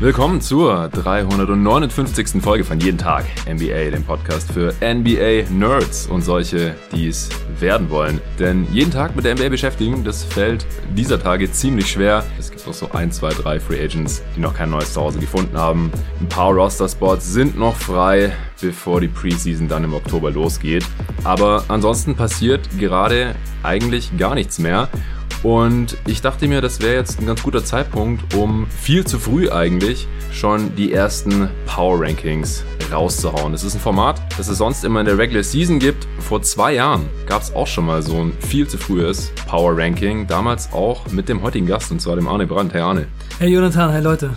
Willkommen zur 359. Folge von Jeden Tag NBA, dem Podcast für NBA-Nerds und solche, die es werden wollen. Denn jeden Tag mit der NBA beschäftigen, das fällt dieser Tage ziemlich schwer. Es gibt noch so ein, zwei, drei Free Agents, die noch kein neues Zuhause gefunden haben. Ein paar Roster-Spots sind noch frei, bevor die Preseason dann im Oktober losgeht. Aber ansonsten passiert gerade eigentlich gar nichts mehr. Und ich dachte mir, das wäre jetzt ein ganz guter Zeitpunkt, um viel zu früh eigentlich schon die ersten Power Rankings rauszuhauen. Das ist ein Format, das es sonst immer in der Regular Season gibt. Vor zwei Jahren gab es auch schon mal so ein viel zu frühes Power Ranking. Damals auch mit dem heutigen Gast, und zwar dem Arne Brandt. Hey Arne. Hey Jonathan, hey Leute.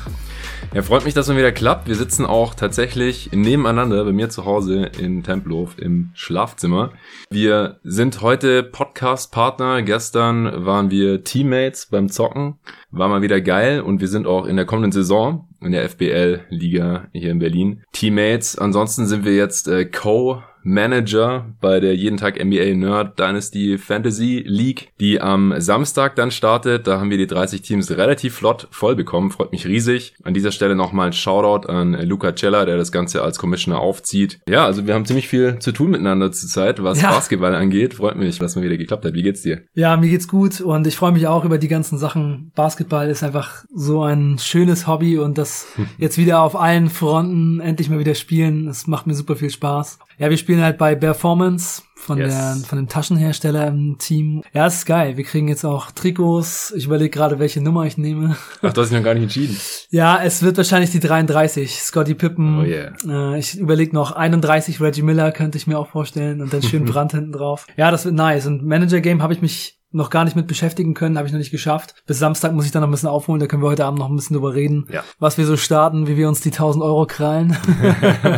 Ja, freut mich, dass es wieder klappt. Wir sitzen auch tatsächlich nebeneinander bei mir zu Hause in Tempelhof im Schlafzimmer. Wir sind heute Podcast-Partner. Gestern waren wir Teammates beim Zocken. War mal wieder geil und wir sind auch in der kommenden Saison in der FBL-Liga hier in Berlin Teammates. Ansonsten sind wir jetzt äh, Co- Manager bei der jeden Tag NBA Nerd Dynasty Fantasy League, die am Samstag dann startet. Da haben wir die 30 Teams relativ flott voll bekommen. Freut mich riesig. An dieser Stelle nochmal ein Shoutout an Luca Cella, der das Ganze als Commissioner aufzieht. Ja, also wir haben ziemlich viel zu tun miteinander zurzeit, was ja. Basketball angeht. Freut mich, dass mal wieder geklappt hat. Wie geht's dir? Ja, mir geht's gut und ich freue mich auch über die ganzen Sachen. Basketball ist einfach so ein schönes Hobby und das jetzt wieder auf allen Fronten endlich mal wieder spielen. Es macht mir super viel Spaß. Ja, wir spielen halt bei Performance von yes. der von dem Taschenhersteller im Team. Ja, ist geil. Wir kriegen jetzt auch Trikots. Ich überlege gerade, welche Nummer ich nehme. Ach, du hast dich noch gar nicht entschieden. Ja, es wird wahrscheinlich die 33. Scotty Pippen. Oh yeah. Äh, ich überlege noch 31 Reggie Miller könnte ich mir auch vorstellen und dann schön Brand hinten drauf. Ja, das wird nice. Und Manager Game habe ich mich noch gar nicht mit beschäftigen können, habe ich noch nicht geschafft. Bis Samstag muss ich dann noch ein bisschen aufholen, da können wir heute Abend noch ein bisschen drüber reden, ja. was wir so starten, wie wir uns die 1000 Euro krallen.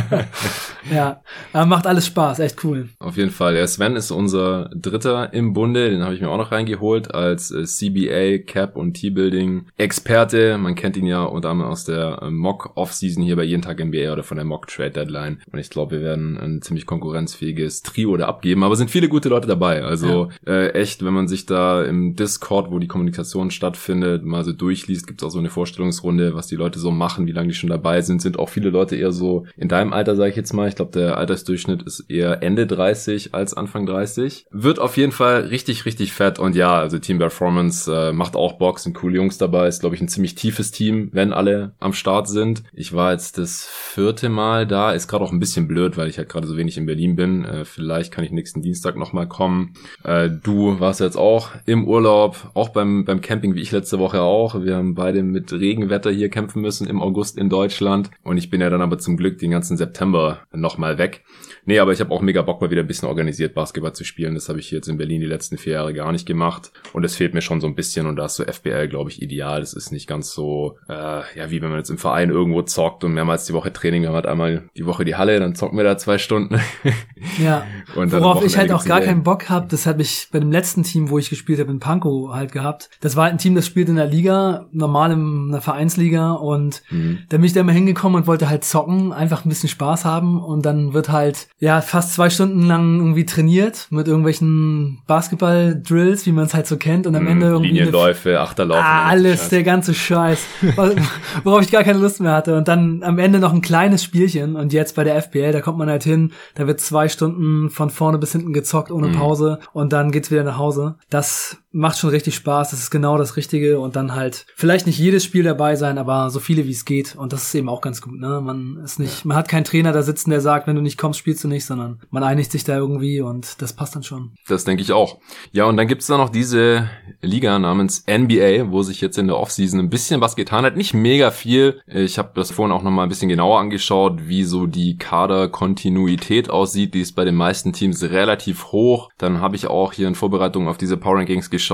ja, aber macht alles Spaß, echt cool. Auf jeden Fall. Ja, Sven ist unser Dritter im Bunde, den habe ich mir auch noch reingeholt als äh, CBA, Cap und T-Building Experte. Man kennt ihn ja unter anderem aus der äh, Mock Offseason hier bei jeden Tag NBA oder von der Mock Trade Deadline. Und ich glaube, wir werden ein ziemlich konkurrenzfähiges Trio da abgeben, aber sind viele gute Leute dabei. Also ja. äh, echt, wenn man sich da im Discord, wo die Kommunikation stattfindet, mal so durchliest, gibt es auch so eine Vorstellungsrunde, was die Leute so machen, wie lange die schon dabei sind. Sind auch viele Leute eher so in deinem Alter, sage ich jetzt mal. Ich glaube, der Altersdurchschnitt ist eher Ende 30 als Anfang 30. Wird auf jeden Fall richtig, richtig fett. Und ja, also Team Performance äh, macht auch Bock, sind coole Jungs dabei. Ist, glaube ich, ein ziemlich tiefes Team, wenn alle am Start sind. Ich war jetzt das vierte Mal da. Ist gerade auch ein bisschen blöd, weil ich halt gerade so wenig in Berlin bin. Äh, vielleicht kann ich nächsten Dienstag nochmal kommen. Äh, du warst jetzt auch auch im Urlaub, auch beim, beim Camping, wie ich letzte Woche auch. Wir haben beide mit Regenwetter hier kämpfen müssen im August in Deutschland. Und ich bin ja dann aber zum Glück den ganzen September nochmal weg. Nee, aber ich habe auch mega Bock, mal wieder ein bisschen organisiert Basketball zu spielen. Das habe ich jetzt in Berlin die letzten vier Jahre gar nicht gemacht. Und es fehlt mir schon so ein bisschen. Und da ist so FBL, glaube ich, ideal. Das ist nicht ganz so, äh, ja, wie wenn man jetzt im Verein irgendwo zockt und mehrmals die Woche Training. Wir haben halt einmal die Woche die Halle, dann zocken wir da zwei Stunden. ja, und worauf ich halt auch gar keinen Bock habe, das habe ich bei dem letzten Team, wo ich gespielt habe, in Pankow halt gehabt. Das war halt ein Team, das spielt in der Liga, normal in einer Vereinsliga. Und mhm. da bin ich da immer hingekommen und wollte halt zocken, einfach ein bisschen Spaß haben. Und dann wird halt ja, fast zwei Stunden lang irgendwie trainiert mit irgendwelchen Basketball-Drills, wie man es halt so kennt und am mm, Ende irgendwie Linienläufe, Achterlaufen. Ah, alles, der ganze Scheiß, worauf ich gar keine Lust mehr hatte und dann am Ende noch ein kleines Spielchen und jetzt bei der FPL, da kommt man halt hin, da wird zwei Stunden von vorne bis hinten gezockt ohne mm. Pause und dann geht's wieder nach Hause. Das macht schon richtig Spaß, das ist genau das Richtige und dann halt vielleicht nicht jedes Spiel dabei sein, aber so viele wie es geht und das ist eben auch ganz gut, ne? Man ist nicht, man hat keinen Trainer da sitzen, der sagt, wenn du nicht kommst, spielst du nicht, sondern man einigt sich da irgendwie und das passt dann schon. Das denke ich auch. Ja, und dann gibt's da noch diese Liga namens NBA, wo sich jetzt in der Offseason ein bisschen was getan hat. Nicht mega viel. Ich habe das vorhin auch noch mal ein bisschen genauer angeschaut, wie so die Kaderkontinuität aussieht. Die ist bei den meisten Teams relativ hoch. Dann habe ich auch hier in Vorbereitung auf diese Power Rankings geschaut.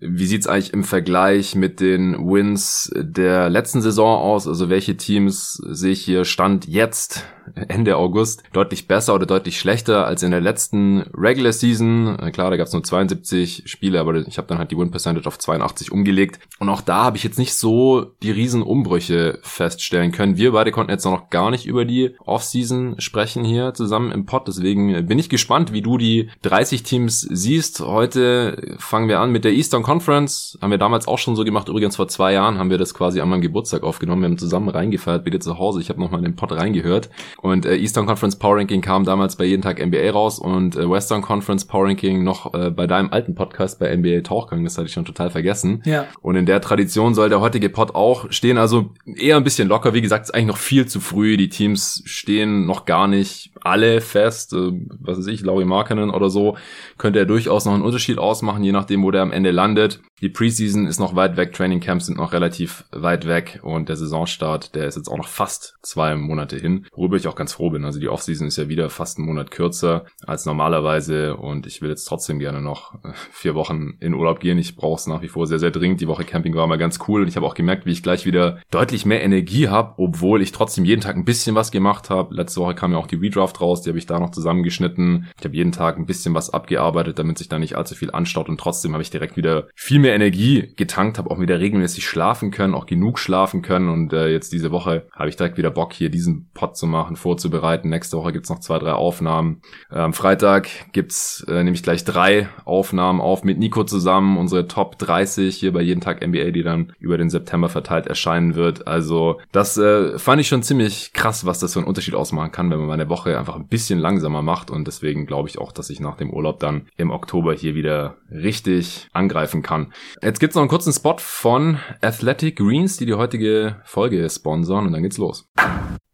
Wie sieht's eigentlich im Vergleich mit den Wins der letzten Saison aus? Also welche Teams sehe ich hier Stand jetzt Ende August deutlich besser oder deutlich schlechter als in der letzten Regular Season. Äh, klar, da gab es nur 72 Spiele, aber ich habe dann halt die Win Percentage auf 82 umgelegt. Und auch da habe ich jetzt nicht so die riesen Umbrüche feststellen können. Wir beide konnten jetzt noch gar nicht über die Offseason sprechen hier zusammen im Pod. Deswegen bin ich gespannt, wie du die 30 Teams siehst. Heute fangen wir an mit der Eastern Conference. Haben wir damals auch schon so gemacht. Übrigens vor zwei Jahren haben wir das quasi an meinem Geburtstag aufgenommen. Wir haben zusammen reingefeiert, bitte zu Hause. Ich habe nochmal in den Pod reingehört. Und äh, Eastern Conference Power Ranking kam damals bei jeden Tag NBA raus und äh, Western Conference Power Ranking noch äh, bei deinem alten Podcast bei NBA Tauchgang. Das hatte ich schon total vergessen. Ja. Und in der Tradition soll der heutige Pod auch stehen. Also eher ein bisschen locker. Wie gesagt, ist eigentlich noch viel zu früh. Die Teams stehen noch gar nicht alle fest. Äh, was weiß ich, Laurie Markkanen oder so könnte er durchaus noch einen Unterschied ausmachen, je nachdem, wo der am Ende landet. Die Preseason ist noch weit weg, Training Camps sind noch relativ weit weg und der Saisonstart, der ist jetzt auch noch fast zwei Monate hin, worüber ich auch ganz froh bin. Also die Offseason ist ja wieder fast einen Monat kürzer als normalerweise und ich will jetzt trotzdem gerne noch äh, vier Wochen in Urlaub gehen. Ich brauche es nach wie vor sehr, sehr dringend. Die Woche Camping war mal ganz cool und ich habe auch gemerkt, wie ich gleich wieder deutlich mehr Energie habe, obwohl ich trotzdem jeden Tag ein bisschen was gemacht habe. Letzte Woche kam ja auch die Redraft raus, die habe ich da noch zusammengeschnitten. Ich habe jeden Tag ein bisschen was abgearbeitet, damit sich da nicht allzu viel anstaut und trotzdem habe ich direkt wieder viel mehr Energie getankt, habe auch wieder regelmäßig schlafen können, auch genug schlafen können und äh, jetzt diese Woche habe ich direkt wieder Bock, hier diesen Pod zu machen, vorzubereiten. Nächste Woche gibt's noch zwei, drei Aufnahmen. Am Freitag gibt's äh, nämlich gleich drei Aufnahmen auf mit Nico zusammen, unsere Top 30 hier bei jeden Tag NBA, die dann über den September verteilt erscheinen wird. Also das äh, fand ich schon ziemlich krass, was das für einen Unterschied ausmachen kann, wenn man meine Woche einfach ein bisschen langsamer macht und deswegen glaube ich auch, dass ich nach dem Urlaub dann im Oktober hier wieder richtig angreifen kann. Jetzt gibt's noch einen kurzen Spot von Athletic Greens, die die heutige Folge sponsern und dann geht's los.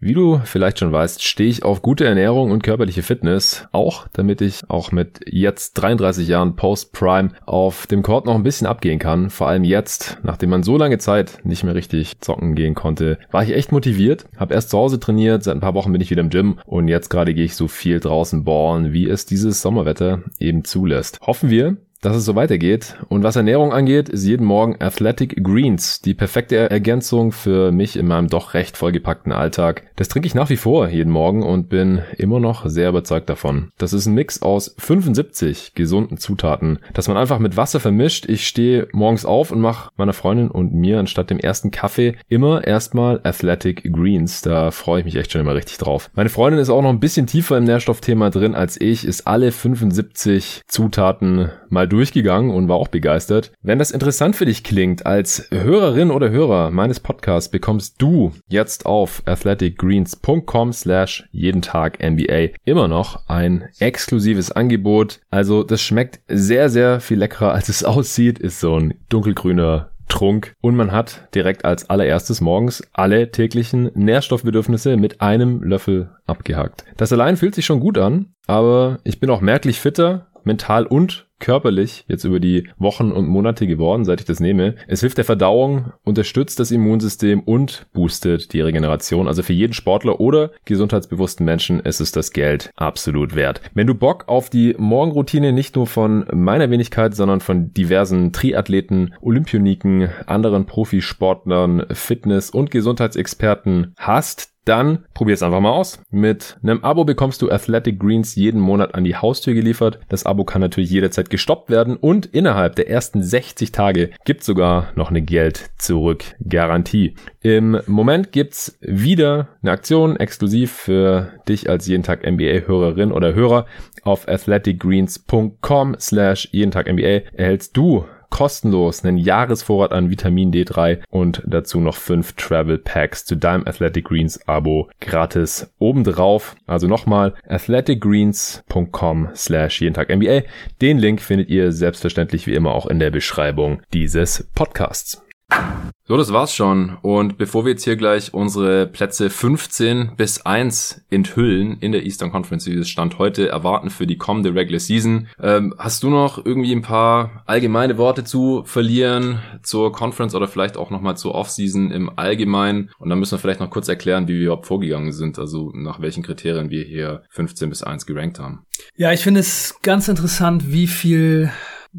Wie du vielleicht schon weißt, stehe ich auf gute Ernährung und körperliche Fitness, auch damit ich auch mit jetzt 33 Jahren Post-Prime auf dem Court noch ein bisschen abgehen kann. Vor allem jetzt, nachdem man so lange Zeit nicht mehr richtig zocken gehen konnte, war ich echt motiviert, habe erst zu Hause trainiert, seit ein paar Wochen bin ich wieder im Gym und jetzt gerade gehe ich so viel draußen ballen, wie es dieses Sommerwetter eben zulässt. Hoffen wir, dass es so weitergeht. Und was Ernährung angeht, ist jeden Morgen Athletic Greens die perfekte Ergänzung für mich in meinem doch recht vollgepackten Alltag. Das trinke ich nach wie vor jeden Morgen und bin immer noch sehr überzeugt davon. Das ist ein Mix aus 75 gesunden Zutaten, das man einfach mit Wasser vermischt. Ich stehe morgens auf und mache meiner Freundin und mir anstatt dem ersten Kaffee immer erstmal Athletic Greens. Da freue ich mich echt schon immer richtig drauf. Meine Freundin ist auch noch ein bisschen tiefer im Nährstoffthema drin als ich, ist alle 75 Zutaten mal durchgegangen und war auch begeistert. Wenn das interessant für dich klingt, als Hörerin oder Hörer meines Podcasts bekommst du jetzt auf athleticgreens.com slash jeden Tag NBA immer noch ein exklusives Angebot. Also das schmeckt sehr, sehr viel leckerer als es aussieht. Ist so ein dunkelgrüner Trunk und man hat direkt als allererstes morgens alle täglichen Nährstoffbedürfnisse mit einem Löffel abgehakt. Das allein fühlt sich schon gut an, aber ich bin auch merklich fitter, mental und körperlich jetzt über die Wochen und Monate geworden, seit ich das nehme. Es hilft der Verdauung, unterstützt das Immunsystem und boostet die Regeneration. Also für jeden Sportler oder gesundheitsbewussten Menschen ist es das Geld absolut wert. Wenn du Bock auf die Morgenroutine nicht nur von meiner Wenigkeit, sondern von diversen Triathleten, Olympioniken, anderen Profisportlern, Fitness- und Gesundheitsexperten hast, dann probier's einfach mal aus. Mit einem Abo bekommst du Athletic Greens jeden Monat an die Haustür geliefert. Das Abo kann natürlich jederzeit gestoppt werden und innerhalb der ersten 60 Tage gibt's sogar noch eine Geld zurück Garantie. Im Moment gibt's wieder eine Aktion exklusiv für dich als jeden Tag NBA Hörerin oder Hörer auf athleticgreens.com slash jeden Tag NBA erhältst du kostenlos einen Jahresvorrat an Vitamin D3 und dazu noch fünf Travel Packs zu deinem Athletic Greens Abo gratis obendrauf. Also nochmal athleticgreens.com slash jeden Tag NBA. Den Link findet ihr selbstverständlich wie immer auch in der Beschreibung dieses Podcasts. So, das war's schon. Und bevor wir jetzt hier gleich unsere Plätze 15 bis 1 enthüllen in der Eastern Conference, wir es Stand heute erwarten für die kommende Regular Season, ähm, hast du noch irgendwie ein paar allgemeine Worte zu verlieren zur Conference oder vielleicht auch nochmal zur Offseason im Allgemeinen? Und dann müssen wir vielleicht noch kurz erklären, wie wir überhaupt vorgegangen sind, also nach welchen Kriterien wir hier 15 bis 1 gerankt haben. Ja, ich finde es ganz interessant, wie viel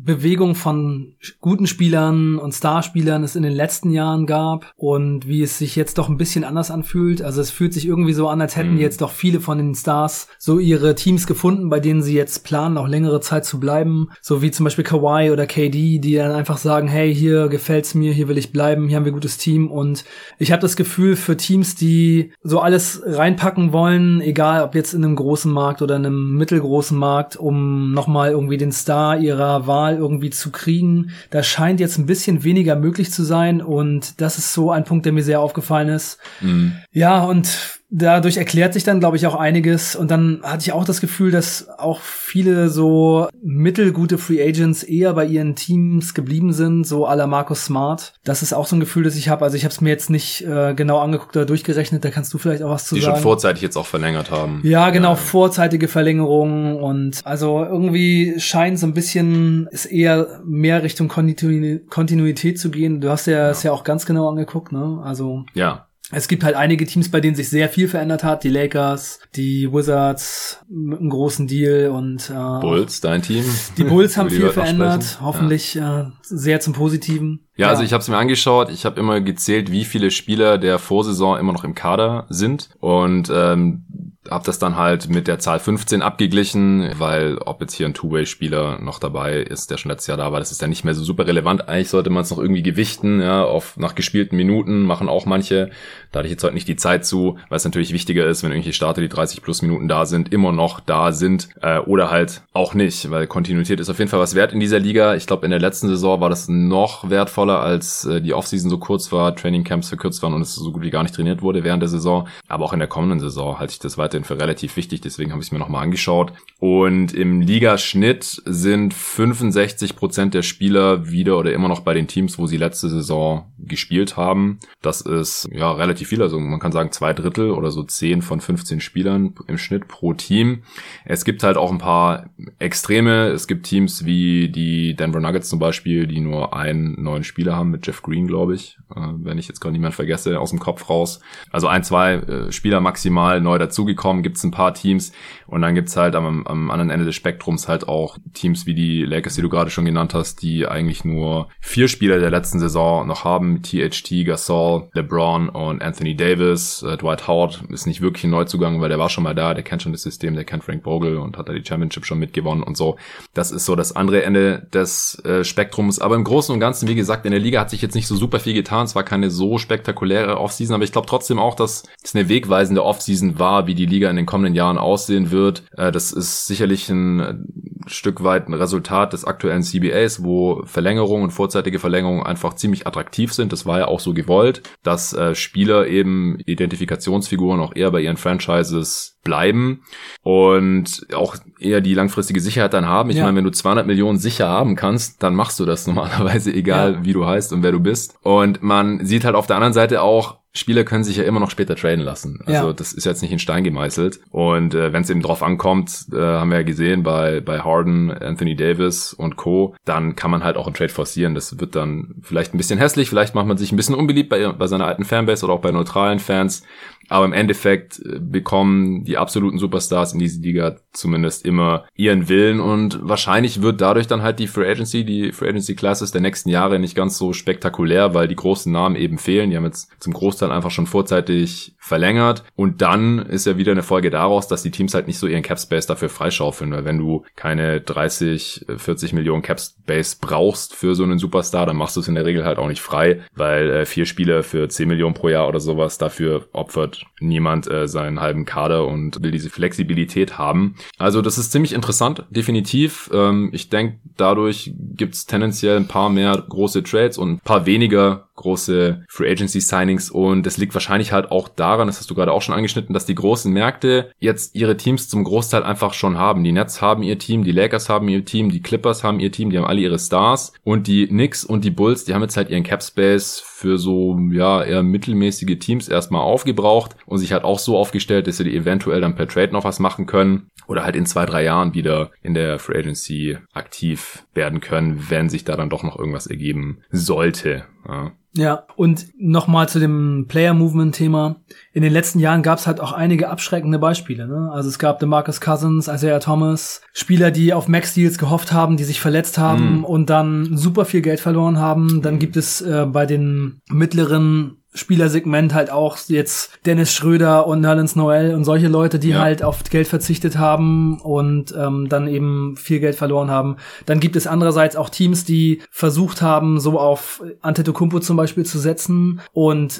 Bewegung von guten Spielern und Starspielern es in den letzten Jahren gab und wie es sich jetzt doch ein bisschen anders anfühlt. Also es fühlt sich irgendwie so an, als hätten mhm. jetzt doch viele von den Stars so ihre Teams gefunden, bei denen sie jetzt planen, auch längere Zeit zu bleiben. So wie zum Beispiel Kawhi oder KD, die dann einfach sagen, hey, hier gefällt's mir, hier will ich bleiben, hier haben wir ein gutes Team. Und ich habe das Gefühl, für Teams, die so alles reinpacken wollen, egal ob jetzt in einem großen Markt oder in einem mittelgroßen Markt, um nochmal irgendwie den Star ihrer Wahl Mal irgendwie zu kriegen. Da scheint jetzt ein bisschen weniger möglich zu sein und das ist so ein Punkt, der mir sehr aufgefallen ist. Mhm. Ja, und dadurch erklärt sich dann, glaube ich, auch einiges. Und dann hatte ich auch das Gefühl, dass auch viele so mittelgute Free Agents eher bei ihren Teams geblieben sind, so à la Markus Smart. Das ist auch so ein Gefühl, das ich habe. Also ich habe es mir jetzt nicht äh, genau angeguckt oder durchgerechnet. Da kannst du vielleicht auch was zu Die sagen. Die schon vorzeitig jetzt auch verlängert haben. Ja, genau, ja. vorzeitige Verlängerungen. Und also irgendwie scheint so ein bisschen es eher mehr Richtung Kontinuität zu gehen. Du hast ja es ja. ja auch ganz genau angeguckt, ne? Also ja es gibt halt einige Teams, bei denen sich sehr viel verändert hat. Die Lakers, die Wizards mit einem großen Deal und äh, Bulls, dein Team. Die Bulls haben viel verändert, hoffentlich ja. äh, sehr zum Positiven. Ja, ja. also ich habe es mir angeschaut. Ich habe immer gezählt, wie viele Spieler der Vorsaison immer noch im Kader sind und ähm, habe das dann halt mit der Zahl 15 abgeglichen, weil ob jetzt hier ein Two-Way-Spieler noch dabei ist, der schon letztes Jahr da war, das ist ja nicht mehr so super relevant. Eigentlich sollte man es noch irgendwie gewichten, ja, auf nach gespielten Minuten machen auch manche. Da hatte ich jetzt heute nicht die Zeit zu, weil es natürlich wichtiger ist, wenn irgendwelche Starter, die 30 plus Minuten da sind, immer noch da sind äh, oder halt auch nicht, weil Kontinuität ist auf jeden Fall was wert in dieser Liga. Ich glaube, in der letzten Saison war das noch wertvoller, als äh, die Offseason so kurz war, Trainingcamps verkürzt waren und es so gut wie gar nicht trainiert wurde während der Saison. Aber auch in der kommenden Saison halte ich das weiterhin für relativ wichtig, deswegen habe ich es mir nochmal angeschaut. Und im Ligaschnitt sind 65 Prozent der Spieler wieder oder immer noch bei den Teams, wo sie letzte Saison gespielt haben. Das ist ja relativ viel, also man kann sagen zwei Drittel oder so 10 von 15 Spielern im Schnitt pro Team. Es gibt halt auch ein paar Extreme. Es gibt Teams wie die Denver Nuggets zum Beispiel, die nur einen neuen Spieler haben mit Jeff Green, glaube ich, äh, wenn ich jetzt gerade niemand vergesse, aus dem Kopf raus. Also ein, zwei äh, Spieler maximal neu dazugekommen, gibt es ein paar Teams. Und dann gibt's halt am, am anderen Ende des Spektrums halt auch Teams wie die Lakers, die du gerade schon genannt hast, die eigentlich nur vier Spieler der letzten Saison noch haben. THT, Gasol, LeBron und Anthony Davis. Äh, Dwight Howard ist nicht wirklich ein Neuzugang, weil der war schon mal da, der kennt schon das System, der kennt Frank Bogle und hat da die Championship schon mitgewonnen und so. Das ist so das andere Ende des äh, Spektrums. Aber im Großen und Ganzen, wie gesagt, in der Liga hat sich jetzt nicht so super viel getan. Es war keine so spektakuläre Offseason, aber ich glaube trotzdem auch, dass es eine wegweisende Offseason war, wie die Liga in den kommenden Jahren aussehen wird. Äh, das ist sicherlich ein Stück weit ein Resultat des aktuellen CBAs, wo Verlängerungen und vorzeitige Verlängerungen einfach ziemlich attraktiv sind. Das war ja auch so gewollt, dass äh, Spieler eben Identifikationsfiguren auch eher bei ihren Franchises bleiben und auch eher die langfristige Sicherheit dann haben. Ich ja. meine, wenn du 200 Millionen sicher haben kannst, dann machst du das normalerweise, egal ja. wie du heißt und wer du bist. Und man sieht halt auf der anderen Seite auch, Spieler können sich ja immer noch später traden lassen. Also ja. das ist jetzt nicht in Stein gemeißelt. Und äh, wenn es eben drauf ankommt, äh, haben wir ja gesehen bei, bei Harden, Anthony Davis und Co., dann kann man halt auch einen Trade forcieren. Das wird dann vielleicht ein bisschen hässlich, vielleicht macht man sich ein bisschen unbeliebt bei, bei seiner alten Fanbase oder auch bei neutralen Fans. Aber im Endeffekt äh, bekommen die absoluten Superstars in dieser Liga zumindest immer ihren Willen. Und wahrscheinlich wird dadurch dann halt die Free Agency, die Free Agency Classes der nächsten Jahre nicht ganz so spektakulär, weil die großen Namen eben fehlen. Die haben jetzt zum Großteil einfach schon vorzeitig verlängert. Und dann ist ja wieder eine Folge daraus, dass die Teams halt nicht so ihren Cap Space dafür freischaufeln, weil wenn du keine 30, 40 Millionen Cap Space brauchst für so einen Superstar, dann machst du es in der Regel halt auch nicht frei, weil äh, vier Spieler für 10 Millionen pro Jahr oder sowas dafür opfert niemand äh, seinen halben Kader und will diese Flexibilität haben. Also das ist ziemlich interessant, definitiv. Ähm, ich denke, dadurch gibt's tendenziell ein paar mehr große Trades und ein paar weniger große Free Agency Signings und das liegt wahrscheinlich halt auch daran, das hast du gerade auch schon angeschnitten, dass die großen Märkte jetzt ihre Teams zum Großteil einfach schon haben. Die Nets haben ihr Team, die Lakers haben ihr Team, die Clippers haben ihr Team, die haben alle ihre Stars und die Knicks und die Bulls, die haben jetzt halt ihren Cap Space für so ja eher mittelmäßige Teams erstmal aufgebraucht und sich halt auch so aufgestellt, dass sie eventuell dann per Trade noch was machen können oder halt in zwei, drei Jahren wieder in der Free Agency aktiv werden können, wenn sich da dann doch noch irgendwas ergeben sollte. Ja. Ja, und nochmal zu dem Player-Movement-Thema. In den letzten Jahren gab es halt auch einige abschreckende Beispiele. Ne? Also es gab DeMarcus Cousins, Isaiah Thomas, Spieler, die auf Max-Deals gehofft haben, die sich verletzt haben Mhm. und dann super viel Geld verloren haben. Dann gibt es äh, bei den mittleren Spielersegment halt auch jetzt Dennis Schröder und Nerlens Noel und solche Leute, die Ja. halt auf Geld verzichtet haben und ähm, dann eben viel Geld verloren haben. Dann gibt es andererseits auch Teams, die versucht haben, so auf Antetokounmpo zum Beispiel zu setzen und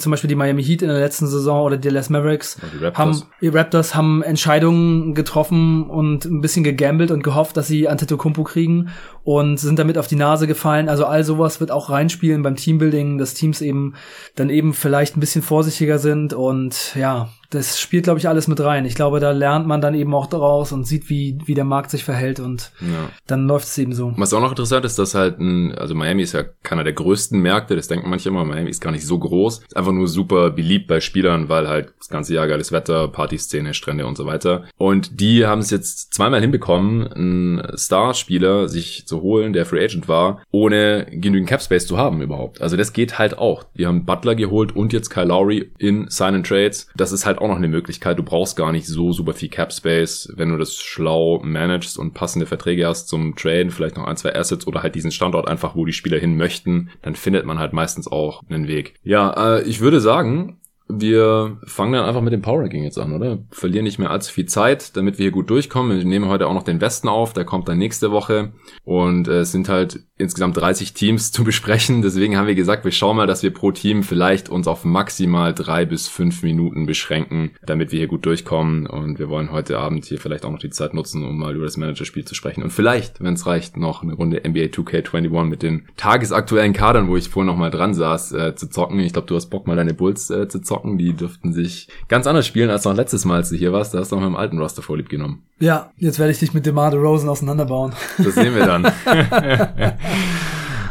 zum Beispiel die Miami Heat in der letzten Saison oder die Dallas Mavericks die Raptors. haben die Raptors haben Entscheidungen getroffen und ein bisschen gegambelt und gehofft, dass sie Antetokounmpo kriegen und sind damit auf die Nase gefallen. Also all sowas wird auch reinspielen beim Teambuilding, dass Teams eben dann eben vielleicht ein bisschen vorsichtiger sind und ja, das spielt glaube ich alles mit rein. Ich glaube, da lernt man dann eben auch daraus und sieht, wie wie der Markt sich verhält und Ja. dann läuft es eben so. Was auch noch interessant ist, dass halt ein, also Miami ist ja keiner der größten Märkte, das denken manche immer, Miami ist gar nicht so groß. Ist einfach nur super beliebt bei Spielern, weil halt das ganze Jahr geiles Wetter, Partyszene, Strände und so weiter. Und die haben es jetzt zweimal hinbekommen, einen Starspieler sich zu holen, der Free Agent war, ohne genügend Cap Space zu haben überhaupt. Also das geht halt auch. Die haben Butler geholt und jetzt Kyle Lowry in Sign and Trades. Das ist halt auch noch eine Möglichkeit. Du brauchst gar nicht so super viel Cap Space, wenn du das schlau managst und passende Verträge hast zum Traden, vielleicht noch ein, zwei Assets oder halt diesen Standort einfach, wo die Spieler hin möchten, dann findet man halt meistens auch einen Weg. Ja, äh, ich würde sagen, wir fangen dann einfach mit dem Power Ranking jetzt an, oder? Verlieren nicht mehr allzu viel Zeit, damit wir hier gut durchkommen. Wir nehmen heute auch noch den Westen auf, der kommt dann nächste Woche. Und äh, es sind halt insgesamt 30 Teams zu besprechen. Deswegen haben wir gesagt, wir schauen mal, dass wir pro Team vielleicht uns auf maximal drei bis fünf Minuten beschränken, damit wir hier gut durchkommen. Und wir wollen heute Abend hier vielleicht auch noch die Zeit nutzen, um mal über das Managerspiel zu sprechen. Und vielleicht, wenn es reicht, noch eine Runde NBA 2K21 mit den tagesaktuellen Kadern, wo ich vorhin noch mal dran saß, äh, zu zocken. Ich glaube, du hast Bock, mal deine Bulls äh, zu zocken. Die dürften sich ganz anders spielen als noch letztes Mal, als du hier warst. Da hast du noch mit dem alten Roster vorlieb genommen. Ja, jetzt werde ich dich mit DeMar DeRozan auseinanderbauen. Das sehen wir dann.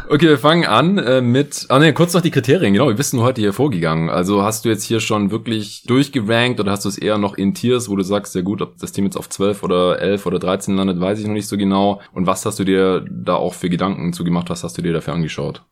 Okay, wir fangen an äh, mit, ah ne, kurz noch die Kriterien, genau, bist du heute hier vorgegangen? Also hast du jetzt hier schon wirklich durchgerankt oder hast du es eher noch in Tiers, wo du sagst, ja gut, ob das Team jetzt auf 12 oder 11 oder 13 landet, weiß ich noch nicht so genau. Und was hast du dir da auch für Gedanken zu gemacht, was hast du dir dafür angeschaut?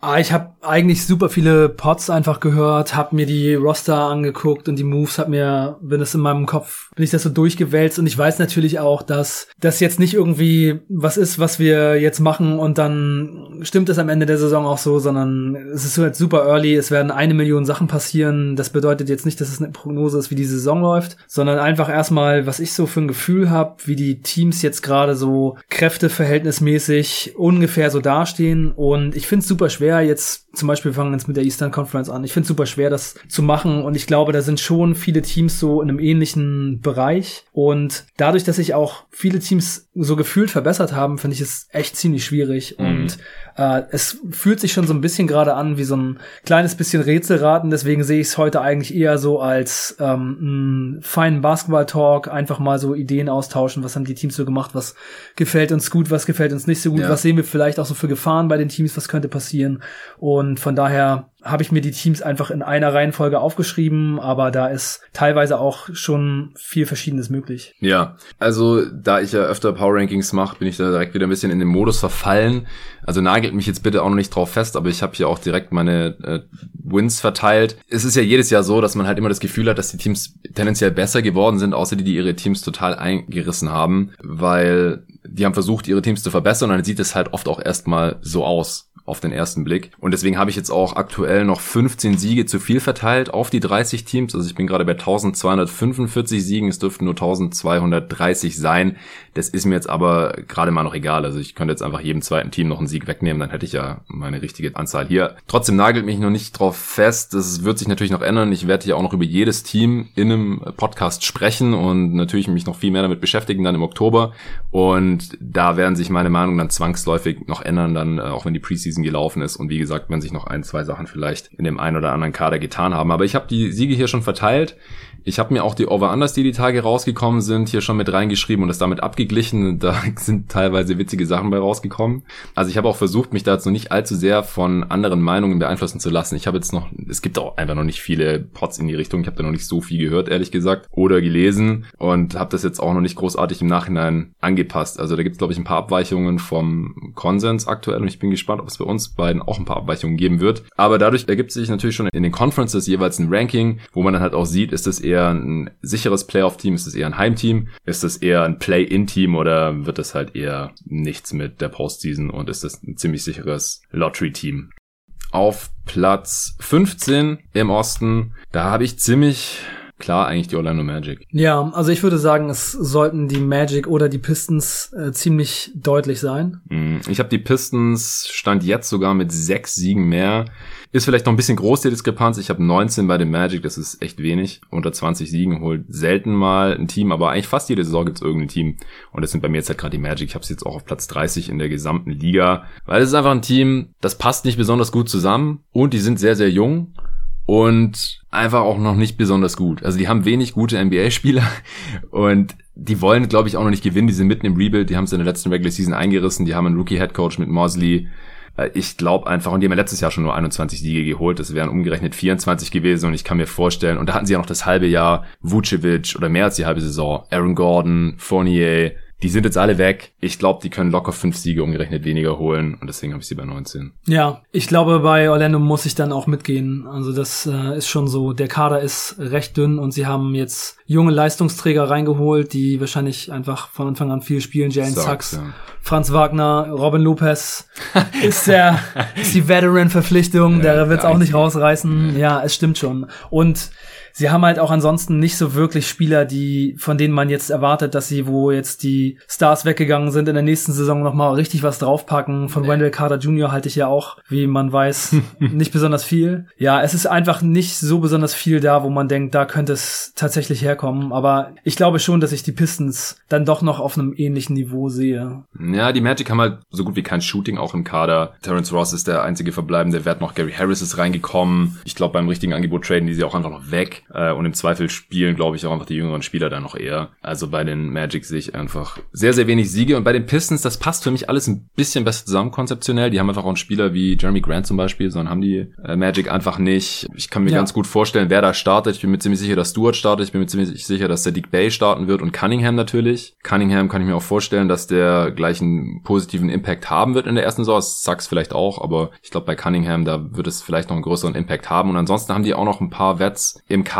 Ah, ich habe eigentlich super viele Pods einfach gehört, habe mir die Roster angeguckt und die Moves, hab mir, bin es in meinem Kopf, bin ich das so durchgewälzt und ich weiß natürlich auch, dass das jetzt nicht irgendwie was ist, was wir jetzt machen und dann stimmt es am Ende der Saison auch so, sondern es ist jetzt super early, es werden eine Million Sachen passieren. Das bedeutet jetzt nicht, dass es eine Prognose ist, wie die Saison läuft, sondern einfach erstmal, was ich so für ein Gefühl habe, wie die Teams jetzt gerade so kräfteverhältnismäßig ungefähr so dastehen und ich finde es super schwer jetzt zum Beispiel wir fangen jetzt mit der Eastern Conference an. Ich finde es super schwer, das zu machen und ich glaube, da sind schon viele Teams so in einem ähnlichen Bereich und dadurch, dass sich auch viele Teams so gefühlt verbessert haben, finde ich es echt ziemlich schwierig. Mhm. und äh, es fühlt sich schon so ein bisschen gerade an wie so ein kleines bisschen Rätselraten, deswegen sehe ich es heute eigentlich eher so als ähm, einen feinen Basketball-Talk, einfach mal so Ideen austauschen, was haben die Teams so gemacht, was gefällt uns gut, was gefällt uns nicht so gut, Ja. was sehen wir vielleicht auch so für Gefahren bei den Teams, was könnte passieren? Und von daher habe ich mir die Teams einfach in einer Reihenfolge aufgeschrieben, aber da ist teilweise auch schon viel Verschiedenes möglich. Ja, also da ich ja öfter Power Rankings mache, bin ich da direkt wieder ein bisschen in den Modus verfallen. Also nagelt mich jetzt bitte auch noch nicht drauf fest, aber ich habe hier auch direkt meine äh, Wins verteilt. Es ist ja jedes Jahr so, dass man halt immer das Gefühl hat, dass die Teams tendenziell besser geworden sind, außer die, die ihre Teams total eingerissen haben, weil die haben versucht, ihre Teams zu verbessern und dann sieht es halt oft auch erstmal so aus auf den ersten Blick. Und deswegen habe ich jetzt auch aktuell noch 15 Siege zu viel verteilt auf die 30 Teams. Also ich bin gerade bei 1245 Siegen. Es dürften nur 1230 sein. Das ist mir jetzt aber gerade mal noch egal. Also ich könnte jetzt einfach jedem zweiten Team noch einen Sieg wegnehmen. Dann hätte ich ja meine richtige Anzahl hier. Trotzdem nagelt mich noch nicht drauf fest. Das wird sich natürlich noch ändern. Ich werde hier auch noch über jedes Team in einem Podcast sprechen und natürlich mich noch viel mehr damit beschäftigen dann im Oktober. Und da werden sich meine Meinungen dann zwangsläufig noch ändern, dann äh, auch wenn die Preseason gelaufen ist. Und wie gesagt, wenn sich noch ein, zwei Sachen vielleicht in dem einen oder anderen Kader getan haben. Aber ich habe die Siege hier schon verteilt. Ich habe mir auch die Over-Unders, die die Tage rausgekommen sind, hier schon mit reingeschrieben und das damit abgeglichen. Da sind teilweise witzige Sachen bei rausgekommen. Also ich habe auch versucht, mich da jetzt noch nicht allzu sehr von anderen Meinungen beeinflussen zu lassen. Ich habe jetzt noch, es gibt auch einfach noch nicht viele Pots in die Richtung. Ich habe da noch nicht so viel gehört, ehrlich gesagt, oder gelesen und habe das jetzt auch noch nicht großartig im Nachhinein angepasst. Also da gibt es, glaube ich, ein paar Abweichungen vom Konsens aktuell und ich bin gespannt, ob es bei uns beiden auch ein paar Abweichungen geben wird. Aber dadurch ergibt sich natürlich schon in den Conferences jeweils ein Ranking, wo man dann halt auch sieht, ist es eher ein sicheres Playoff-Team, ist es eher ein Heimteam, ist es eher ein Play-In-Team oder wird es halt eher nichts mit der Postseason und ist es ein ziemlich sicheres Lottery-Team. Auf Platz 15 im Osten, da habe ich ziemlich klar eigentlich die Orlando Magic. Ja, also ich würde sagen, es sollten die Magic oder die Pistons äh, ziemlich deutlich sein. Mm, ich habe die Pistons stand jetzt sogar mit sechs Siegen mehr. Ist vielleicht noch ein bisschen groß die Diskrepanz. Ich habe 19 bei den Magic, das ist echt wenig. Unter 20 Siegen holt selten mal ein Team, aber eigentlich fast jede Saison gibt's irgendein Team. Und das sind bei mir jetzt halt gerade die Magic. Ich habe jetzt auch auf Platz 30 in der gesamten Liga. Weil es ist einfach ein Team, das passt nicht besonders gut zusammen und die sind sehr, sehr jung und einfach auch noch nicht besonders gut. Also die haben wenig gute NBA-Spieler und die wollen, glaube ich, auch noch nicht gewinnen. Die sind mitten im Rebuild. Die haben es in der letzten Regular Season eingerissen. Die haben einen Rookie-Headcoach mit Mosley. Äh, ich glaube einfach, und die haben letztes Jahr schon nur 21 Siege geholt, das wären umgerechnet 24 gewesen und ich kann mir vorstellen, und da hatten sie ja noch das halbe Jahr Vucevic oder mehr als die halbe Saison, Aaron Gordon, Fournier, die sind jetzt alle weg. Ich glaube, die können locker fünf Siege umgerechnet weniger holen und deswegen habe ich sie bei 19. Ja, ich glaube, bei Orlando muss ich dann auch mitgehen. Also das äh, ist schon so, der Kader ist recht dünn und sie haben jetzt junge Leistungsträger reingeholt, die wahrscheinlich einfach von Anfang an viel spielen. Jalen Sachs, ja. Franz Wagner, Robin Lopez ist der ist die Veteran-Verpflichtung, der wird's auch nicht rausreißen. Ja, es stimmt schon. Und sie haben halt auch ansonsten nicht so wirklich Spieler, die, von denen man jetzt erwartet, dass sie, wo jetzt die Stars weggegangen sind, in der nächsten Saison nochmal richtig was draufpacken. Von nee. Wendell Carter Jr. halte ich ja auch, wie man weiß, nicht besonders viel. Ja, es ist einfach nicht so besonders viel da, wo man denkt, da könnte es tatsächlich herkommen. Aber ich glaube schon, dass ich die Pistons dann doch noch auf einem ähnlichen Niveau sehe. Ja, die Magic haben halt so gut wie kein Shooting auch im Kader. Terence Ross ist der einzige verbleibende Wert noch. Gary Harris ist reingekommen. Ich glaube, beim richtigen Angebot traden die sie auch einfach noch weg. Äh, und im Zweifel spielen, glaube ich, auch einfach die jüngeren Spieler da noch eher. Also bei den Magic sehe ich einfach sehr, sehr wenig Siege. Und bei den Pistons, das passt für mich alles ein bisschen besser zusammen konzeptionell. Die haben einfach auch einen Spieler wie Jeremy Grant zum Beispiel, sondern haben die äh, Magic einfach nicht. Ich kann mir ja. ganz gut vorstellen, wer da startet. Ich bin mir ziemlich sicher, dass Stewart startet. Ich bin mir ziemlich sicher, dass der Dick Bay starten wird und Cunningham natürlich. Cunningham kann ich mir auch vorstellen, dass der gleich einen positiven Impact haben wird in der ersten Saison. Sachs vielleicht auch, aber ich glaube bei Cunningham, da wird es vielleicht noch einen größeren Impact haben. Und ansonsten haben die auch noch ein paar Wets im Kader,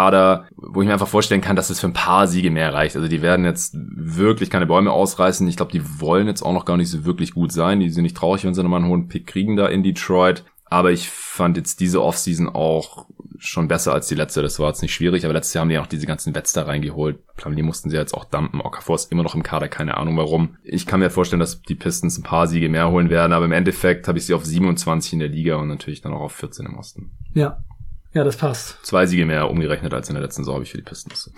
wo ich mir einfach vorstellen kann, dass es für ein paar Siege mehr reicht. Also die werden jetzt wirklich keine Bäume ausreißen. Ich glaube, die wollen jetzt auch noch gar nicht so wirklich gut sein. Die sind nicht traurig, wenn sie nochmal einen hohen Pick kriegen da in Detroit. Aber ich fand jetzt diese Offseason auch schon besser als die letzte. Das war jetzt nicht schwierig, aber letztes Jahr haben die auch diese ganzen Wets da reingeholt. Die mussten sie jetzt auch dumpen. Okafor ist immer noch im Kader, keine Ahnung warum. Ich kann mir vorstellen, dass die Pistons ein paar Siege mehr holen werden, aber im Endeffekt habe ich sie auf 27 in der Liga und natürlich dann auch auf 14 im Osten. Ja, ja, das passt. Zwei Siege mehr umgerechnet als in der letzten Saison habe ich für die Pistons.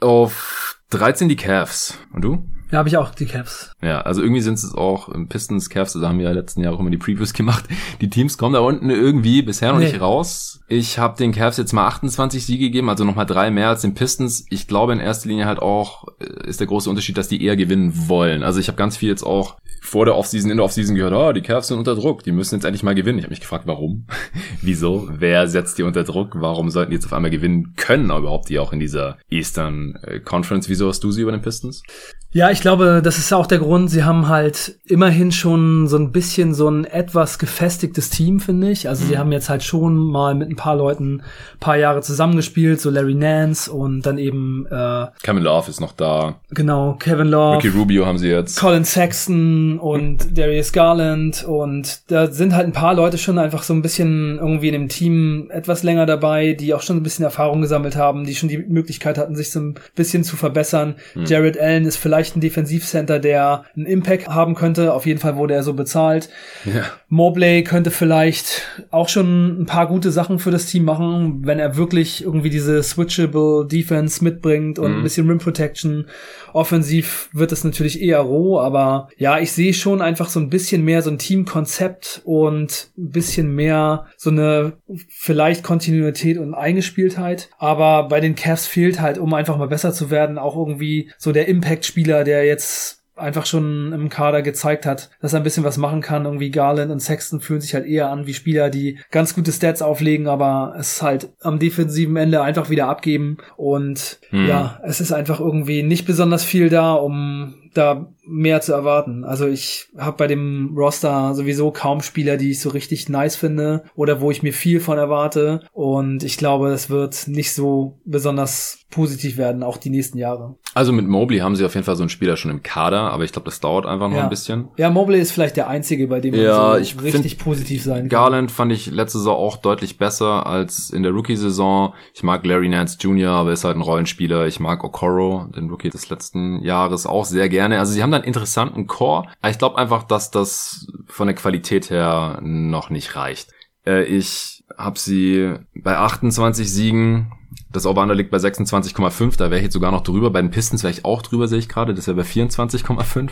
Auf 13 die Cavs. Und du? Ja, habe ich auch die Cavs. Ja, also irgendwie sind es auch Pistons, Cavs, da haben wir ja letzten Jahr auch immer die Previews gemacht. Die Teams kommen da unten irgendwie bisher noch nee. nicht raus. Ich habe den Cavs jetzt mal 28 Siege gegeben, also nochmal drei mehr als den Pistons. Ich glaube in erster Linie halt auch äh, ist der große Unterschied, dass die eher gewinnen wollen. Also ich habe ganz viel jetzt auch vor der Offseason, in der Offseason gehört, oh, die Cavs sind unter Druck, die müssen jetzt endlich mal gewinnen. Ich habe mich gefragt, warum? Wieso? Wer setzt die unter Druck? Warum sollten die jetzt auf einmal gewinnen können, aber überhaupt die auch in dieser Eastern äh, Conference? Wieso hast du sie über den Pistons? Ja, ich glaube, das ist auch der Grund. Sie haben halt immerhin schon so ein bisschen so ein etwas gefestigtes Team, finde ich. Also mhm. sie haben jetzt halt schon mal mit ein paar Leuten paar Jahre zusammengespielt, so Larry Nance und dann eben äh, Kevin Love ist noch da. Genau, Kevin Love. Ricky Rubio haben sie jetzt. Colin Sexton und Darius Garland und da sind halt ein paar Leute schon einfach so ein bisschen irgendwie in dem Team etwas länger dabei, die auch schon ein bisschen Erfahrung gesammelt haben, die schon die Möglichkeit hatten, sich so ein bisschen zu verbessern. Mhm. Jared Allen ist vielleicht ein Defensivcenter, der einen Impact haben könnte. Auf jeden Fall wurde er so bezahlt. Ja. Mobley könnte vielleicht auch schon ein paar gute Sachen für das Team machen, wenn er wirklich irgendwie diese switchable Defense mitbringt und Mhm. ein bisschen Rim Protection. Offensiv wird es natürlich eher roh, aber ja, ich sehe schon einfach so ein bisschen mehr so ein Teamkonzept und ein bisschen mehr so eine vielleicht Kontinuität und Eingespieltheit. Aber bei den Cavs fehlt halt, um einfach mal besser zu werden, auch irgendwie so der Impact-Spieler, der jetzt einfach schon im Kader gezeigt hat, dass er ein bisschen was machen kann. Irgendwie Garland und Sexton fühlen sich halt eher an wie Spieler, die ganz gute Stats auflegen, aber es halt am defensiven Ende einfach wieder abgeben. Und Hm. ja, es ist einfach irgendwie nicht besonders viel da, um da mehr zu erwarten. Also ich habe bei dem Roster sowieso kaum Spieler, die ich so richtig nice finde oder wo ich mir viel von erwarte. Und ich glaube, es wird nicht so besonders positiv werden, auch die nächsten Jahre. Also mit Mobley haben sie auf jeden Fall so einen Spieler schon im Kader, aber ich glaube, das dauert einfach noch Ja. ein bisschen. Ja, Mobley ist vielleicht der einzige, bei dem man Ja, so ich richtig positiv sein kann. Garland fand ich letzte Saison auch deutlich besser als in der Rookie-Saison. Ich mag Larry Nance Jr., aber ist halt ein Rollenspieler. Ich mag Okoro, den Rookie des letzten Jahres, auch sehr gerne. Also sie haben da einen interessanten Core. Ich glaube einfach, dass das von der Qualität her noch nicht reicht. Äh, ich habe sie bei 28 Siegen. Das Over-Under liegt bei 26,5. Da wäre ich jetzt sogar noch drüber. Bei den Pistons wäre ich auch drüber, sehe ich gerade. Das wäre bei 24,5.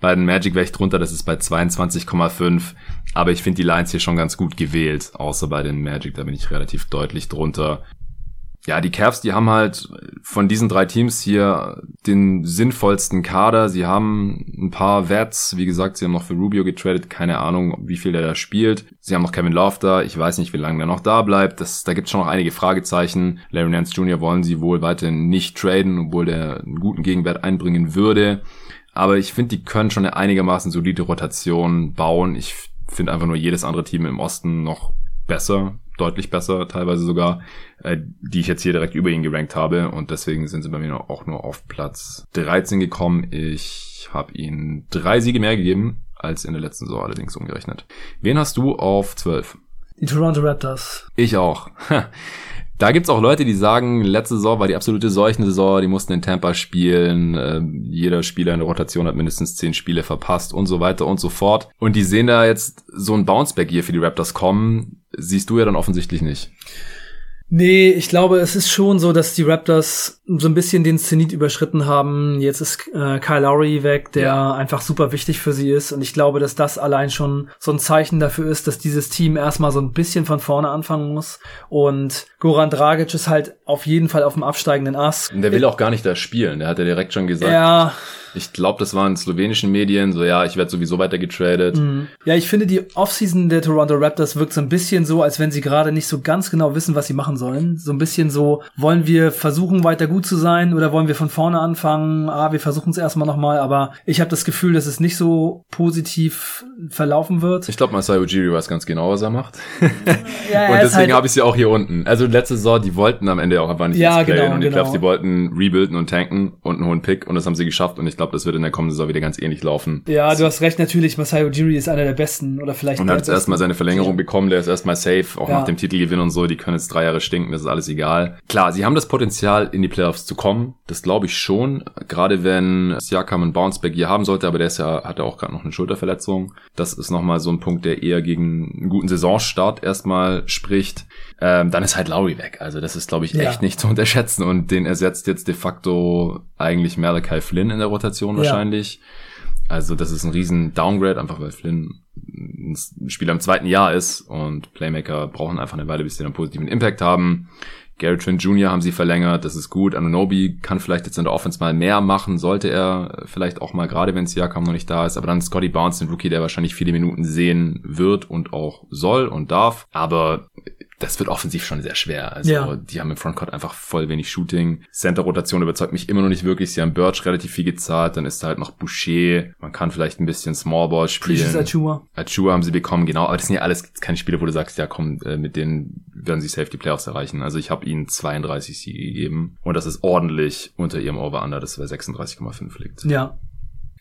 Bei den Magic wäre ich drunter. Das ist bei 22,5. Aber ich finde die Lines hier schon ganz gut gewählt. Außer bei den Magic. Da bin ich relativ deutlich drunter. Ja, die Cavs, die haben halt von diesen drei Teams hier den sinnvollsten Kader. Sie haben ein paar Vets. Wie gesagt, sie haben noch für Rubio getradet. Keine Ahnung, wie viel der da spielt. Sie haben noch Kevin Love da. Ich weiß nicht, wie lange der noch da bleibt. Das, da gibt es schon noch einige Fragezeichen. Larry Nance Jr. wollen sie wohl weiterhin nicht traden, obwohl der einen guten Gegenwert einbringen würde. Aber ich finde, die können schon eine einigermaßen solide Rotation bauen. Ich finde einfach nur jedes andere Team im Osten noch besser, deutlich besser teilweise sogar, äh, die ich jetzt hier direkt über ihn gerankt habe und deswegen sind sie bei mir auch nur auf Platz 13 gekommen. Ich habe ihnen drei Siege mehr gegeben als in der letzten Saison allerdings umgerechnet. Wen hast du auf 12? Die Toronto Raptors. Ich auch. Da gibt's auch Leute, die sagen, letzte Saison war die absolute Seuchensaison, die mussten in Tampa spielen, äh, jeder Spieler in der Rotation hat mindestens zehn Spiele verpasst und so weiter und so fort. Und die sehen da jetzt so ein Bounceback hier für die Raptors kommen, siehst du ja dann offensichtlich nicht. Nee, ich glaube, es ist schon so, dass die Raptors so ein bisschen den Zenit überschritten haben. Jetzt ist äh, Kyle Lowry weg, der Ja. einfach super wichtig für sie ist. Und ich glaube, dass das allein schon so ein Zeichen dafür ist, dass dieses Team erstmal so ein bisschen von vorne anfangen muss. Und Goran Dragic ist halt auf jeden Fall auf dem absteigenden Ast. Und der will auch gar nicht da spielen, der hat ja direkt schon gesagt, Ja, ich glaube, das waren slowenischen Medien, so ja, ich werde sowieso weiter getradet. Mhm. Ja, ich finde, die Offseason der Toronto Raptors wirkt so ein bisschen so, als wenn sie gerade nicht so ganz genau wissen, was sie machen sollen. So ein bisschen so, wollen wir versuchen, weiter gut zu sein oder wollen wir von vorne anfangen? Ah, wir versuchen es erstmal nochmal, aber ich habe das Gefühl, dass es nicht so positiv verlaufen wird. Ich glaube, Masai Ujiri weiß ganz genau, was er macht. Ja, Und deswegen halt- habe ich sie auch hier unten. Also letzte Saison, die wollten am Ende auch einfach nicht Ja, genau, und die genau. Cavs, die wollten rebuilden und tanken und einen hohen Pick und das haben sie geschafft und ich glaube, das wird in der kommenden Saison wieder ganz ähnlich laufen. Ja, du hast recht, natürlich, Masai Ujiri ist einer der besten oder vielleicht Und hat jetzt erstmal seine Verlängerung bekommen, der ist erstmal safe, auch Ja. nach dem Titelgewinn und so, die können jetzt drei Jahre stinken, das ist alles egal. Klar, sie haben das Potenzial, in die Playoffs zu kommen, das glaube ich schon, gerade wenn Siakam einen Bounceback hier haben sollte, aber der ist ja, hat ja auch gerade noch eine Schulterverletzung. Das ist nochmal so ein Punkt, der eher gegen einen guten Saisonstart erstmal spricht. Ähm, dann ist halt Lowry weg, also das ist, glaube ich, Ja. echt nicht zu unterschätzen und den ersetzt jetzt de facto eigentlich Malachi Flynn in der Rotation Ja. wahrscheinlich. Also das ist ein riesen Downgrade, einfach weil Flynn ein Spieler im zweiten Jahr ist und Playmaker brauchen einfach eine Weile, bis sie einen positiven Impact haben. Gary Trent Jr. haben sie verlängert, das ist gut. Anunobi kann vielleicht jetzt in der Offense mal mehr machen, sollte er vielleicht auch mal, gerade wenn Siakam noch nicht da ist. Aber dann Scotty Barnes, den Rookie, der wahrscheinlich viele Minuten sehen wird und auch soll und darf. Aber das wird offensiv schon sehr schwer. Also Ja. die haben im Frontcourt einfach voll wenig Shooting. Center-Rotation überzeugt mich immer noch nicht wirklich. Sie haben Birch relativ viel gezahlt, dann ist da halt noch Boucher. Man kann vielleicht ein bisschen Smallball Precious spielen. Achua. Achua haben sie bekommen, genau. Aber das sind ja alles keine Spiele, wo du sagst, ja komm, äh, mit denen werden sie safe die Playoffs erreichen. Also ich habe ihnen 32 Siege gegeben. Und das ist ordentlich unter ihrem Over-Under, das bei 36,5 liegt. Ja.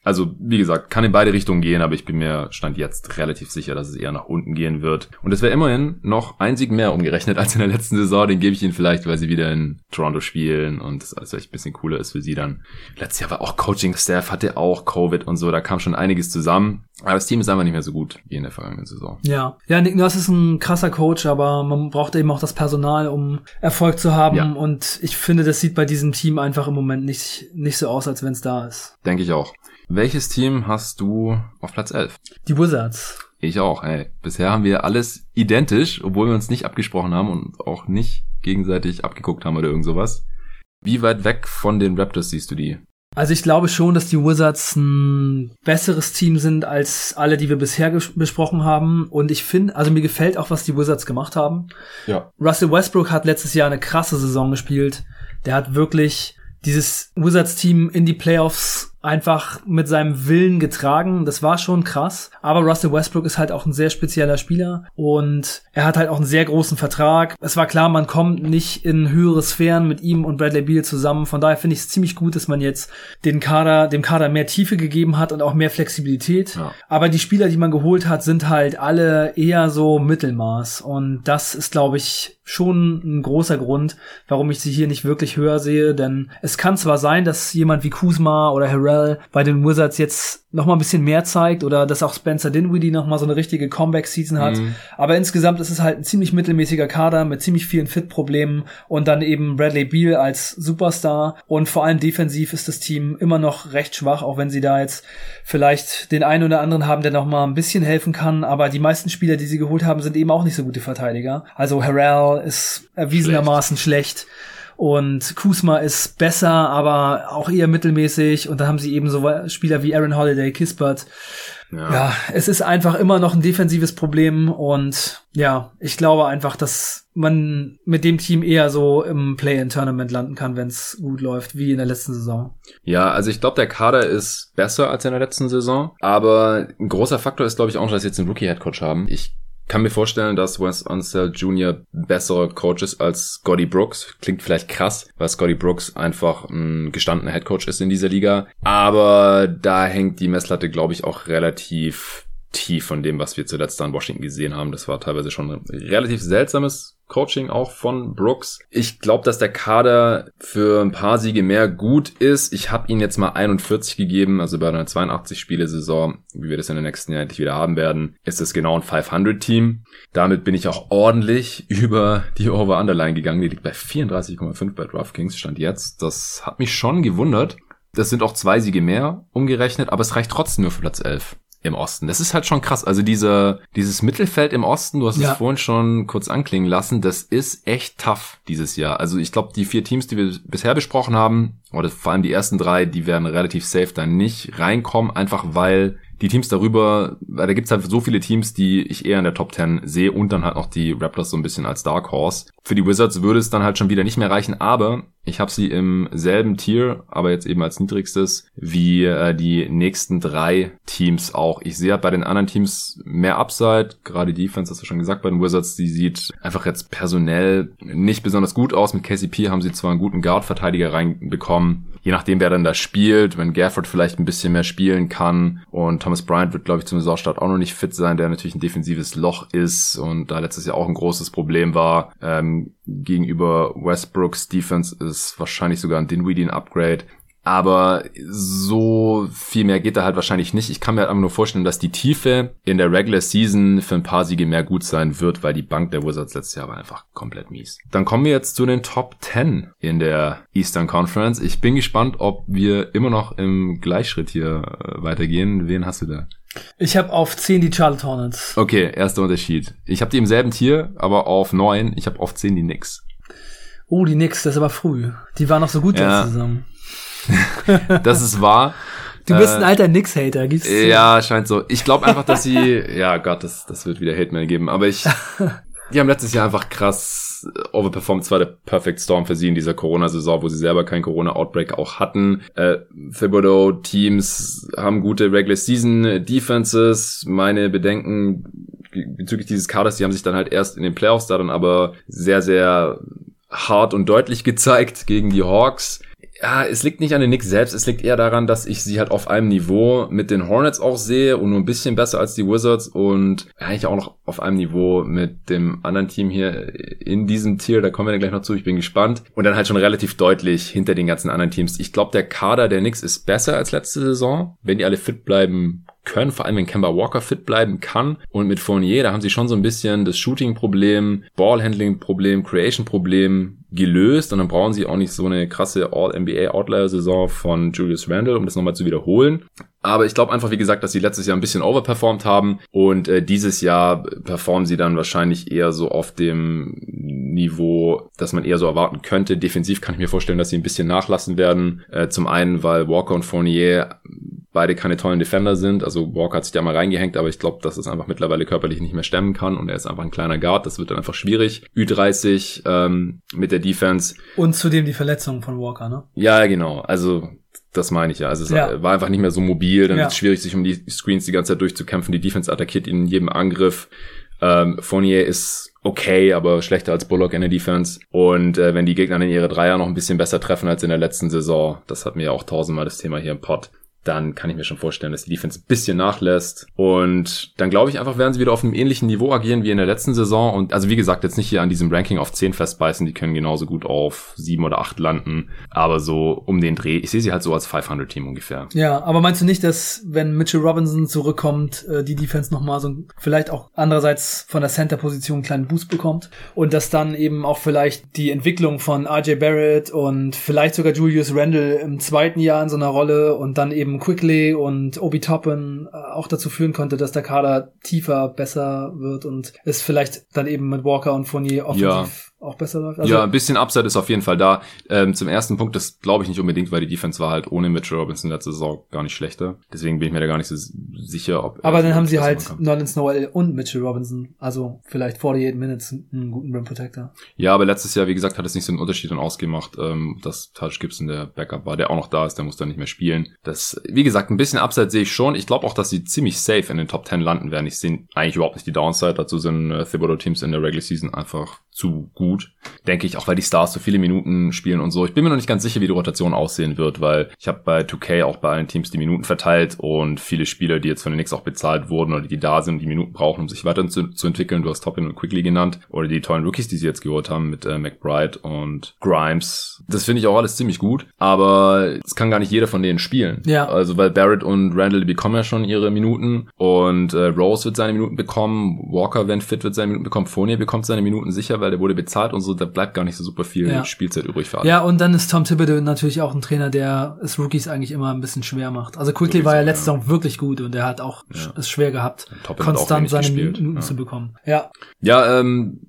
Also, wie gesagt, kann in beide Richtungen gehen, aber ich bin mir stand jetzt relativ sicher, dass es eher nach unten gehen wird. Und es wäre immerhin noch ein Sieg mehr umgerechnet als in der letzten Saison. Den gebe ich ihnen vielleicht, weil sie wieder in Toronto spielen und das alles vielleicht ein bisschen cooler ist für sie dann. Letztes Jahr war auch Coaching-Staff, hatte auch Covid und so, da kam schon einiges zusammen. Aber das Team ist einfach nicht mehr so gut wie in der vergangenen Saison. Ja, ja, Nick Nurse ist ein krasser Coach, aber man braucht eben auch das Personal, um Erfolg zu haben. Ja. Und ich finde, das sieht bei diesem Team einfach im Moment nicht, nicht so aus, als wenn es da ist. Denke ich auch. Welches Team hast du auf Platz 11? Die Wizards. Ich auch, ey. Bisher haben wir alles identisch, obwohl wir uns nicht abgesprochen haben und auch nicht gegenseitig abgeguckt haben oder irgend sowas. Wie weit weg von den Raptors siehst du die? Also ich glaube schon, dass die Wizards ein besseres Team sind als alle, die wir bisher besprochen haben. Und ich finde, also mir gefällt auch, was die Wizards gemacht haben. Ja. Russell Westbrook hat letztes Jahr eine krasse Saison gespielt. Der hat wirklich dieses Wizards-Team in die Playoffs einfach mit seinem Willen getragen. Das war schon krass. Aber Russell Westbrook ist halt auch ein sehr spezieller Spieler und er hat halt auch einen sehr großen Vertrag. Es war klar, man kommt nicht in höhere Sphären mit ihm und Bradley Beal zusammen. Von daher finde ich es ziemlich gut, dass man jetzt den Kader, dem Kader mehr Tiefe gegeben hat und auch mehr Flexibilität. Ja. Aber die Spieler, die man geholt hat, sind halt alle eher so Mittelmaß und das ist, glaube ich, schon ein großer Grund, warum ich sie hier nicht wirklich höher sehe, denn es kann zwar sein, dass jemand wie Kuzma oder Harrell bei den Wizards jetzt noch mal ein bisschen mehr zeigt oder dass auch Spencer Dinwiddie noch mal so eine richtige Comeback-Season hat, mhm. aber insgesamt ist es halt ein ziemlich mittelmäßiger Kader mit ziemlich vielen Fit-Problemen und dann eben Bradley Beal als Superstar und vor allem defensiv ist das Team immer noch recht schwach, auch wenn sie da jetzt vielleicht den einen oder anderen haben, der noch mal ein bisschen helfen kann, aber die meisten Spieler, die sie geholt haben, sind eben auch nicht so gute Verteidiger. Also Harrell ist erwiesenermaßen schlecht. schlecht. Und Kusma ist besser, aber auch eher mittelmäßig. Und dann haben sie eben so Spieler wie Aaron Holiday, Kispert. Ja. ja, es ist einfach immer noch ein defensives Problem. Und ja, ich glaube einfach, dass man mit dem Team eher so im Play-in-Tournament landen kann, wenn es gut läuft, wie in der letzten Saison. Ja, also ich glaube, der Kader ist besser als in der letzten Saison. Aber ein großer Faktor ist, glaube ich, auch, dass sie jetzt einen Rookie-Headcoach haben. Ich kann mir vorstellen, dass Wes Unseld Jr. bessere Coach ist als Scotty Brooks. Klingt vielleicht krass, weil Scotty Brooks einfach ein gestandener Headcoach ist in dieser Liga. Aber da hängt die Messlatte, glaube ich, auch relativ tief von dem, was wir zuletzt an Washington gesehen haben. Das war teilweise schon ein relativ seltsames Coaching auch von Brooks. Ich glaube, dass der Kader für ein paar Siege mehr gut ist. Ich habe ihn jetzt mal 41 gegeben, also bei einer 82 Spiele Saison, wie wir das in den nächsten Jahren endlich wieder haben werden, ist es genau ein 500 Team. Damit bin ich auch ordentlich über die Over-Underline gegangen. Die liegt bei 34,5 bei DraftKings stand jetzt. Das hat mich schon gewundert. Das sind auch zwei Siege mehr umgerechnet, aber es reicht trotzdem nur für Platz 11 im Osten. Das ist halt schon krass. Also diese, dieses Mittelfeld im Osten, du hast ja. es vorhin schon kurz anklingen lassen, das ist echt tough dieses Jahr. Also ich glaube, die vier Teams, die wir bisher besprochen haben, oder vor allem die ersten drei, die werden relativ safe da nicht reinkommen, einfach weil die Teams darüber, weil da gibt's halt so viele Teams, die ich eher in der Top 10 sehe und dann halt noch die Raptors so ein bisschen als Dark Horse. Für die Wizards würde es dann halt schon wieder nicht mehr reichen, aber ich habe sie im selben Tier, aber jetzt eben als niedrigstes, wie äh, die nächsten drei Teams auch. Ich sehe halt bei den anderen Teams mehr Upside, gerade die Defense, hast du schon gesagt, bei den Wizards, die sieht einfach jetzt personell nicht besonders gut aus. Mit KCP haben sie zwar einen guten Guard-Verteidiger reinbekommen, je nachdem, wer dann da spielt, wenn Gafford vielleicht ein bisschen mehr spielen kann und Thomas Bryant wird, glaube ich, zum Saisonstart auch noch nicht fit sein, der natürlich ein defensives Loch ist und da letztes Jahr auch ein großes Problem war. Ähm, gegenüber Westbrooks Defense ist wahrscheinlich sogar ein Dinwiddie ein Upgrade. Aber so viel mehr geht da halt wahrscheinlich nicht. Ich kann mir halt einfach nur vorstellen, dass die Tiefe in der Regular Season für ein paar Siege mehr gut sein wird, weil die Bank der Wizards letztes Jahr war einfach komplett mies. Dann kommen wir jetzt zu den Top 10 in der Eastern Conference. Ich bin gespannt, ob wir immer noch im Gleichschritt hier äh, weitergehen. Wen hast du da? Ich habe auf 10 die Charlotte Hornets. Okay, erster Unterschied. Ich habe die im selben Tier, aber auf 9. Ich habe auf 10 die Knicks. Oh, die Knicks, das ist aber früh. Die waren noch so gut ja. zusammen. das ist wahr. Du bist äh, ein alter Knicks-Hater, gibt's Ja, scheint so. Ich glaube einfach, dass sie, ja Gott, das, das wird wieder Hate-Mail geben, aber ich, die haben letztes Jahr einfach krass overperformed. Es war der Perfect Storm für sie in dieser Corona-Saison, wo sie selber keinen Corona-Outbreak auch hatten. Äh, Thibodeau-Teams haben gute Regular-Season-Defenses. Meine Bedenken bezüglich dieses Kaders, die haben sich dann halt erst in den Playoffs da dann aber sehr, sehr hart und deutlich gezeigt gegen die Hawks ja, es liegt nicht an den Knicks selbst, es liegt eher daran, dass ich sie halt auf einem Niveau mit den Hornets auch sehe und nur ein bisschen besser als die Wizards und eigentlich auch noch auf einem Niveau mit dem anderen Team hier in diesem Tier, da kommen wir dann gleich noch zu, ich bin gespannt. Und dann halt schon relativ deutlich hinter den ganzen anderen Teams. Ich glaube, der Kader der Knicks ist besser als letzte Saison, wenn die alle fit bleiben können, vor allem wenn Kemba Walker fit bleiben kann. Und mit Fournier, da haben sie schon so ein bisschen das Shooting-Problem, Ballhandling-Problem, Creation-Problem gelöst und dann brauchen sie auch nicht so eine krasse All-NBA-Outlier-Saison von Julius Randle, um das nochmal zu wiederholen. Aber ich glaube einfach, wie gesagt, dass sie letztes Jahr ein bisschen overperformed haben und äh, dieses Jahr performen sie dann wahrscheinlich eher so auf dem Niveau, das man eher so erwarten könnte. Defensiv kann ich mir vorstellen, dass sie ein bisschen nachlassen werden. Äh, zum einen, weil Walker und Fournier beide keine tollen Defender sind. Also Walker hat sich da mal reingehängt, aber ich glaube, dass es einfach mittlerweile körperlich nicht mehr stemmen kann und er ist einfach ein kleiner Guard. Das wird dann einfach schwierig. Ü30 ähm, mit der Defense. Und zudem die Verletzung von Walker, ne? Ja, genau. Also das meine ich ja. Also es ja. war einfach nicht mehr so mobil. Dann ja. ist es schwierig, sich um die Screens die ganze Zeit durchzukämpfen. Die Defense attackiert ihn in jedem Angriff. Ähm, Fournier ist okay, aber schlechter als Bullock in der Defense. Und äh, wenn die Gegner in ihre Dreier noch ein bisschen besser treffen als in der letzten Saison, das hatten wir ja auch tausendmal das Thema hier im Pod, dann kann ich mir schon vorstellen, dass die Defense ein bisschen nachlässt. Und dann glaube ich einfach, werden sie wieder auf einem ähnlichen Niveau agieren wie in der letzten Saison. Und also wie gesagt, jetzt nicht hier an diesem Ranking auf 10 festbeißen, die können genauso gut auf 7 oder 8 landen. Aber so um den Dreh, ich sehe sie halt so als 500-Team ungefähr. Ja, aber meinst du nicht, dass wenn Mitchell Robinson zurückkommt, äh, die Defense nochmal so vielleicht auch andererseits von der Center-Position einen kleinen Boost bekommt? Und dass dann eben auch vielleicht die Entwicklung von RJ Barrett und vielleicht sogar Julius Randle im zweiten Jahr in so einer Rolle und dann eben Quickly und Obi Toppin äh, auch dazu führen konnte, dass der Kader tiefer, besser wird und es vielleicht dann eben mit Walker und Fournier offensiv ja auch besser läuft. Also ja, ein bisschen Upside ist auf jeden Fall da. Ähm, zum ersten Punkt, das glaube ich nicht unbedingt, weil die Defense war halt ohne Mitchell Robinson letzte Saison gar nicht schlechter. Deswegen bin ich mir da gar nicht so sicher, ob. Aber dann haben sie halt Nolan Noel und Mitchell Robinson. Also vielleicht 48 Minutes einen guten Rim Protector. Ja, aber letztes Jahr, wie gesagt, hat es nicht so einen Unterschied dann ausgemacht, ähm, dass Touch Gibson der Backup war, der auch noch da ist, der muss dann nicht mehr spielen. Das, wie gesagt, ein bisschen Upside sehe ich schon. Ich glaube auch, dass sie ziemlich safe in den Top 10 landen werden. Ich sehe eigentlich überhaupt nicht die Downside. Dazu sind äh, Thibodeau Teams in der Regular Season einfach zu gut. Denke ich, auch weil die Stars so viele Minuten spielen und so. Ich bin mir noch nicht ganz sicher, wie die Rotation aussehen wird, weil ich habe bei 2K auch bei allen Teams die Minuten verteilt und viele Spieler, die jetzt von den Knicks auch bezahlt wurden oder die da sind, die Minuten brauchen, um sich weiter zu, zu entwickeln. Du hast Toppin und Quickly genannt. Oder die tollen Rookies, die sie jetzt geholt haben mit äh, McBride und Grimes. Das finde ich auch alles ziemlich gut. Aber es kann gar nicht jeder von denen spielen. Ja. Also weil Barrett und Randall die bekommen ja schon ihre Minuten und äh, Rose wird seine Minuten bekommen. Walker, wenn fit, wird seine Minuten bekommen. Fournier bekommt seine Minuten sicher, weil der wurde bezahlt und so. Da bleibt gar nicht so super viel ja. Spielzeit übrig für alle. Ja, und dann ist Tom Thibodeau natürlich auch ein Trainer, der es Rookies eigentlich immer ein bisschen schwer macht. Also Quickly Sowieso, war ja letzte Saison wirklich gut und er hat auch ja. es schwer gehabt, konstant seine Minuten zu bekommen. Ja. Ja, ähm,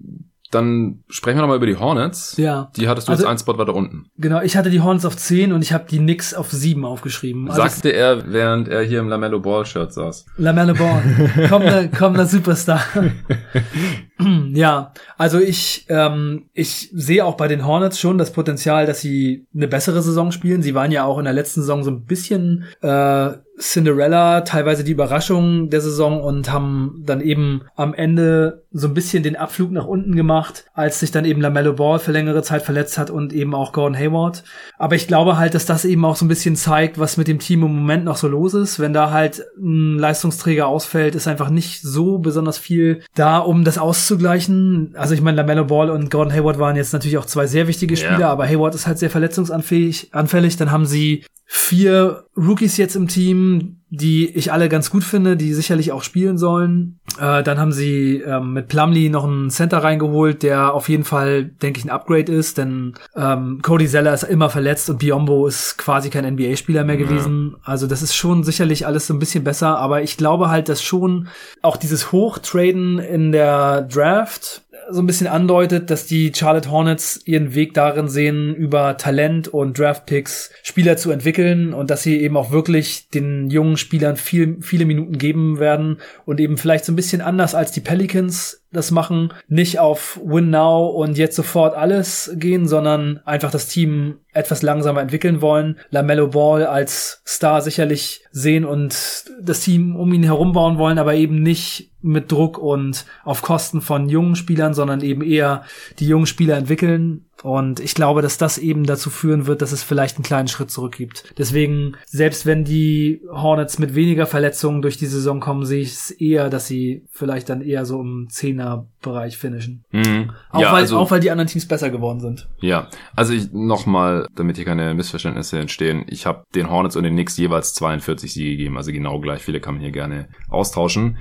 dann sprechen wir nochmal über die Hornets. Ja. Die hattest du also, jetzt einen Spot weiter unten. Genau, ich hatte die Hornets auf 10 und ich habe die Knicks auf 7 aufgeschrieben. Also Sagte er, während er hier im Lamello Ball Shirt saß. Lamello Ball. kommender, kommender Superstar. ja, also ich, ähm, ich sehe auch bei den Hornets schon das Potenzial, dass sie eine bessere Saison spielen. Sie waren ja auch in der letzten Saison so ein bisschen äh, Cinderella, teilweise die Überraschung der Saison und haben dann eben am Ende so ein bisschen den Abflug nach unten gemacht, als sich dann eben LaMelo Ball für längere Zeit verletzt hat und eben auch Gordon Hayward. Aber ich glaube halt, dass das eben auch so ein bisschen zeigt, was mit dem Team im Moment noch so los ist. Wenn da halt ein Leistungsträger ausfällt, ist einfach nicht so besonders viel da, um das auszugleichen. Also ich meine, LaMelo Ball und Gordon Hayward waren jetzt natürlich auch zwei sehr wichtige Spieler, ja. aber Hayward ist halt sehr verletzungsanfällig. Anfällig. Dann haben sie vier Rookies jetzt im Team, die ich alle ganz gut finde, die sicherlich auch spielen sollen. Äh, dann haben sie ähm, mit Plumlee noch einen Center reingeholt, der auf jeden Fall, denke ich, ein Upgrade ist, denn ähm, Cody Zeller ist immer verletzt und Biombo ist quasi kein NBA-Spieler mehr gewesen. Ja. Also das ist schon sicherlich alles so ein bisschen besser, aber ich glaube halt, dass schon auch dieses Hochtraden in der Draft so ein bisschen andeutet, dass die Charlotte Hornets ihren Weg darin sehen, über Talent und Draftpicks Spieler zu entwickeln und dass sie eben auch wirklich den jungen Spielern viel, viele Minuten geben werden und eben vielleicht so ein bisschen anders als die Pelicans das machen, nicht auf Win Now und jetzt sofort alles gehen, sondern einfach das Team etwas langsamer entwickeln wollen. LaMelo Ball als Star sicherlich sehen und das Team um ihn herum bauen wollen, aber eben nicht mit Druck und auf Kosten von jungen Spielern, sondern eben eher die jungen Spieler entwickeln. Und ich glaube, dass das eben dazu führen wird, dass es vielleicht einen kleinen Schritt zurück gibt. Deswegen, selbst wenn die Hornets mit weniger Verletzungen durch die Saison kommen, sehe ich es eher, dass sie vielleicht dann eher so im Zehner-Bereich finishen. Mhm. Auch, ja, weil, also, auch weil die anderen Teams besser geworden sind. ja, also ich nochmal, damit hier keine Missverständnisse entstehen, ich habe den Hornets und den Knicks jeweils 42 Siege gegeben, also genau gleich viele kann man hier gerne austauschen.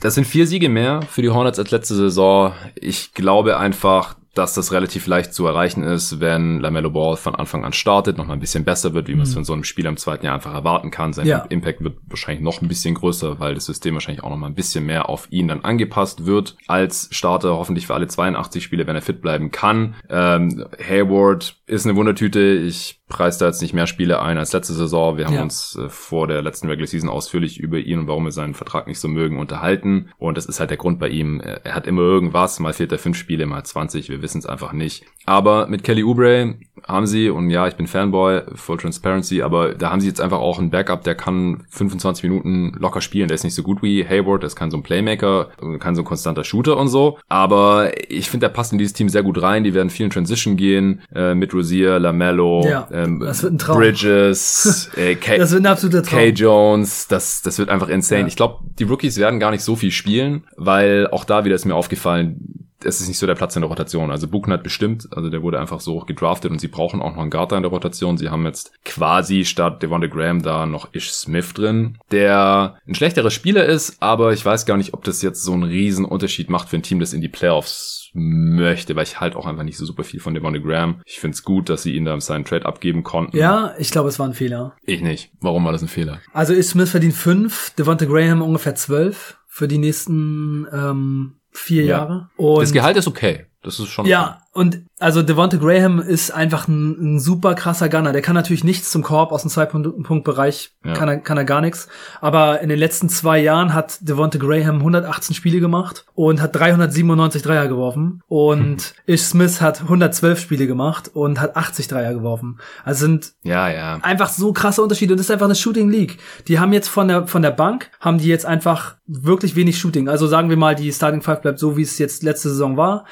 Das sind vier Siege mehr für die Hornets als letzte Saison. Ich glaube einfach, dass das relativ leicht zu erreichen ist, wenn LaMelo Ball von Anfang an startet, noch mal ein bisschen besser wird, wie man es von so einem Spieler im zweiten Jahr einfach erwarten kann. Sein Ja. Impact wird wahrscheinlich noch ein bisschen größer, weil das System wahrscheinlich auch noch mal ein bisschen mehr auf ihn dann angepasst wird als Starter, hoffentlich für alle 82 Spiele, wenn er fit bleiben kann. Ähm, Hayward ist eine Wundertüte. Ich preise da jetzt nicht mehr Spiele ein als letzte Saison. Wir haben Ja. uns äh, vor der letzten Regular Season ausführlich über ihn und warum wir seinen Vertrag nicht so mögen unterhalten. Und das ist halt der Grund bei ihm. Er hat immer irgendwas. Mal fehlt er fünf Spiele, mal 20. Wir wissen es einfach nicht. Aber mit Kelly Oubre haben sie, und ja, ich bin Fanboy, Full Transparency, aber da haben sie jetzt einfach auch einen Backup, der kann 25 Minuten locker spielen. Der ist nicht so gut wie Hayward, der ist kein so ein Playmaker, kein so ein konstanter Shooter und so. Aber ich finde, der passt in dieses Team sehr gut rein. Die werden viel in Transition gehen, äh, mit Rosier, Lamello, Ja, ähm, das wird ein Traum. Bridges, äh, K Das wird ein absoluter Traum. K. Jones, das, das wird einfach insane. Ja. Ich glaube, die Rookies werden gar nicht so viel spielen, weil auch da wieder ist mir aufgefallen, es ist nicht so der Platz in der Rotation. Also Buchen hat bestimmt, also der wurde einfach so hoch gedraftet und sie brauchen auch noch einen Guard da in der Rotation. Sie haben jetzt quasi statt Devonta Graham da noch Ish Smith drin, der ein schlechterer Spieler ist, aber ich weiß gar nicht, ob das jetzt so einen riesen Unterschied macht für ein Team, das in die Playoffs möchte, weil ich halt auch einfach nicht so super viel von Devonta Graham. Ich finde es gut, dass sie ihn da Sign Trade abgeben konnten. Ja, ich glaube, es war ein Fehler. Ich nicht. Warum war das ein Fehler? Also ist Smith verdient fünf, Devonta Graham ungefähr zwölf für die nächsten ähm, vier Ja. Jahre. Und Das Gehalt ist okay. Das ist schon. Ja, und also Devonta Graham ist einfach ein, ein super krasser Gunner. Der kann natürlich nichts zum Korb aus dem Zwei-Punkt-Bereich, Ja. kann, er, kann er gar nichts. Aber in den letzten zwei Jahren hat Devonta Graham 118 Spiele gemacht und hat 397 Dreier geworfen. Und Ish Smith hat 112 Spiele gemacht und hat 80 Dreier geworfen. Also sind Ja, ja. einfach so krasse Unterschiede. Und das ist einfach eine Shooting League. Die haben jetzt von der, von der Bank, haben die jetzt einfach wirklich wenig Shooting. Also sagen wir mal, die Starting Five bleibt so, wie es jetzt letzte Saison war.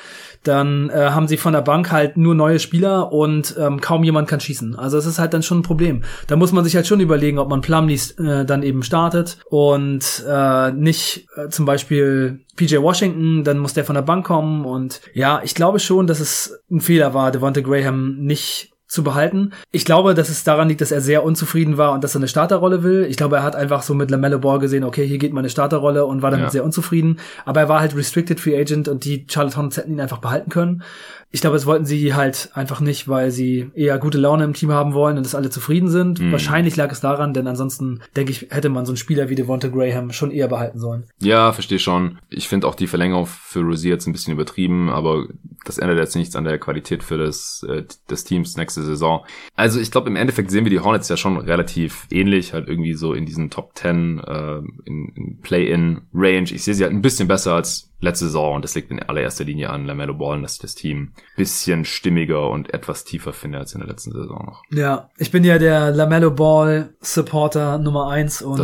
Dann äh, haben sie von der Bank halt nur neue Spieler und ähm, kaum jemand kann schießen. Also es ist halt dann schon ein Problem. Da muss man sich halt schon überlegen, ob man Plumlee äh, dann eben startet und äh, nicht äh, zum Beispiel PJ Washington, dann muss der von der Bank kommen. Und ja, ich glaube schon, dass es ein Fehler war, Devonta Graham nicht zu behalten. Ich glaube, dass es daran liegt, dass er sehr unzufrieden war und dass er eine Starterrolle will. Ich glaube, er hat einfach so mit LaMelo Ball gesehen, okay, hier geht meine Starterrolle und war damit Ja. sehr unzufrieden. Aber er war halt Restricted Free Agent und die Charlotte Hornets hätten ihn einfach behalten können. Ich glaube, das wollten sie halt einfach nicht, weil sie eher gute Laune im Team haben wollen und dass alle zufrieden sind. Mhm. Wahrscheinlich lag es daran, denn ansonsten, denke ich, hätte man so einen Spieler wie Devonta Graham schon eher behalten sollen. Ja, verstehe schon. Ich finde auch die Verlängerung für Rosier jetzt ein bisschen übertrieben, aber das ändert jetzt nichts an der Qualität für das, äh, des Teams nächste Saison. Also ich glaube, im Endeffekt sehen wir die Hornets ja schon relativ ähnlich, halt irgendwie so in diesen Top 10 äh, in, in Play-in-Range. Ich sehe sie halt ein bisschen besser als letzte Saison und das liegt in allererster Linie an LaMelo Ball, dass ich das Team bisschen stimmiger und etwas tiefer finde als in der letzten Saison noch. Ja, ich bin ja der LaMelo Ball Supporter Nummer eins und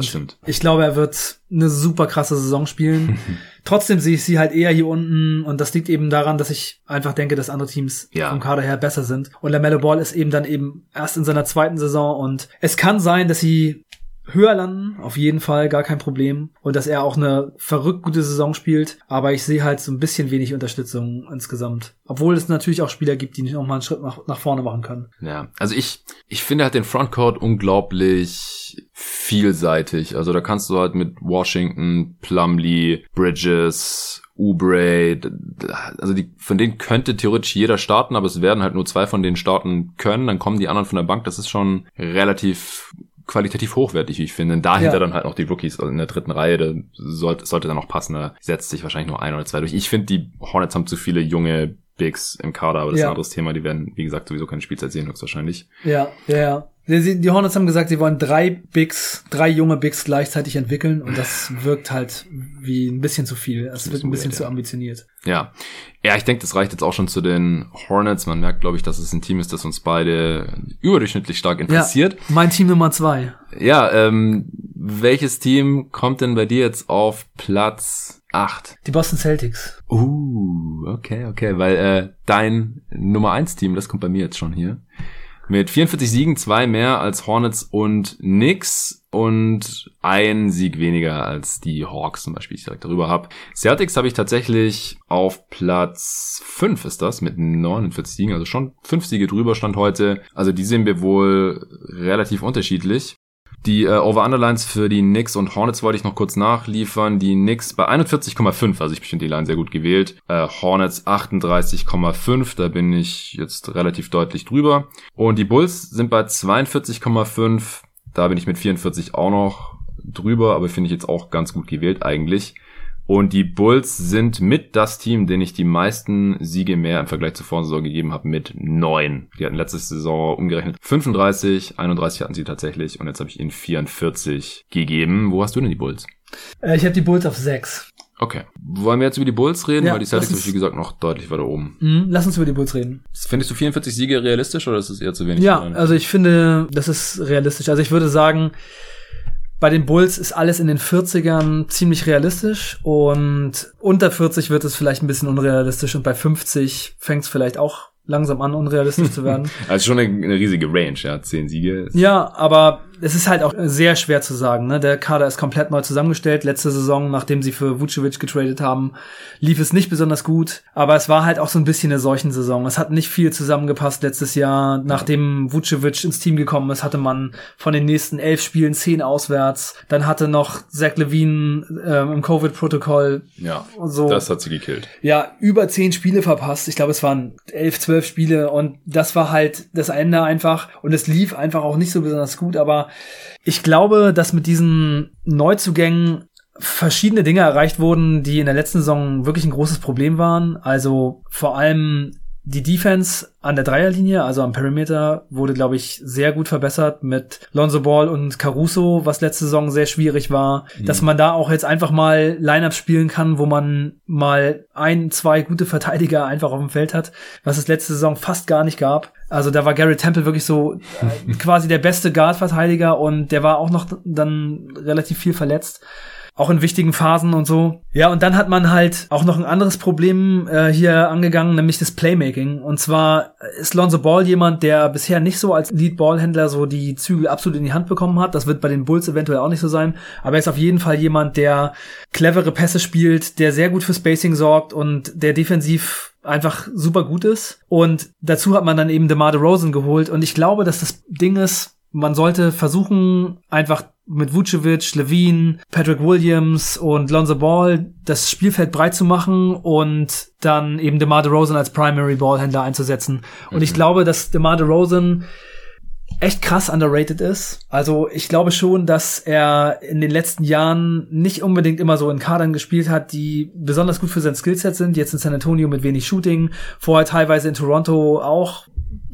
ich glaube, er wird eine super krasse Saison spielen. Trotzdem sehe ich sie halt eher hier unten und das liegt eben daran, dass ich einfach denke, dass andere Teams Ja. vom Kader her besser sind. Und LaMelo Ball ist eben dann eben erst in seiner zweiten Saison und es kann sein, dass sie höher landen, auf jeden Fall, gar kein Problem. Und dass er auch eine verrückt gute Saison spielt. Aber ich sehe halt so ein bisschen wenig Unterstützung insgesamt. Obwohl es natürlich auch Spieler gibt, die noch mal einen Schritt nach, nach vorne machen können. Ja, also ich, ich finde halt den Frontcourt unglaublich vielseitig. Also da kannst du halt mit Washington, Plumlee, Bridges, d- also die, von denen könnte theoretisch jeder starten, aber es werden halt nur zwei von denen starten können. Dann kommen die anderen von der Bank. Das ist schon relativ qualitativ hochwertig, wie ich finde. Dahinter Ja. dann halt noch die Rookies in der dritten Reihe, da sollte, sollte dann noch passen. Da setzt sich wahrscheinlich nur ein oder zwei durch. Ich finde, die Hornets haben zu viele junge Bigs im Kader, aber das ist Ja. ein anderes Thema. Die werden, wie gesagt, sowieso keine Spielzeit sehen, höchstwahrscheinlich. Ja, ja, ja. Die, die Hornets haben gesagt, sie wollen drei Bigs, drei junge Bigs gleichzeitig entwickeln und das wirkt halt wie ein bisschen zu viel. Es wird ein bisschen weird, zu ambitioniert. Ja. Ja, ich denke, das reicht jetzt auch schon zu den Hornets. Man merkt, glaube ich, dass es ein Team ist, das uns beide überdurchschnittlich stark interessiert. Ja, mein Team Nummer zwei. Ja, ähm, welches Team kommt denn bei dir jetzt auf Platz 8? Die Boston Celtics. Uh, okay, okay, weil äh, dein Nummer 1 Team, das kommt bei mir jetzt schon hier. Mit 44 Siegen, zwei mehr als Hornets und Knicks und ein Sieg weniger als die Hawks zum Beispiel, ich direkt darüber habe. Celtics habe ich tatsächlich auf Platz 5 ist das, mit 49 Siegen, also schon fünf Siege drüber stand heute. Also die sehen wir wohl relativ unterschiedlich. Die äh, Over-Underlines für die Knicks und Hornets wollte ich noch kurz nachliefern. Die Knicks bei 41,5, also ich finde die Line sehr gut gewählt. Äh, Hornets 38,5, da bin ich jetzt relativ deutlich drüber. Und die Bulls sind bei 42,5, da bin ich mit 44 auch noch drüber, aber finde ich jetzt auch ganz gut gewählt eigentlich. Und die Bulls sind mit das Team, den ich die meisten Siege mehr im Vergleich zur Vorsaison gegeben habe, mit neun. Die hatten letzte Saison umgerechnet 35, 31 hatten sie tatsächlich und jetzt habe ich ihnen 44 gegeben. Wo hast du denn die Bulls? Äh, ich habe die Bulls auf sechs. Okay. Wollen wir jetzt über die Bulls reden? Ja, Weil die Celtics sind, wie gesagt, noch deutlich weiter oben. Mhm, lass uns über die Bulls reden. Findest du 44 Siege realistisch oder ist es eher zu wenig? Ja, also ich finde, das ist realistisch. Also ich würde sagen, bei den Bulls ist alles in den 40ern ziemlich realistisch und unter 40 wird es vielleicht ein bisschen unrealistisch und bei 50 fängt es vielleicht auch langsam an, unrealistisch zu werden. Also schon eine, eine, riesige Range, ja, zehn Siege. Ja, aber es ist halt auch sehr schwer zu sagen. Ne? Der Kader ist komplett neu zusammengestellt. Letzte Saison, nachdem sie für Vucevic getradet haben, lief es nicht besonders gut. Aber es war halt auch so ein bisschen eine solchen Saison. Es hat nicht viel zusammengepasst letztes Jahr. Nachdem Vucevic ins Team gekommen ist, hatte man von den nächsten elf Spielen zehn auswärts. Dann hatte noch Zach Levine ähm, im Covid-Protokoll. Ja, so, das hat sie gekillt. Ja, über zehn Spiele verpasst. Ich glaube, es waren elf, zwölf zwölf Spiele und das war halt das Ende einfach und es lief einfach auch nicht so besonders gut, aber ich glaube, dass mit diesen Neuzugängen verschiedene Dinge erreicht wurden, die in der letzten Saison wirklich ein großes Problem waren. Also vor allem die Defense an der Dreierlinie, also am Perimeter, wurde, glaube ich, sehr gut verbessert mit Lonzo Ball und Caruso, was letzte Saison sehr schwierig war. Mhm. Dass man da auch jetzt einfach mal Lineups spielen kann, wo man mal ein, zwei gute Verteidiger einfach auf dem Feld hat, was es letzte Saison fast gar nicht gab. Also da war Gary Temple wirklich so äh, quasi der beste Guard-Verteidiger und der war auch noch dann relativ viel verletzt auch in wichtigen Phasen und so. Ja, und dann hat man halt auch noch ein anderes Problem äh, hier angegangen, nämlich das Playmaking. Und zwar ist Lonzo Ball jemand, der bisher nicht so als Lead-Ballhändler so die Zügel absolut in die Hand bekommen hat. Das wird bei den Bulls eventuell auch nicht so sein. Aber er ist auf jeden Fall jemand, der clevere Pässe spielt, der sehr gut für Spacing sorgt und der defensiv einfach super gut ist. Und dazu hat man dann eben DeMar DeRozan geholt. Und ich glaube, dass das Ding ist, man sollte versuchen, einfach mit Vucevic, Levine, Patrick Williams und Lonzo Ball das Spielfeld breit zu machen und dann eben DeMar DeRozan als Primary Ballhändler einzusetzen. Und mhm. ich glaube, dass DeMar DeRozan echt krass underrated ist. Also ich glaube schon, dass er in den letzten Jahren nicht unbedingt immer so in Kadern gespielt hat, die besonders gut für sein Skillset sind. Jetzt in San Antonio mit wenig Shooting, vorher teilweise in Toronto auch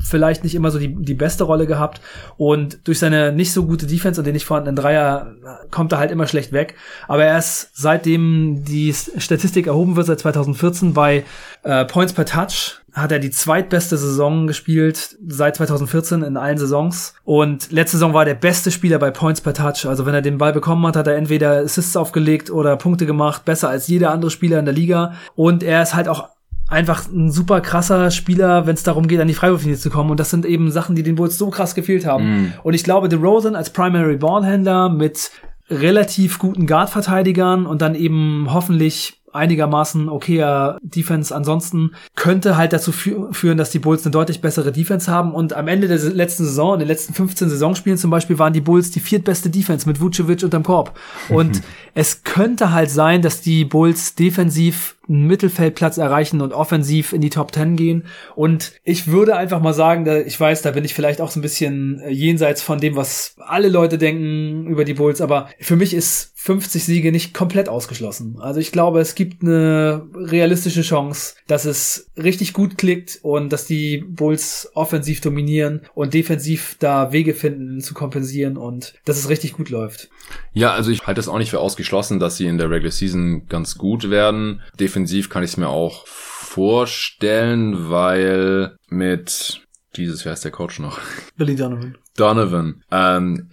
vielleicht nicht immer so die, die beste Rolle gehabt und durch seine nicht so gute Defense und den nicht vorhandenen Dreier kommt er halt immer schlecht weg. Aber er ist seitdem die Statistik erhoben wird, seit 2014 bei äh, Points per Touch, hat er die zweitbeste Saison gespielt seit 2014 in allen Saisons. Und letzte Saison war er der beste Spieler bei Points per Touch. Also wenn er den Ball bekommen hat, hat er entweder Assists aufgelegt oder Punkte gemacht, besser als jeder andere Spieler in der Liga. Und er ist halt auch einfach ein super krasser Spieler, wenn es darum geht, an die Freiwurflinie zu kommen. Und das sind eben Sachen, die den Bulls so krass gefehlt haben. Mm. Und ich glaube, DeRozan als Primary Ballhändler mit relativ guten Guard-Verteidigern und dann eben hoffentlich einigermaßen okayer Defense ansonsten könnte halt dazu fü führen, dass die Bulls eine deutlich bessere Defense haben und am Ende der letzten Saison, in den letzten 15 Saisonspielen zum Beispiel, waren die Bulls die viertbeste Defense mit Vucevic unterm Korb. Und es könnte halt sein, dass die Bulls defensiv einen Mittelfeldplatz erreichen und offensiv in die Top 10 gehen. Und ich würde einfach mal sagen, da, ich weiß, da bin ich vielleicht auch so ein bisschen äh, jenseits von dem, was alle Leute denken über die Bulls, aber für mich ist 50 Siege nicht komplett ausgeschlossen. Also ich glaube, es gibt eine realistische Chance, dass es richtig gut klickt und dass die Bulls offensiv dominieren und defensiv da Wege finden zu kompensieren und dass es richtig gut läuft. Ja, also ich halte es auch nicht für ausgeschlossen, dass sie in der Regular Season ganz gut werden. Defensiv kann ich es mir auch vorstellen, weil mit dieses, wer ist der Coach noch? Billy Donovan. Donovan. Ähm,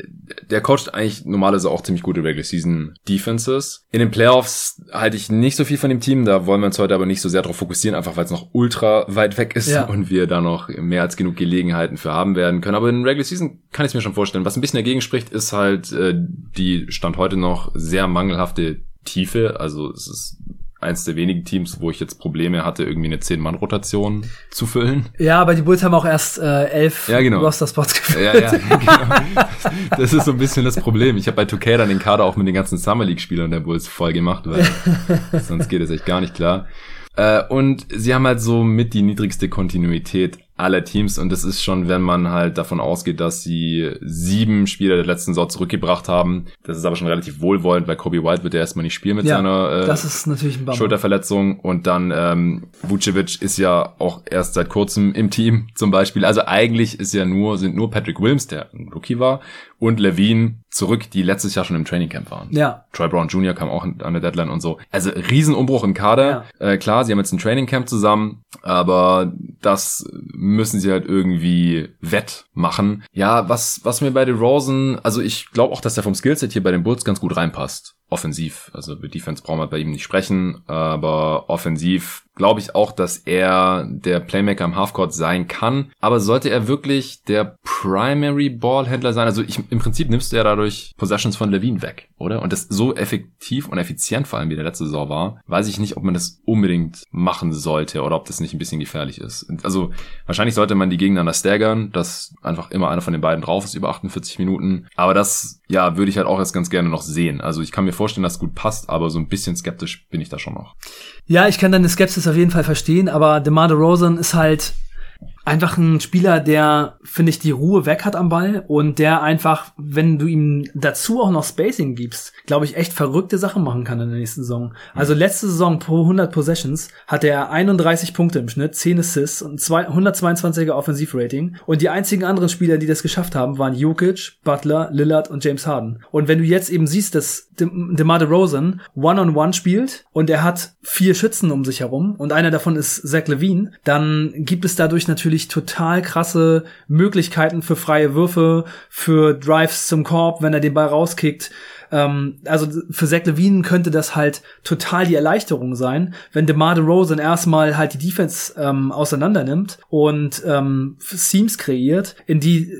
der coacht eigentlich normalerweise auch ziemlich gute Regular Season Defenses. In den Playoffs halte ich nicht so viel von dem Team, da wollen wir uns heute aber nicht so sehr darauf fokussieren, einfach weil es noch ultra weit weg ist ja. und wir da noch mehr als genug Gelegenheiten für haben werden können. Aber in Regular Season kann ich es mir schon vorstellen. Was ein bisschen dagegen spricht, ist halt äh, die Stand heute noch sehr mangelhafte Tiefe. Also es ist eins der wenigen Teams, wo ich jetzt Probleme hatte, irgendwie eine Zehn-Mann-Rotation zu füllen. Ja, aber die Bulls haben auch erst äh, elf ja, genau. Roster-Spots gefüllt. Ja, ja, genau. Das ist so ein bisschen das Problem. Ich habe bei 2K dann den Kader auch mit den ganzen Summer League-Spielern der Bulls voll gemacht, weil sonst geht es echt gar nicht klar. Äh, und sie haben halt so mit die niedrigste Kontinuität aller Teams und das ist schon, wenn man halt davon ausgeht, dass sie sieben Spieler der letzten Saison zurückgebracht haben. Das ist aber schon relativ wohlwollend, weil Kobe White wird ja erstmal nicht spielen mit ja, seiner äh, Schulterverletzung und dann ähm, Vucevic ist ja auch erst seit kurzem im Team zum Beispiel. Also eigentlich ist ja nur sind nur Patrick Williams, der ein Rookie war, und Levine zurück, die letztes Jahr schon im Trainingcamp waren. Ja. Troy Brown Jr. kam auch an der Deadline und so. Also Riesenumbruch im Kader. Ja. Äh, klar, sie haben jetzt ein Trainingcamp zusammen, aber das müssen sie halt irgendwie wettmachen. Ja, was, was mir bei den Rosen, also ich glaube auch, dass der vom Skillset hier bei den Bulls ganz gut reinpasst offensiv. Also über Defense brauchen wir bei ihm nicht sprechen, aber offensiv glaube ich auch, dass er der Playmaker im Halfcourt sein kann. Aber sollte er wirklich der Primary Ballhändler sein? Also ich, im Prinzip nimmst du ja dadurch Possessions von Levine weg, oder? Und das so effektiv und effizient vor allem wie der letzte Saison war, weiß ich nicht, ob man das unbedingt machen sollte oder ob das nicht ein bisschen gefährlich ist. Also wahrscheinlich sollte man die gegeneinander staggern, dass einfach immer einer von den beiden drauf ist über 48 Minuten. Aber das, ja, würde ich halt auch jetzt ganz gerne noch sehen. Also ich kann mir vorstellen, dass es gut passt, aber so ein bisschen skeptisch bin ich da schon noch. Ja, ich kann deine Skepsis auf jeden Fall verstehen, aber DeMar DeRozan ist halt einfach ein Spieler, der, finde ich, die Ruhe weg hat am Ball und der einfach, wenn du ihm dazu auch noch Spacing gibst, glaube ich, echt verrückte Sachen machen kann in der nächsten Saison. Also letzte Saison pro 100 Possessions hatte er 31 Punkte im Schnitt, 10 Assists und 122er Offensivrating und die einzigen anderen Spieler, die das geschafft haben, waren Jokic, Butler, Lillard und James Harden. Und wenn du jetzt eben siehst, dass DeMar DeRozan One-on-One spielt und er hat vier Schützen um sich herum und einer davon ist Zach Levine, dann gibt es dadurch natürlich natürlich total krasse Möglichkeiten für freie Würfe, für Drives zum Korb, wenn er den Ball rauskickt. Ähm, also für Zach Levine könnte das halt total die Erleichterung sein, wenn DeMar DeRozan erstmal halt die Defense ähm, auseinander nimmt und ähm, Seams kreiert, in die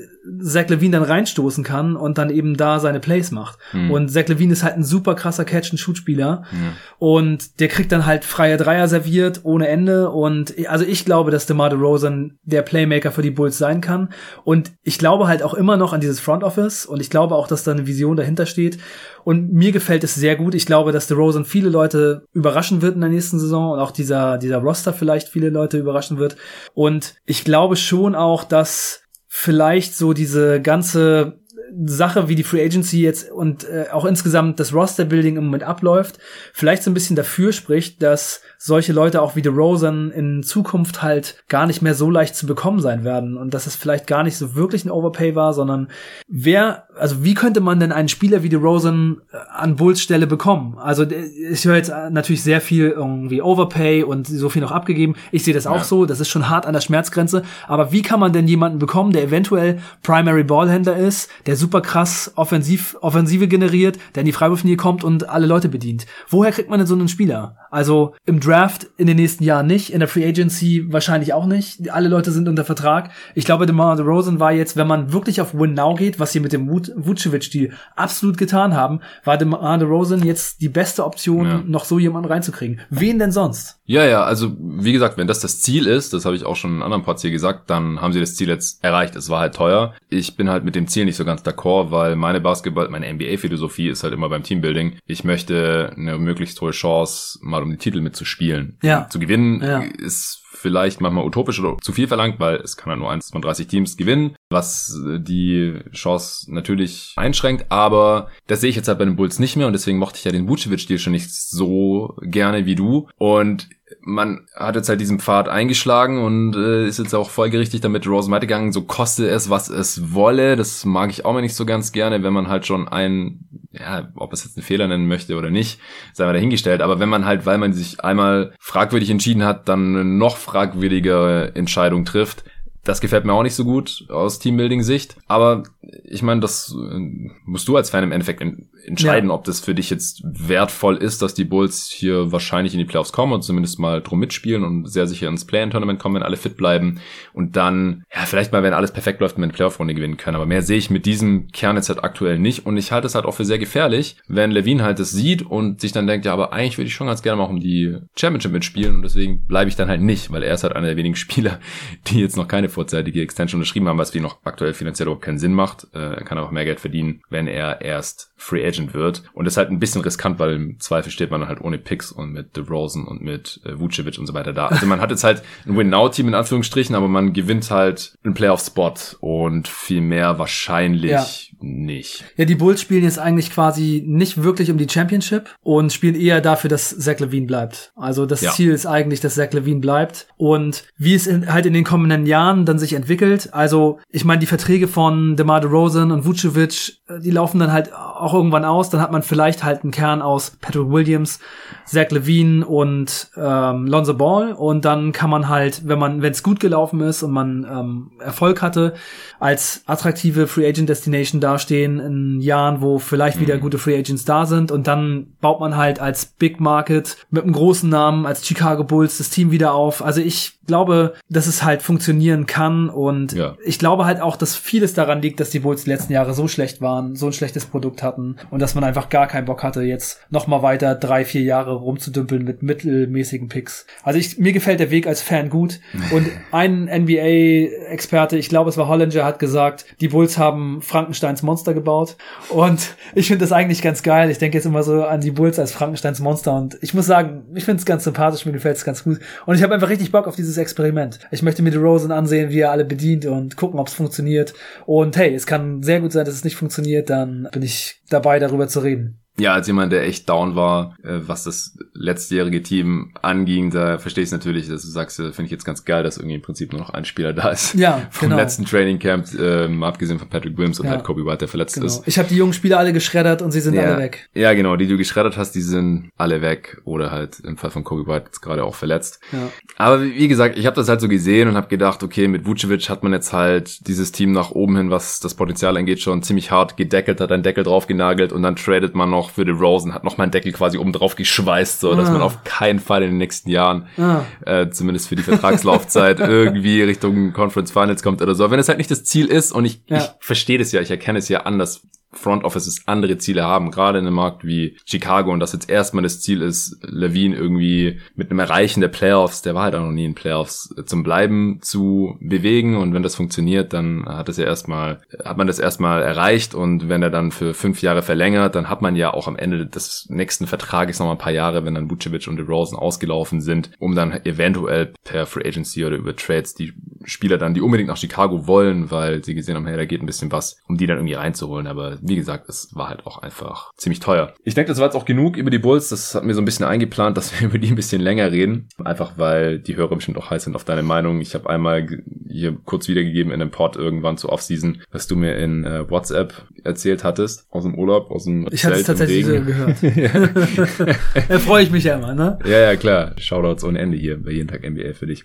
Zach Levine dann reinstoßen kann und dann eben da seine Plays macht. Mhm. Und Zach Levine ist halt ein super krasser Catch-and-Shoot-Spieler. Mhm. Und der kriegt dann halt freie Dreier serviert ohne Ende. Und also ich glaube, dass DeMar DeRozan der Playmaker für die Bulls sein kann. Und ich glaube halt auch immer noch an dieses Front Office. Und ich glaube auch, dass da eine Vision dahinter steht. Und mir gefällt es sehr gut. Ich glaube, dass DeRozan viele Leute überraschen wird in der nächsten Saison und auch dieser, dieser Roster vielleicht viele Leute überraschen wird. Und ich glaube schon auch, dass vielleicht so diese ganze Sache, wie die Free Agency jetzt und äh, auch insgesamt das Roster-Building im Moment abläuft, vielleicht so ein bisschen dafür spricht, dass solche Leute auch wie DeRozan in Zukunft halt gar nicht mehr so leicht zu bekommen sein werden und dass es vielleicht gar nicht so wirklich ein Overpay war, sondern wer, also wie könnte man denn einen Spieler wie DeRozan äh, an Bulls Stelle bekommen? Also ich höre jetzt natürlich sehr viel irgendwie Overpay und so viel noch abgegeben. Ich sehe das auch ja. so, das ist schon hart an der Schmerzgrenze, aber wie kann man denn jemanden bekommen, der eventuell Primary Ballhändler ist, der super krass offensiv Offensive generiert, der in die Freiwurflinie kommt und alle Leute bedient? Woher kriegt man denn so einen Spieler? Also im Draft in den nächsten Jahren nicht, in der Free Agency wahrscheinlich auch nicht. Alle Leute sind unter Vertrag. Ich glaube, DeMar DeRozan war jetzt, wenn man wirklich auf Win Now geht, was sie mit dem Vucevic-Deal absolut getan haben, war DeMar DeRozan jetzt die beste Option, ja. noch so jemanden reinzukriegen. Wen denn sonst? Ja, ja, also wie gesagt, wenn das das Ziel ist, das habe ich auch schon in anderen Parts hier gesagt, dann haben sie das Ziel jetzt erreicht. Es war halt teuer. Ich bin halt mit dem Ziel nicht so ganz d'accord, weil meine Basketball, meine NBA-Philosophie ist halt immer beim Teambuilding. Ich möchte eine möglichst hohe Chance, mal um die Titel mitzuspielen. Ja. Zu gewinnen ja. ist vielleicht manchmal utopisch oder zu viel verlangt, weil es kann ja nur eins von 30 Teams gewinnen, was die Chance natürlich einschränkt, aber das sehe ich jetzt halt bei den Bulls nicht mehr und deswegen mochte ich ja den Vucevic-Deal schon nicht so gerne wie du. Und man hat jetzt halt diesen Pfad eingeschlagen und äh, ist jetzt auch folgerichtig damit Rose gegangen, so koste es, was es wolle. Das mag ich auch mal nicht so ganz gerne, wenn man halt schon ein, ja, ob es jetzt einen Fehler nennen möchte oder nicht, sei mal dahingestellt. Aber wenn man halt, weil man sich einmal fragwürdig entschieden hat, dann eine noch fragwürdige Entscheidung trifft, Das gefällt mir auch nicht so gut aus Teambuilding-Sicht. Aber ich meine, das äh, musst du als Fan im Endeffekt entscheiden, ja. ob das für dich jetzt wertvoll ist, dass die Bulls hier wahrscheinlich in die Playoffs kommen und zumindest mal drum mitspielen und sehr sicher ins Play-in-Tournament kommen, wenn alle fit bleiben und dann, ja, vielleicht mal, wenn alles perfekt läuft, eine Playoff-Runde gewinnen können. Aber mehr sehe ich mit diesem Kern jetzt halt aktuell nicht und ich halte es halt auch für sehr gefährlich, wenn Levine halt das sieht und sich dann denkt, ja, aber eigentlich würde ich schon ganz gerne mal um die Championship mitspielen und deswegen bleibe ich dann halt nicht, weil er ist halt einer der wenigen Spieler, die jetzt noch keine vorzeitige Extension unterschrieben haben, was für ihn noch aktuell finanziell überhaupt keinen Sinn macht. Äh, er kann auch mehr Geld verdienen, wenn er erst Free Agent wird. Und das ist halt ein bisschen riskant, weil im Zweifel steht man halt ohne Picks und mit DeRozan und mit äh, Vucevic und so weiter da. Also man hat jetzt halt ein Win-Now-Team in Anführungsstrichen, aber man gewinnt halt einen Playoff-Spot und viel mehr wahrscheinlich ja. Nicht. Ja, die Bulls spielen jetzt eigentlich quasi nicht wirklich um die Championship und spielen eher dafür, dass Zach Levine bleibt. Also das ja. Ziel ist eigentlich, dass Zach Levine bleibt. Und wie es in, halt in den kommenden Jahren dann sich entwickelt, also ich meine, die Verträge von DeMar DeRozan und Vucevic, äh, die laufen dann halt auch irgendwann aus. Dann hat man vielleicht halt einen Kern aus Patrick Williams, Zach Levine und ähm, Lonzo Ball. Und dann kann man halt, wenn man, wenn es gut gelaufen ist und man ähm, Erfolg hatte, als attraktive Free Agent Destination dastehen in Jahren, wo vielleicht wieder mhm. gute Free Agents da sind. Und dann baut man halt als Big Market mit einem großen Namen, als Chicago Bulls das Team wieder auf. Also ich glaube, dass es halt funktionieren kann und ja. ich glaube halt auch, dass vieles daran liegt, dass die Bulls die letzten Jahre so schlecht waren, so ein schlechtes Produkt hatten und dass man einfach gar keinen Bock hatte, jetzt noch mal weiter drei, vier Jahre rumzudümpeln mit mittelmäßigen Picks. Also ich, mir gefällt der Weg als Fan gut und ein NBA-Experte, ich glaube, es war Hollinger, hat gesagt, die Bulls haben Frankensteins Monster gebaut und ich finde das eigentlich ganz geil. Ich denke jetzt immer so an die Bulls als Frankensteins Monster und ich muss sagen, ich finde es ganz sympathisch, mir gefällt es ganz gut und ich habe einfach richtig Bock auf dieses Experiment. Ich möchte mir DeRozan ansehen, wie er alle bedient und gucken, ob es funktioniert. Und hey, es kann sehr gut sein, dass es nicht funktioniert, dann bin ich dabei, darüber zu reden ja, als jemand, der echt down war, äh, was das letztjährige Team anging, da verstehe ich es natürlich, dass du sagst, äh, finde ich jetzt ganz geil, dass irgendwie im Prinzip nur noch ein Spieler da ist. Ja, Vom genau. letzten Training Camp, ähm, abgesehen von Patrick Williams und ja. halt Kobe White, der verletzt genau. ist. Ich habe die jungen Spieler alle geschreddert und sie sind ja. alle weg. Ja, genau, die du geschreddert hast, die sind alle weg oder halt im Fall von Kobe White jetzt gerade auch verletzt. Ja. Aber wie, wie gesagt, ich habe das halt so gesehen und habe gedacht, okay, mit Vucevic hat man jetzt halt dieses Team nach oben hin, was das Potenzial angeht, schon ziemlich hart gedeckelt, hat einen Deckel drauf genagelt und dann tradet man noch für den Rosen, hat nochmal einen Deckel quasi oben drauf geschweißt, so dass ah. man auf keinen Fall in den nächsten Jahren, ah. äh, zumindest für die Vertragslaufzeit, irgendwie Richtung Conference Finals kommt oder so. Wenn es halt nicht das Ziel ist, und ich, ja. ich verstehe das ja, ich erkenne es ja an, dass Front Offices andere Ziele haben, gerade in einem Markt wie Chicago und das jetzt erstmal das Ziel ist, Levine irgendwie mit einem Erreichen der Playoffs, der war halt auch noch nie in Playoffs, zum Bleiben zu bewegen. Und wenn das funktioniert, dann hat es ja erstmal, hat man das erstmal erreicht. Und wenn er dann für fünf Jahre verlängert, dann hat man ja auch am Ende des nächsten Vertrages noch mal ein paar Jahre, wenn dann Vucevic und DeRozan ausgelaufen sind, um dann eventuell per Free Agency oder über Trades die Spieler dann, die unbedingt nach Chicago wollen, weil sie gesehen haben, hey, da geht ein bisschen was, um die dann irgendwie reinzuholen, aber wie gesagt, es war halt auch einfach ziemlich teuer. Ich denke, das war jetzt auch genug über die Bulls. Das hat mir so ein bisschen eingeplant, dass wir über die ein bisschen länger reden. Einfach weil die Hörer bestimmt auch heiß sind auf deine Meinung. Ich habe einmal hier kurz wiedergegeben in einem Pod irgendwann zur Offseason, was du mir in äh, WhatsApp erzählt hattest aus dem Urlaub, aus dem Ich hatte es tatsächlich so gehört. da freue ich mich ja immer, ne? Ja, ja, klar. Shoutouts ohne Ende hier bei jeden Tag NBA für dich.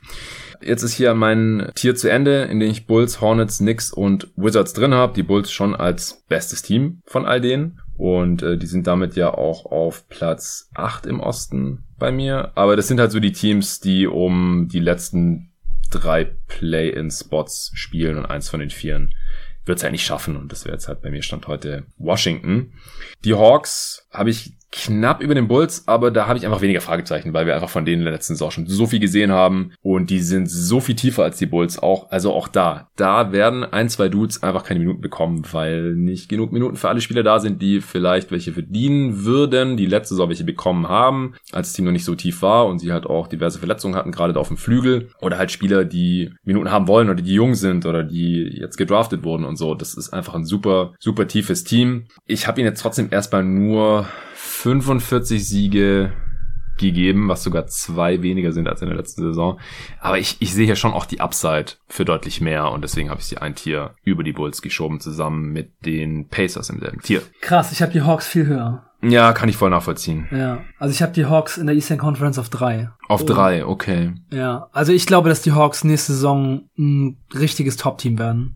Jetzt ist hier mein Tier zu Ende, in dem ich Bulls, Hornets, Knicks und Wizards drin habe. Die Bulls schon als bestes Team von all denen. Und äh, die sind damit ja auch auf Platz 8 im Osten bei mir. Aber das sind halt so die Teams, die um die letzten drei Play-in-Spots spielen und eins von den vieren wird es halt nicht schaffen. Und das wäre jetzt halt bei mir Stand heute Washington. Die Hawks habe ich knapp über den Bulls, aber da habe ich einfach weniger Fragezeichen, weil wir einfach von denen in der letzten Saison schon so viel gesehen haben und die sind so viel tiefer als die Bulls auch. Also auch da, da werden ein, zwei Dudes einfach keine Minuten bekommen, weil nicht genug Minuten für alle Spieler da sind, die vielleicht welche verdienen würden, die letzte Saison welche bekommen haben, als das Team noch nicht so tief war und sie halt auch diverse Verletzungen hatten, gerade auf dem Flügel oder halt Spieler, die Minuten haben wollen oder die jung sind oder die jetzt gedraftet wurden und so. Das ist einfach ein super, super tiefes Team. Ich habe ihn jetzt trotzdem erstmal nur 45 Siege gegeben, was sogar zwei weniger sind als in der letzten Saison. Aber ich, ich sehe hier schon auch die Upside für deutlich mehr und deswegen habe ich sie ein Tier über die Bulls geschoben, zusammen mit den Pacers im selben Tier. Krass, ich habe die Hawks viel höher. Ja, kann ich voll nachvollziehen. Ja, also ich habe die Hawks in der Eastern Conference auf drei. Auf Oh. drei, okay. Ja, also ich glaube, dass die Hawks nächste Saison ein richtiges Top-Team werden.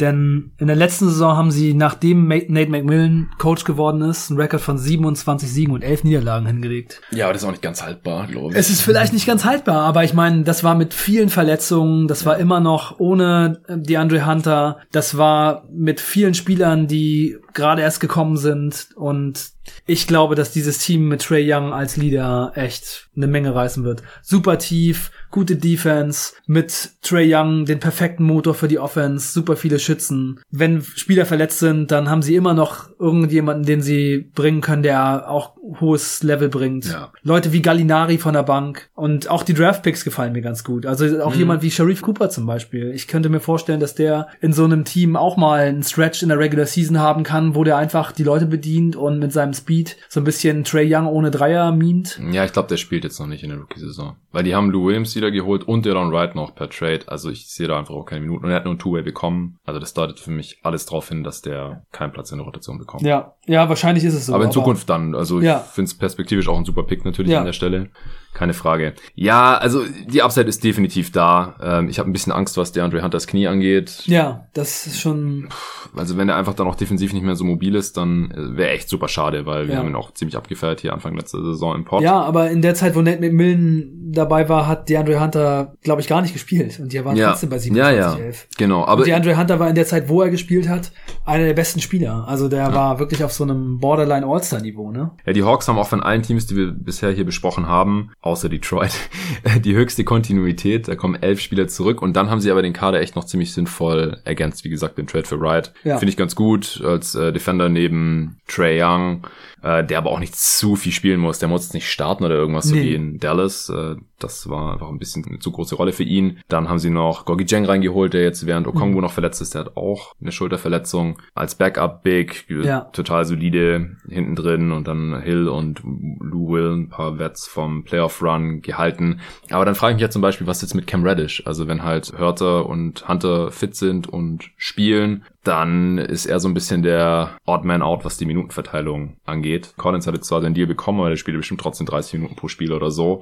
Denn in der letzten Saison haben sie, nachdem Nate McMillan Coach geworden ist, einen Rekord von 27 Siegen und 11 Niederlagen hingelegt. Ja, aber das ist auch nicht ganz haltbar, glaube ich. Es ist vielleicht nicht ganz haltbar, aber ich meine, das war mit vielen Verletzungen, das war immer noch ohne äh, DeAndre Hunter, das war mit vielen Spielern, die gerade erst gekommen sind und ich glaube, dass dieses Team mit Trey Young als Leader echt eine Menge reißen wird. Super tief, gute Defense, mit Trey Young den perfekten Motor für die Offense, super viele Schützen. Wenn Spieler verletzt sind, dann haben sie immer noch irgendjemanden, den sie bringen können, der auch hohes Level bringt. Ja. Leute wie Gallinari von der Bank und auch die Draftpicks gefallen mir ganz gut. Also auch Mhm. jemand wie Sharif Cooper zum Beispiel. Ich könnte mir vorstellen, dass der in so einem Team auch mal einen Stretch in der Regular Season haben kann, wo der einfach die Leute bedient und mit seinem Speed so ein bisschen Trey Young ohne Dreier mient. Ja, ich glaube, der spielt jetzt noch nicht in der Rookie-Saison. Weil die haben Lou Williams wieder geholt und Dylan Wright noch per Trade. Also ich sehe da einfach auch keine Minuten. Und er hat nur ein Two-Way bekommen. Also das deutet für mich alles darauf hin, dass der keinen Platz in der Rotation bekommt. Ja, ja, wahrscheinlich ist es so. aber in Zukunft dann. Also ich Ja. finde es perspektivisch auch ein super Pick natürlich Ja. an der Stelle. Keine Frage. Ja, also die Upside ist definitiv da. Ähm, ich habe ein bisschen Angst, was DeAndre Hunters Knie angeht. Ja, das ist schon. Also wenn er einfach dann auch defensiv nicht mehr so mobil ist, dann wäre echt super schade, weil wir Ja. haben ihn auch ziemlich abgefeiert hier Anfang letzter Saison im Pod. Ja, aber in der Zeit, wo Nate McMillan dabei war, hat DeAndre Hunter, glaube ich, gar nicht gespielt. Und die waren ja. trotzdem bei ja, 27, ja, 11. genau. Aber Und DeAndre Hunter war in der Zeit, wo er gespielt hat, einer der besten Spieler. Also der war wirklich auf so einem Borderline All-Star-Niveau, ne? Ja, die Hawks haben auch von allen Teams, die wir bisher hier besprochen haben, außer Detroit, die höchste Kontinuität. Da kommen elf Spieler zurück und dann haben sie aber den Kader echt noch ziemlich sinnvoll ergänzt. Wie gesagt, den Trade für Wright. Ja. Finde ich ganz gut als äh, Defender neben Trey Young, äh, der aber auch nicht zu viel spielen muss. Der muss jetzt nicht starten oder irgendwas, so Nee. wie in Dallas. Äh, das war einfach ein bisschen eine zu große Rolle für ihn. Dann haben sie noch Gogi Jeng reingeholt, der jetzt während Okongwu Mhm. noch verletzt ist. Der hat auch eine Schulterverletzung. Als Backup Big, Ja. total solide hinten drin und dann Hill und Lou Will ein paar Wets vom Playoff Run gehalten. Aber dann frage ich mich ja zum Beispiel, was jetzt mit Cam Reddish? Also wenn halt Hörter und Hunter fit sind und spielen, dann ist er so ein bisschen der Odd Man Out, was die Minutenverteilung angeht. Collins hatte zwar seinen Deal bekommen, aber der spielt bestimmt trotzdem 30 Minuten pro Spiel oder so.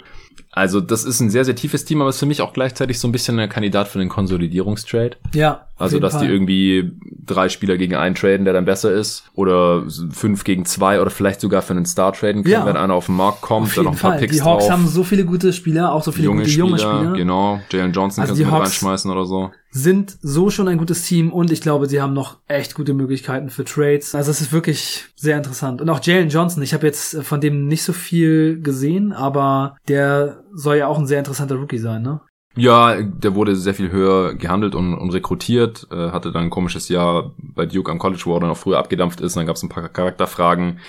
Also das ist ein sehr, sehr tiefes Team, aber ist für mich auch gleichzeitig so ein bisschen ein Kandidat für den Konsolidierungstrade. Ja. Also, dass Fall. die irgendwie drei Spieler gegen einen traden, der dann besser ist. Oder fünf gegen zwei oder vielleicht sogar für einen Star traden können, Ja. wenn einer auf den Markt kommt, Auf dann noch ein paar Fall. Picks Die Hawks drauf. haben so viele gute Spieler, auch so viele junge gute Spieler, junge Spieler. genau. Jalen Johnson Also kannst du mit Hawks- reinschmeißen oder so. Sind so schon ein gutes Team und ich glaube, sie haben noch echt gute Möglichkeiten für Trades. Also es ist wirklich sehr interessant. Und auch Jalen Johnson, ich habe jetzt äh, von dem nicht so viel gesehen, aber der soll ja auch ein sehr interessanter Rookie sein, ne? Ja, der wurde sehr viel höher gehandelt und, und rekrutiert, äh, hatte dann ein komisches Jahr bei Duke am College, wo er dann auch früher abgedampft ist. Und dann gab es ein paar Charakterfragen.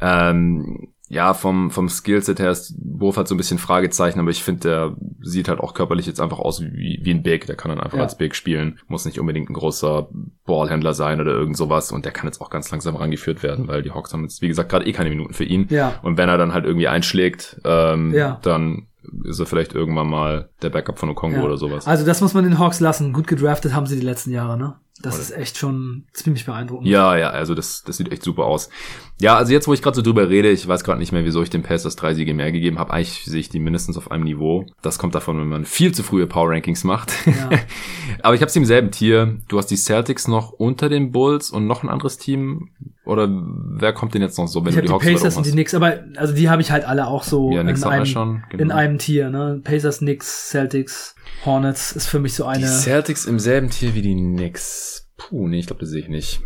Ähm, ja, vom, vom Skillset her ist Wurf halt so ein bisschen Fragezeichen, aber ich finde, der sieht halt auch körperlich jetzt einfach aus wie, wie ein Big. Der kann dann einfach Ja. als Big spielen. Muss nicht unbedingt ein großer Ballhändler sein oder irgend sowas. Und der kann jetzt auch ganz langsam rangeführt werden, weil die Hawks haben jetzt, wie gesagt, gerade eh keine Minuten für ihn. Ja. Und wenn er dann halt irgendwie einschlägt, ähm, Ja. dann ist er vielleicht irgendwann mal der Backup von Okongo Ja. oder sowas. Also das muss man den Hawks lassen. Gut gedraftet haben sie die letzten Jahre, ne? Das ist echt schon ziemlich beeindruckend. Ja, ja, also das, das sieht echt super aus. Ja, also jetzt, wo ich gerade so drüber rede, ich weiß gerade nicht mehr, wieso ich den Pacers drei Siege mehr gegeben habe. Eigentlich sehe ich die mindestens auf einem Niveau. Das kommt davon, wenn man viel zu frühe Power Rankings macht. Ja. Aber ich habe sie im selben Tier. Du hast die Celtics noch unter den Bulls und noch ein anderes Team. Oder wer kommt denn jetzt noch so, wenn ich du habe die die Hawks Pacers und die? Knicks, aber also die habe ich halt alle auch so Ja, in, einem, schon, genau. in einem Tier, ne? Pacers, Knicks, Celtics, Hornets ist für mich so Die eine. Celtics im selben Tier wie die Knicks. Puh, nee, ich glaube, das sehe ich nicht.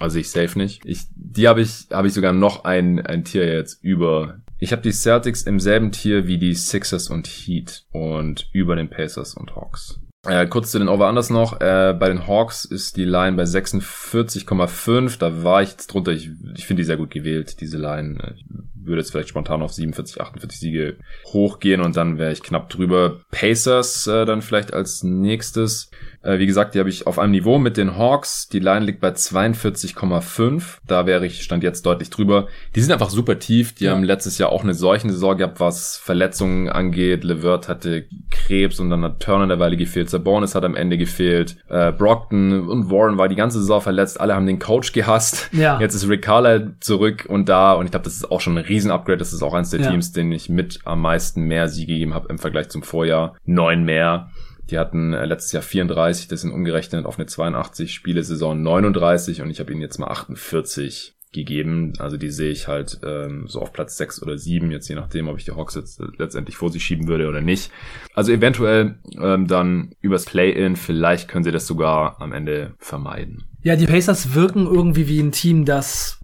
Also ich safe nicht. Ich, die habe ich, habe ich sogar noch ein, ein Tier jetzt über. Ich habe die Celtics im selben Tier wie die Sixers und Heat und über den Pacers und Hawks. Äh, kurz zu den Over-Unders noch. Äh, bei den Hawks ist die Line bei 46,5. Da war ich jetzt drunter. Ich, ich finde die sehr gut gewählt, diese Line. Würde jetzt vielleicht spontan auf 47, 48 Siege hochgehen und dann wäre ich knapp drüber. Pacers äh, dann vielleicht als nächstes. Äh, wie gesagt, die habe ich auf einem Niveau mit den Hawks. Die Line liegt bei 42,5. Da wäre ich, stand jetzt deutlich drüber. Die sind einfach super tief. Die ja. haben letztes Jahr auch eine solche Saison gehabt, was Verletzungen angeht. Levert hatte Krebs und dann hat Turner der Weile gefehlt. Sabonis hat am Ende gefehlt. Äh, Brockton und Warren war die ganze Saison verletzt. Alle haben den Coach gehasst. Ja. Jetzt ist Rick Carlisle zurück und da. Und ich glaube, das ist auch schon ein Riesen-Upgrade. Das ist auch eins der ja. Teams, denen ich mit am meisten mehr Siege gegeben habe im Vergleich zum Vorjahr. Neun mehr. Die hatten äh, letztes Jahr 34, das sind umgerechnet auf eine 82 Spiele-Saison 39 und ich habe ihnen jetzt mal 48 gegeben. Also die sehe ich halt ähm, so auf Platz 6 oder 7, jetzt je nachdem, ob ich die Hawks jetzt letztendlich vor sich schieben würde oder nicht. Also eventuell ähm, dann übers Play-In, vielleicht können sie das sogar am Ende vermeiden. Ja, die Pacers wirken irgendwie wie ein Team, das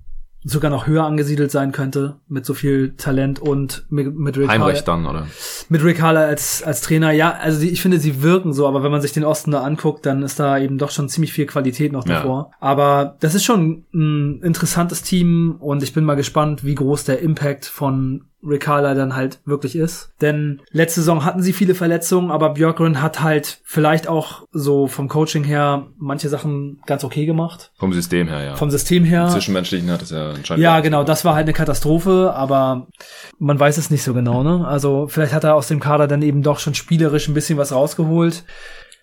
sogar noch höher angesiedelt sein könnte mit so viel Talent und mit, mit Rick Heinrich dann, oder? Mit Rick Haller als, als Trainer. Ja, also die, ich finde, sie wirken so, aber wenn man sich den Osten da anguckt, dann ist da eben doch schon ziemlich viel Qualität noch davor. Ja. Aber das ist schon ein interessantes Team und ich bin mal gespannt, wie groß der Impact von Riccarda dann halt wirklich ist. Denn letzte Saison hatten sie viele Verletzungen, aber Björkgren hat halt vielleicht auch so vom Coaching her manche Sachen ganz okay gemacht. Vom System her, ja. Vom System her. Zwischenmenschlichen hat es ja anscheinend. Ja, genau, das war halt eine Katastrophe, aber man weiß es nicht so genau, ne? Also vielleicht hat er aus dem Kader dann eben doch schon spielerisch ein bisschen was rausgeholt.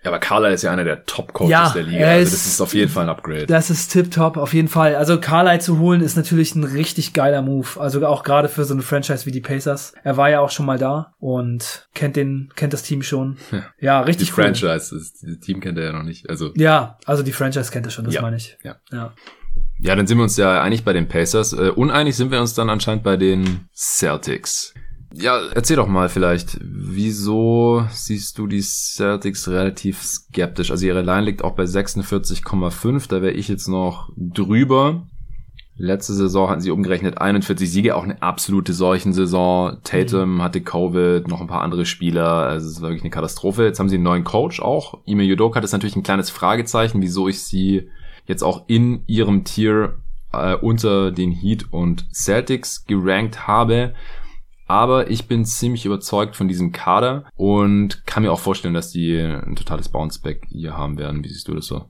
Ja, aber Carla ist ja einer der Top-Coaches ja, der Liga. Also das ist auf jeden Fall ein Upgrade. Das ist tip-top, auf jeden Fall. Also Carly zu holen ist natürlich ein richtig geiler Move. Also auch gerade für so eine Franchise wie die Pacers. Er war ja auch schon mal da und kennt den, kennt das Team schon. Ja, ja richtig die cool. Franchise, das, das Team kennt er ja noch nicht. Also ja, also die Franchise kennt er schon, das ja, meine ich. Ja. ja. Ja, dann sind wir uns ja einig bei den Pacers. Uh, uneinig sind wir uns dann anscheinend bei den Celtics. Ja, erzähl doch mal vielleicht, wieso siehst du die Celtics relativ skeptisch? Also ihre Line liegt auch bei 46,5, da wäre ich jetzt noch drüber. Letzte Saison hatten sie umgerechnet 41 Siege, auch eine absolute Seuchensaison. Tatum mhm. hatte Covid, noch ein paar andere Spieler, also es war wirklich eine Katastrophe. Jetzt haben sie einen neuen Coach auch. Ime Yudoka das ist natürlich ein kleines Fragezeichen, wieso ich sie jetzt auch in ihrem Tier äh, unter den Heat und Celtics gerankt habe. Aber ich bin ziemlich überzeugt von diesem Kader und kann mir auch vorstellen, dass die ein totales Bounceback hier haben werden. Wie siehst du das so?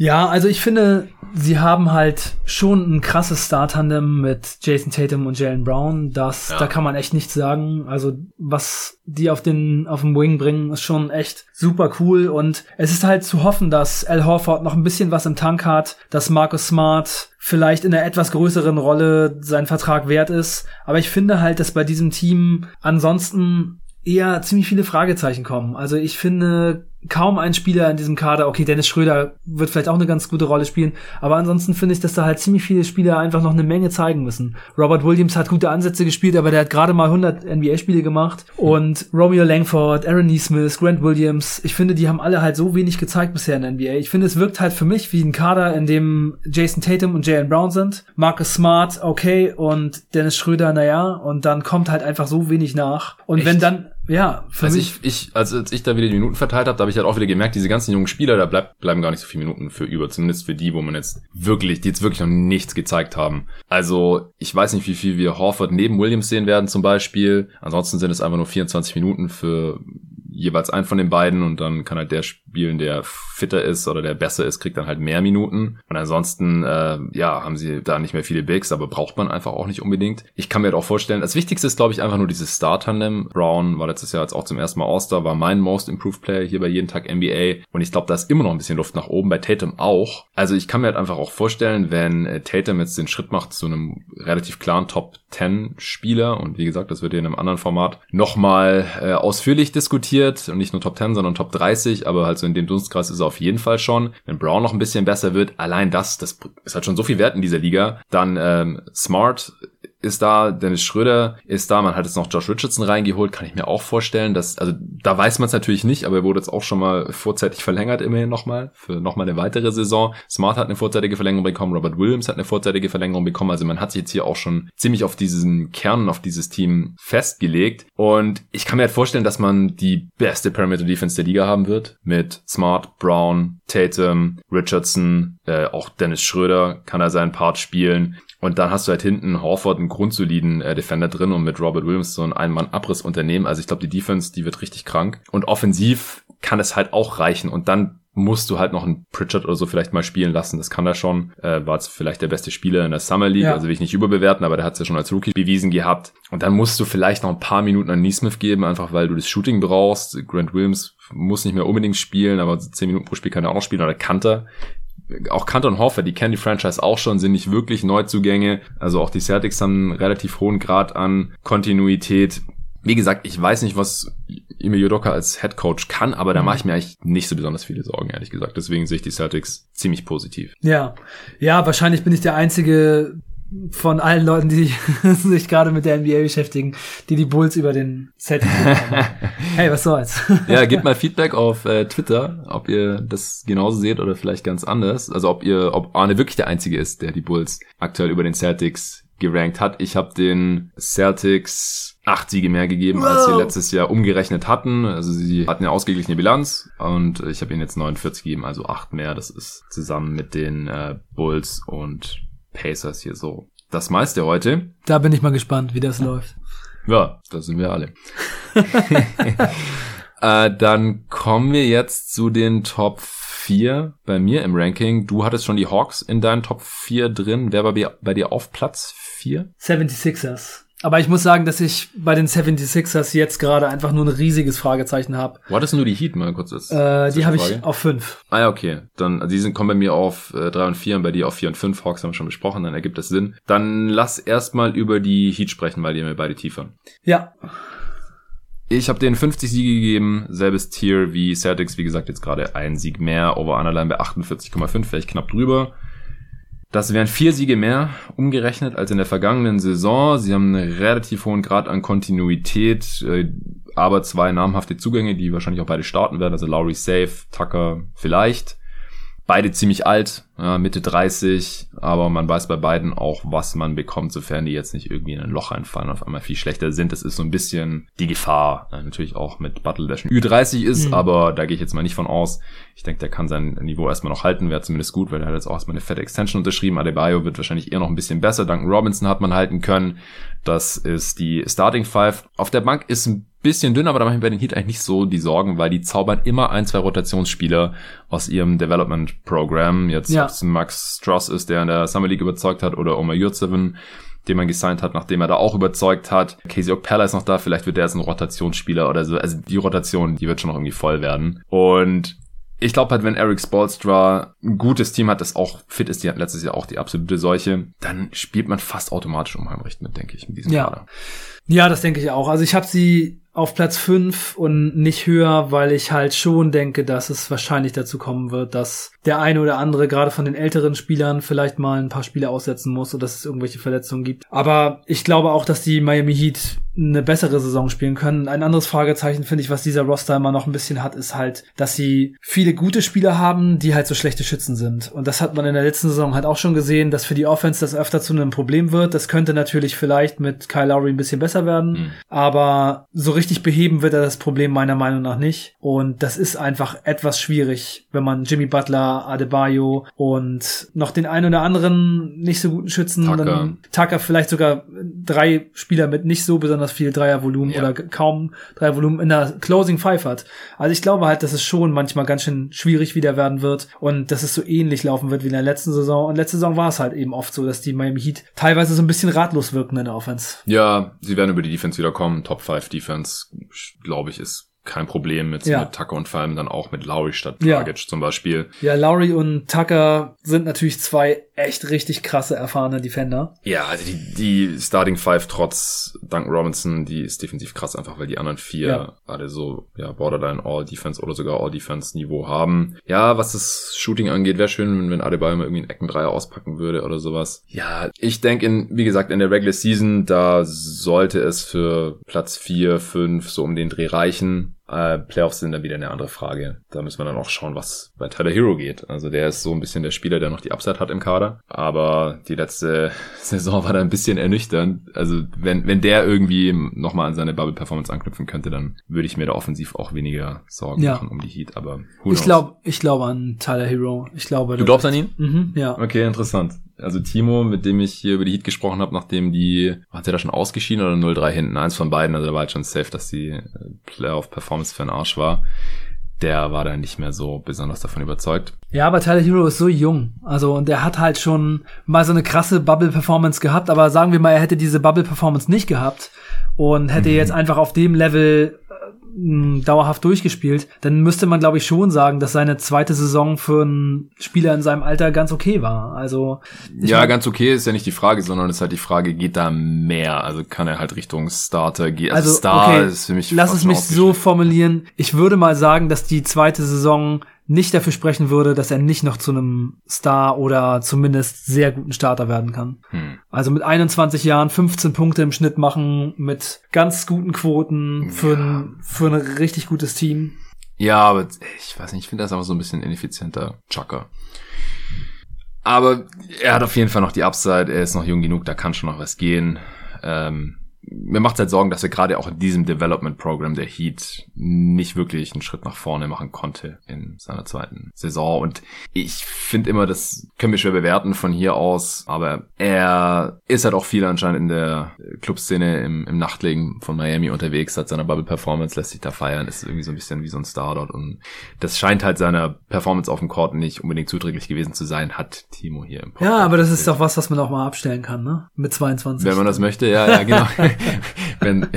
Ja, also ich finde, sie haben halt schon ein krasses Star-Tandem mit Jason Tatum und Jalen Brown. Das, ja. da kann man echt nichts sagen. Also was die auf den auf den Wing bringen, ist schon echt super cool. Und es ist halt zu hoffen, dass Al Horford noch ein bisschen was im Tank hat, dass Marcus Smart vielleicht in einer etwas größeren Rolle sein Vertrag wert ist. Aber ich finde halt, dass bei diesem Team ansonsten eher ziemlich viele Fragezeichen kommen. Also ich finde, kaum ein Spieler in diesem Kader. Okay, Dennis Schröder wird vielleicht auch eine ganz gute Rolle spielen, aber ansonsten finde ich, dass da halt ziemlich viele Spieler einfach noch eine Menge zeigen müssen. Robert Williams hat gute Ansätze gespielt, aber der hat gerade mal 100 NBA-Spiele gemacht und Romeo Langford, Aaron Neesmith, Grant Williams, ich finde, die haben alle halt so wenig gezeigt bisher in der NBA. Ich finde, es wirkt halt für mich wie ein Kader, in dem Jason Tatum und Jalen Brown sind, Marcus Smart, okay, und Dennis Schröder, naja, und dann kommt halt einfach so wenig nach. Und Echt? wenn dann ja, für also mich. Ich, ich, als ich da wieder die Minuten verteilt habe, da habe ich halt auch wieder gemerkt, diese ganzen jungen Spieler, da bleibt, bleiben gar nicht so viele Minuten für über, zumindest für die, wo man jetzt wirklich, die jetzt wirklich noch nichts gezeigt haben. Also, ich weiß nicht, wie viel wir Horford neben Williams sehen werden zum Beispiel. Ansonsten sind es einfach nur 24 Minuten für jeweils einen von den beiden und dann kann halt der spielen, der fitter ist oder der besser ist, kriegt dann halt mehr Minuten. Und ansonsten, äh, ja, haben sie da nicht mehr viele Bigs, aber braucht man einfach auch nicht unbedingt. Ich kann mir halt auch vorstellen, das Wichtigste ist, glaube ich, einfach nur dieses Star-Tandem. Brown war letztes Jahr jetzt auch zum ersten Mal All-Star, war mein Most Improved Player hier bei jeden Tag NBA und ich glaube, da ist immer noch ein bisschen Luft nach oben, bei Tatum auch. Also ich kann mir halt einfach auch vorstellen, wenn äh, Tatum jetzt den Schritt macht zu einem relativ klaren Top 10 Spieler und wie gesagt, das wird hier in einem anderen Format nochmal äh, ausführlich diskutiert, wird und nicht nur Top 10, sondern Top 30, aber halt so in dem Dunstkreis ist er auf jeden Fall schon. Wenn Brown noch ein bisschen besser wird, allein das, das ist halt schon so viel wert in dieser Liga. Dann ähm, Smart ist da, Dennis Schröder ist da, man hat jetzt noch Josh Richardson reingeholt, kann ich mir auch vorstellen, dass, also da weiß man es natürlich nicht, aber er wurde jetzt auch schon mal vorzeitig verlängert, immerhin nochmal, für nochmal eine weitere Saison. Smart hat eine vorzeitige Verlängerung bekommen, Robert Williams hat eine vorzeitige Verlängerung bekommen, also man hat sich jetzt hier auch schon ziemlich auf diesen Kern, auf dieses Team festgelegt und ich kann mir halt vorstellen, dass man die beste Perimeter Defense der Liga haben wird, mit Smart, Brown, Tatum, Richardson, äh, auch Dennis Schröder kann er seinen Part spielen und dann hast du halt hinten Horford einen grundsoliden äh, Defender drin und mit Robert Williams so ein Ein-Mann-Abriss-Unternehmen. Also ich glaube, die Defense, die wird richtig krank. Und offensiv kann es halt auch reichen. Und dann musst du halt noch einen Pritchard oder so vielleicht mal spielen lassen. Das kann er schon. Äh, war jetzt vielleicht der beste Spieler in der Summer League. Ja. Also will ich nicht überbewerten, aber der hat es ja schon als Rookie bewiesen gehabt. Und dann musst du vielleicht noch ein paar Minuten an Neesmith geben, einfach weil du das Shooting brauchst. Grant Williams muss nicht mehr unbedingt spielen, aber zehn Minuten pro Spiel kann er auch noch spielen. Oder Kanter auch und Hoffer, die kennen die Franchise auch schon, sind nicht wirklich Neuzugänge. Also auch die Celtics haben einen relativ hohen Grad an Kontinuität. Wie gesagt, ich weiß nicht, was Emil Jodoka als Head Coach kann, aber da mhm. mache ich mir eigentlich nicht so besonders viele Sorgen, ehrlich gesagt. Deswegen sehe ich die Celtics ziemlich positiv. Ja, ja, wahrscheinlich bin ich der einzige von allen Leuten, die sich gerade mit der NBA beschäftigen, die die Bulls über den Celtics haben. hey, was soll's? ja, gebt mal Feedback auf äh, Twitter, ob ihr das genauso seht oder vielleicht ganz anders. Also ob ihr, ob Arne wirklich der Einzige ist, der die Bulls aktuell über den Celtics gerankt hat. Ich habe den Celtics acht Siege mehr gegeben, als sie letztes Jahr umgerechnet hatten. Also sie hatten eine ausgeglichene Bilanz und ich habe ihnen jetzt 49 gegeben, also acht mehr. Das ist zusammen mit den äh, Bulls und Pacers hier so das meiste heute. Da bin ich mal gespannt, wie das läuft. Ja, da sind wir alle. äh, dann kommen wir jetzt zu den Top 4 bei mir im Ranking. Du hattest schon die Hawks in deinen Top 4 drin. Wer war bei dir auf Platz 4? 76ers. Aber ich muss sagen, dass ich bei den 76ers jetzt gerade einfach nur ein riesiges Fragezeichen habe. Wo hattest du nur die Heat mal kurz? Als äh, die habe ich auf 5. Ah ja, okay. Dann, also die sind, kommen bei mir auf äh, 3 und 4 und bei dir auf 4 und 5. Hawks haben wir schon besprochen, dann ergibt das Sinn. Dann lass erstmal über die Heat sprechen, weil die haben wir beide tiefer. Ja. Ich habe denen 50 Siege gegeben, selbes Tier wie Celtics, wie gesagt, jetzt gerade ein Sieg mehr, over Underline bei 48,5, vielleicht knapp drüber. Das wären vier Siege mehr umgerechnet als in der vergangenen Saison. Sie haben einen relativ hohen Grad an Kontinuität, äh, aber zwei namhafte Zugänge, die wahrscheinlich auch beide starten werden. Also Lowry safe, Tucker vielleicht. Beide ziemlich alt, ja, Mitte 30, aber man weiß bei beiden auch, was man bekommt, sofern die jetzt nicht irgendwie in ein Loch einfallen und auf einmal viel schlechter sind. Das ist so ein bisschen die Gefahr, äh, natürlich auch mit Battle, der schon Ü30 ist, mhm. aber da gehe ich jetzt mal nicht von aus. Ich denke, der kann sein Niveau erstmal noch halten, wäre zumindest gut, weil er hat jetzt auch erstmal eine fette Extension unterschrieben. Adebayo wird wahrscheinlich eher noch ein bisschen besser. Duncan Robinson hat man halten können. Das ist die Starting Five. Auf der Bank ist ein bisschen dünn, aber da mache ich bei den Heat eigentlich nicht so die Sorgen, weil die zaubern immer ein, zwei Rotationsspieler aus ihrem Development Program. Jetzt ja. Max Stross ist, der in der Summer League überzeugt hat, oder Omar Yurtseven, den man gesigned hat, nachdem er da auch überzeugt hat. Casey Okpella ist noch da, vielleicht wird der jetzt ein Rotationsspieler oder so. Also die Rotation, die wird schon noch irgendwie voll werden. Und ich glaube halt, wenn Eric Spolstra ein gutes Team hat, das auch fit ist, die hat letztes Jahr auch die absolute Seuche, dann spielt man fast automatisch um Heimrecht mit, denke ich, mit diesem ja. Kader. Ja, das denke ich auch. Also ich habe sie auf Platz 5 und nicht höher, weil ich halt schon denke, dass es wahrscheinlich dazu kommen wird, dass der eine oder andere gerade von den älteren Spielern vielleicht mal ein paar Spiele aussetzen muss oder dass es irgendwelche Verletzungen gibt. Aber ich glaube auch, dass die Miami Heat eine bessere Saison spielen können. Ein anderes Fragezeichen finde ich, was dieser Roster immer noch ein bisschen hat, ist halt, dass sie viele gute Spieler haben, die halt so schlechte Schützen sind. Und das hat man in der letzten Saison halt auch schon gesehen, dass für die Offense das öfter zu einem Problem wird. Das könnte natürlich vielleicht mit Kyle Lowry ein bisschen besser werden, mhm. aber so richtig beheben wird er das Problem meiner Meinung nach nicht. Und das ist einfach etwas schwierig, wenn man Jimmy Butler, Adebayo und noch den einen oder anderen nicht so guten Schützen, Tucker, Tucker vielleicht sogar drei Spieler mit nicht so besonders besonders viel Dreiervolumen ja. oder kaum Dreiervolumen in der Closing Five hat. Also ich glaube halt, dass es schon manchmal ganz schön schwierig wieder werden wird und dass es so ähnlich laufen wird wie in der letzten Saison. Und letzte Saison war es halt eben oft so, dass die Miami Heat teilweise so ein bisschen ratlos wirken in der Offense. Ja, sie werden über die Defense wieder kommen. Top 5 Defense, glaube ich, ist kein Problem mit, ja. mit Tucker und vor allem dann auch mit Lowry statt Dragic ja. zum Beispiel. Ja, Lowry und Tucker sind natürlich zwei echt richtig krasse, erfahrene Defender. Ja, also die, die Starting Five trotz Duncan Robinson, die ist defensiv krass, einfach weil die anderen vier ja. alle so, ja, Borderline All-Defense oder sogar All-Defense-Niveau haben. Ja, was das Shooting angeht, wäre schön, wenn Adebayo mal irgendwie einen Eckendreier auspacken würde oder sowas. Ja, ich denke, in, wie gesagt, in der Regular Season, da sollte es für Platz vier, fünf so um den Dreh reichen. Äh, Playoffs sind dann wieder eine andere Frage. Da müssen wir dann auch schauen, was bei Tyler Hero geht. Also der ist so ein bisschen der Spieler, der noch die Upside hat im Kader. Aber die letzte Saison war da ein bisschen ernüchternd. Also wenn, wenn der irgendwie nochmal an seine Bubble-Performance anknüpfen könnte, dann würde ich mir da offensiv auch weniger Sorgen ja. machen um die Heat. Aber ich glaube, ich glaube an Tyler Hero. Ich glaube. Du glaubst an ihn? Mhm, ja. Okay, interessant. Also Timo, mit dem ich hier über die Heat gesprochen habe, nachdem die, hat er da schon ausgeschieden oder 0-3 hinten? Eins von beiden, also da war halt schon safe, dass die äh, Playoff-Performance für den Arsch war der war da nicht mehr so besonders davon überzeugt. Ja, aber Tyler Hero ist so jung. Also, und der hat halt schon mal so eine krasse Bubble-Performance gehabt, aber sagen wir mal, er hätte diese Bubble-Performance nicht gehabt und hätte mhm. jetzt einfach auf dem Level dauerhaft durchgespielt, dann müsste man, glaube ich, schon sagen, dass seine zweite Saison für einen Spieler in seinem Alter ganz okay war. Also ja, ganz okay ist ja nicht die Frage, sondern ist halt die Frage, geht da mehr? Also kann er halt Richtung Starter gehen? Also, also Star okay, ist für mich. Lass es mich so formulieren. Ich würde mal sagen, dass die zweite Saison nicht dafür sprechen würde, dass er nicht noch zu einem Star oder zumindest sehr guten Starter werden kann. Hm. Also mit 21 Jahren 15 Punkte im Schnitt machen, mit ganz guten Quoten für, ja. ein, für ein richtig gutes Team. Ja, aber ich weiß nicht, ich finde das aber so ein bisschen ineffizienter Chucker. Aber er hat auf jeden Fall noch die Upside, er ist noch jung genug, da kann schon noch was gehen. Ähm, mir macht halt Sorgen, dass er gerade auch in diesem Development Program der Heat nicht wirklich einen Schritt nach vorne machen konnte in seiner zweiten Saison. Und ich finde immer, das können wir schwer bewerten von hier aus, aber er ist halt auch viel anscheinend in der Clubszene im, im Nachtlegen von Miami unterwegs, hat seine Bubble Performance, lässt sich da feiern, ist irgendwie so ein bisschen wie so ein Star dort und das scheint halt seiner Performance auf dem Court nicht unbedingt zuträglich gewesen zu sein, hat Timo hier im Podcast. Ja, aber das ist doch was, was man auch mal abstellen kann, ne? Mit 22. Wenn man das möchte, ja, ja, genau. wenn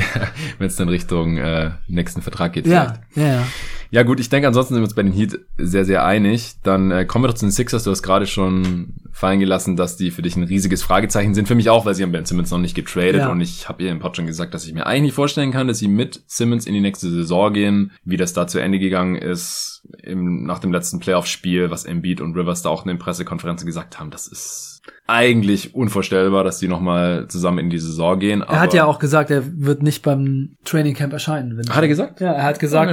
es dann Richtung äh, nächsten Vertrag geht. Ja, ja, ja. Ja gut, ich denke, ansonsten sind wir uns bei den Heat sehr, sehr einig. Dann äh, kommen wir doch zu den Sixers. Du hast gerade schon fallen gelassen, dass die für dich ein riesiges Fragezeichen sind. Für mich auch, weil sie haben Ben Simmons noch nicht getradet. Ja. Und ich habe ihr im Pod schon gesagt, dass ich mir eigentlich vorstellen kann, dass sie mit Simmons in die nächste Saison gehen. Wie das da zu Ende gegangen ist im, nach dem letzten Playoff-Spiel, was Embiid und Rivers da auch in den Pressekonferenzen gesagt haben, das ist eigentlich unvorstellbar, dass die nochmal zusammen in die Saison gehen. er hat ja auch gesagt, er wird nicht beim Training Camp erscheinen. hat er gesagt? Ja, er hat gesagt,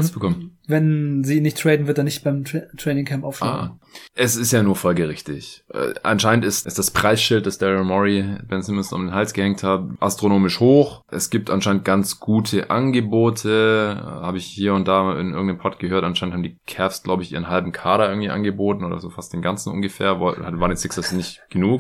wenn sie nicht traden, wird er nicht beim Tra Training Camp aufschlagen. Ah. Es ist ja nur folgerichtig. Äh, anscheinend ist, ist das Preisschild, das Daryl Morey Ben Simmons um den Hals gehängt hat, astronomisch hoch. Es gibt anscheinend ganz gute Angebote. Habe ich hier und da in irgendeinem Pod gehört. Anscheinend haben die Cavs, glaube ich, ihren halben Kader irgendwie angeboten oder so fast den ganzen ungefähr. Waren die Sixers nicht genug.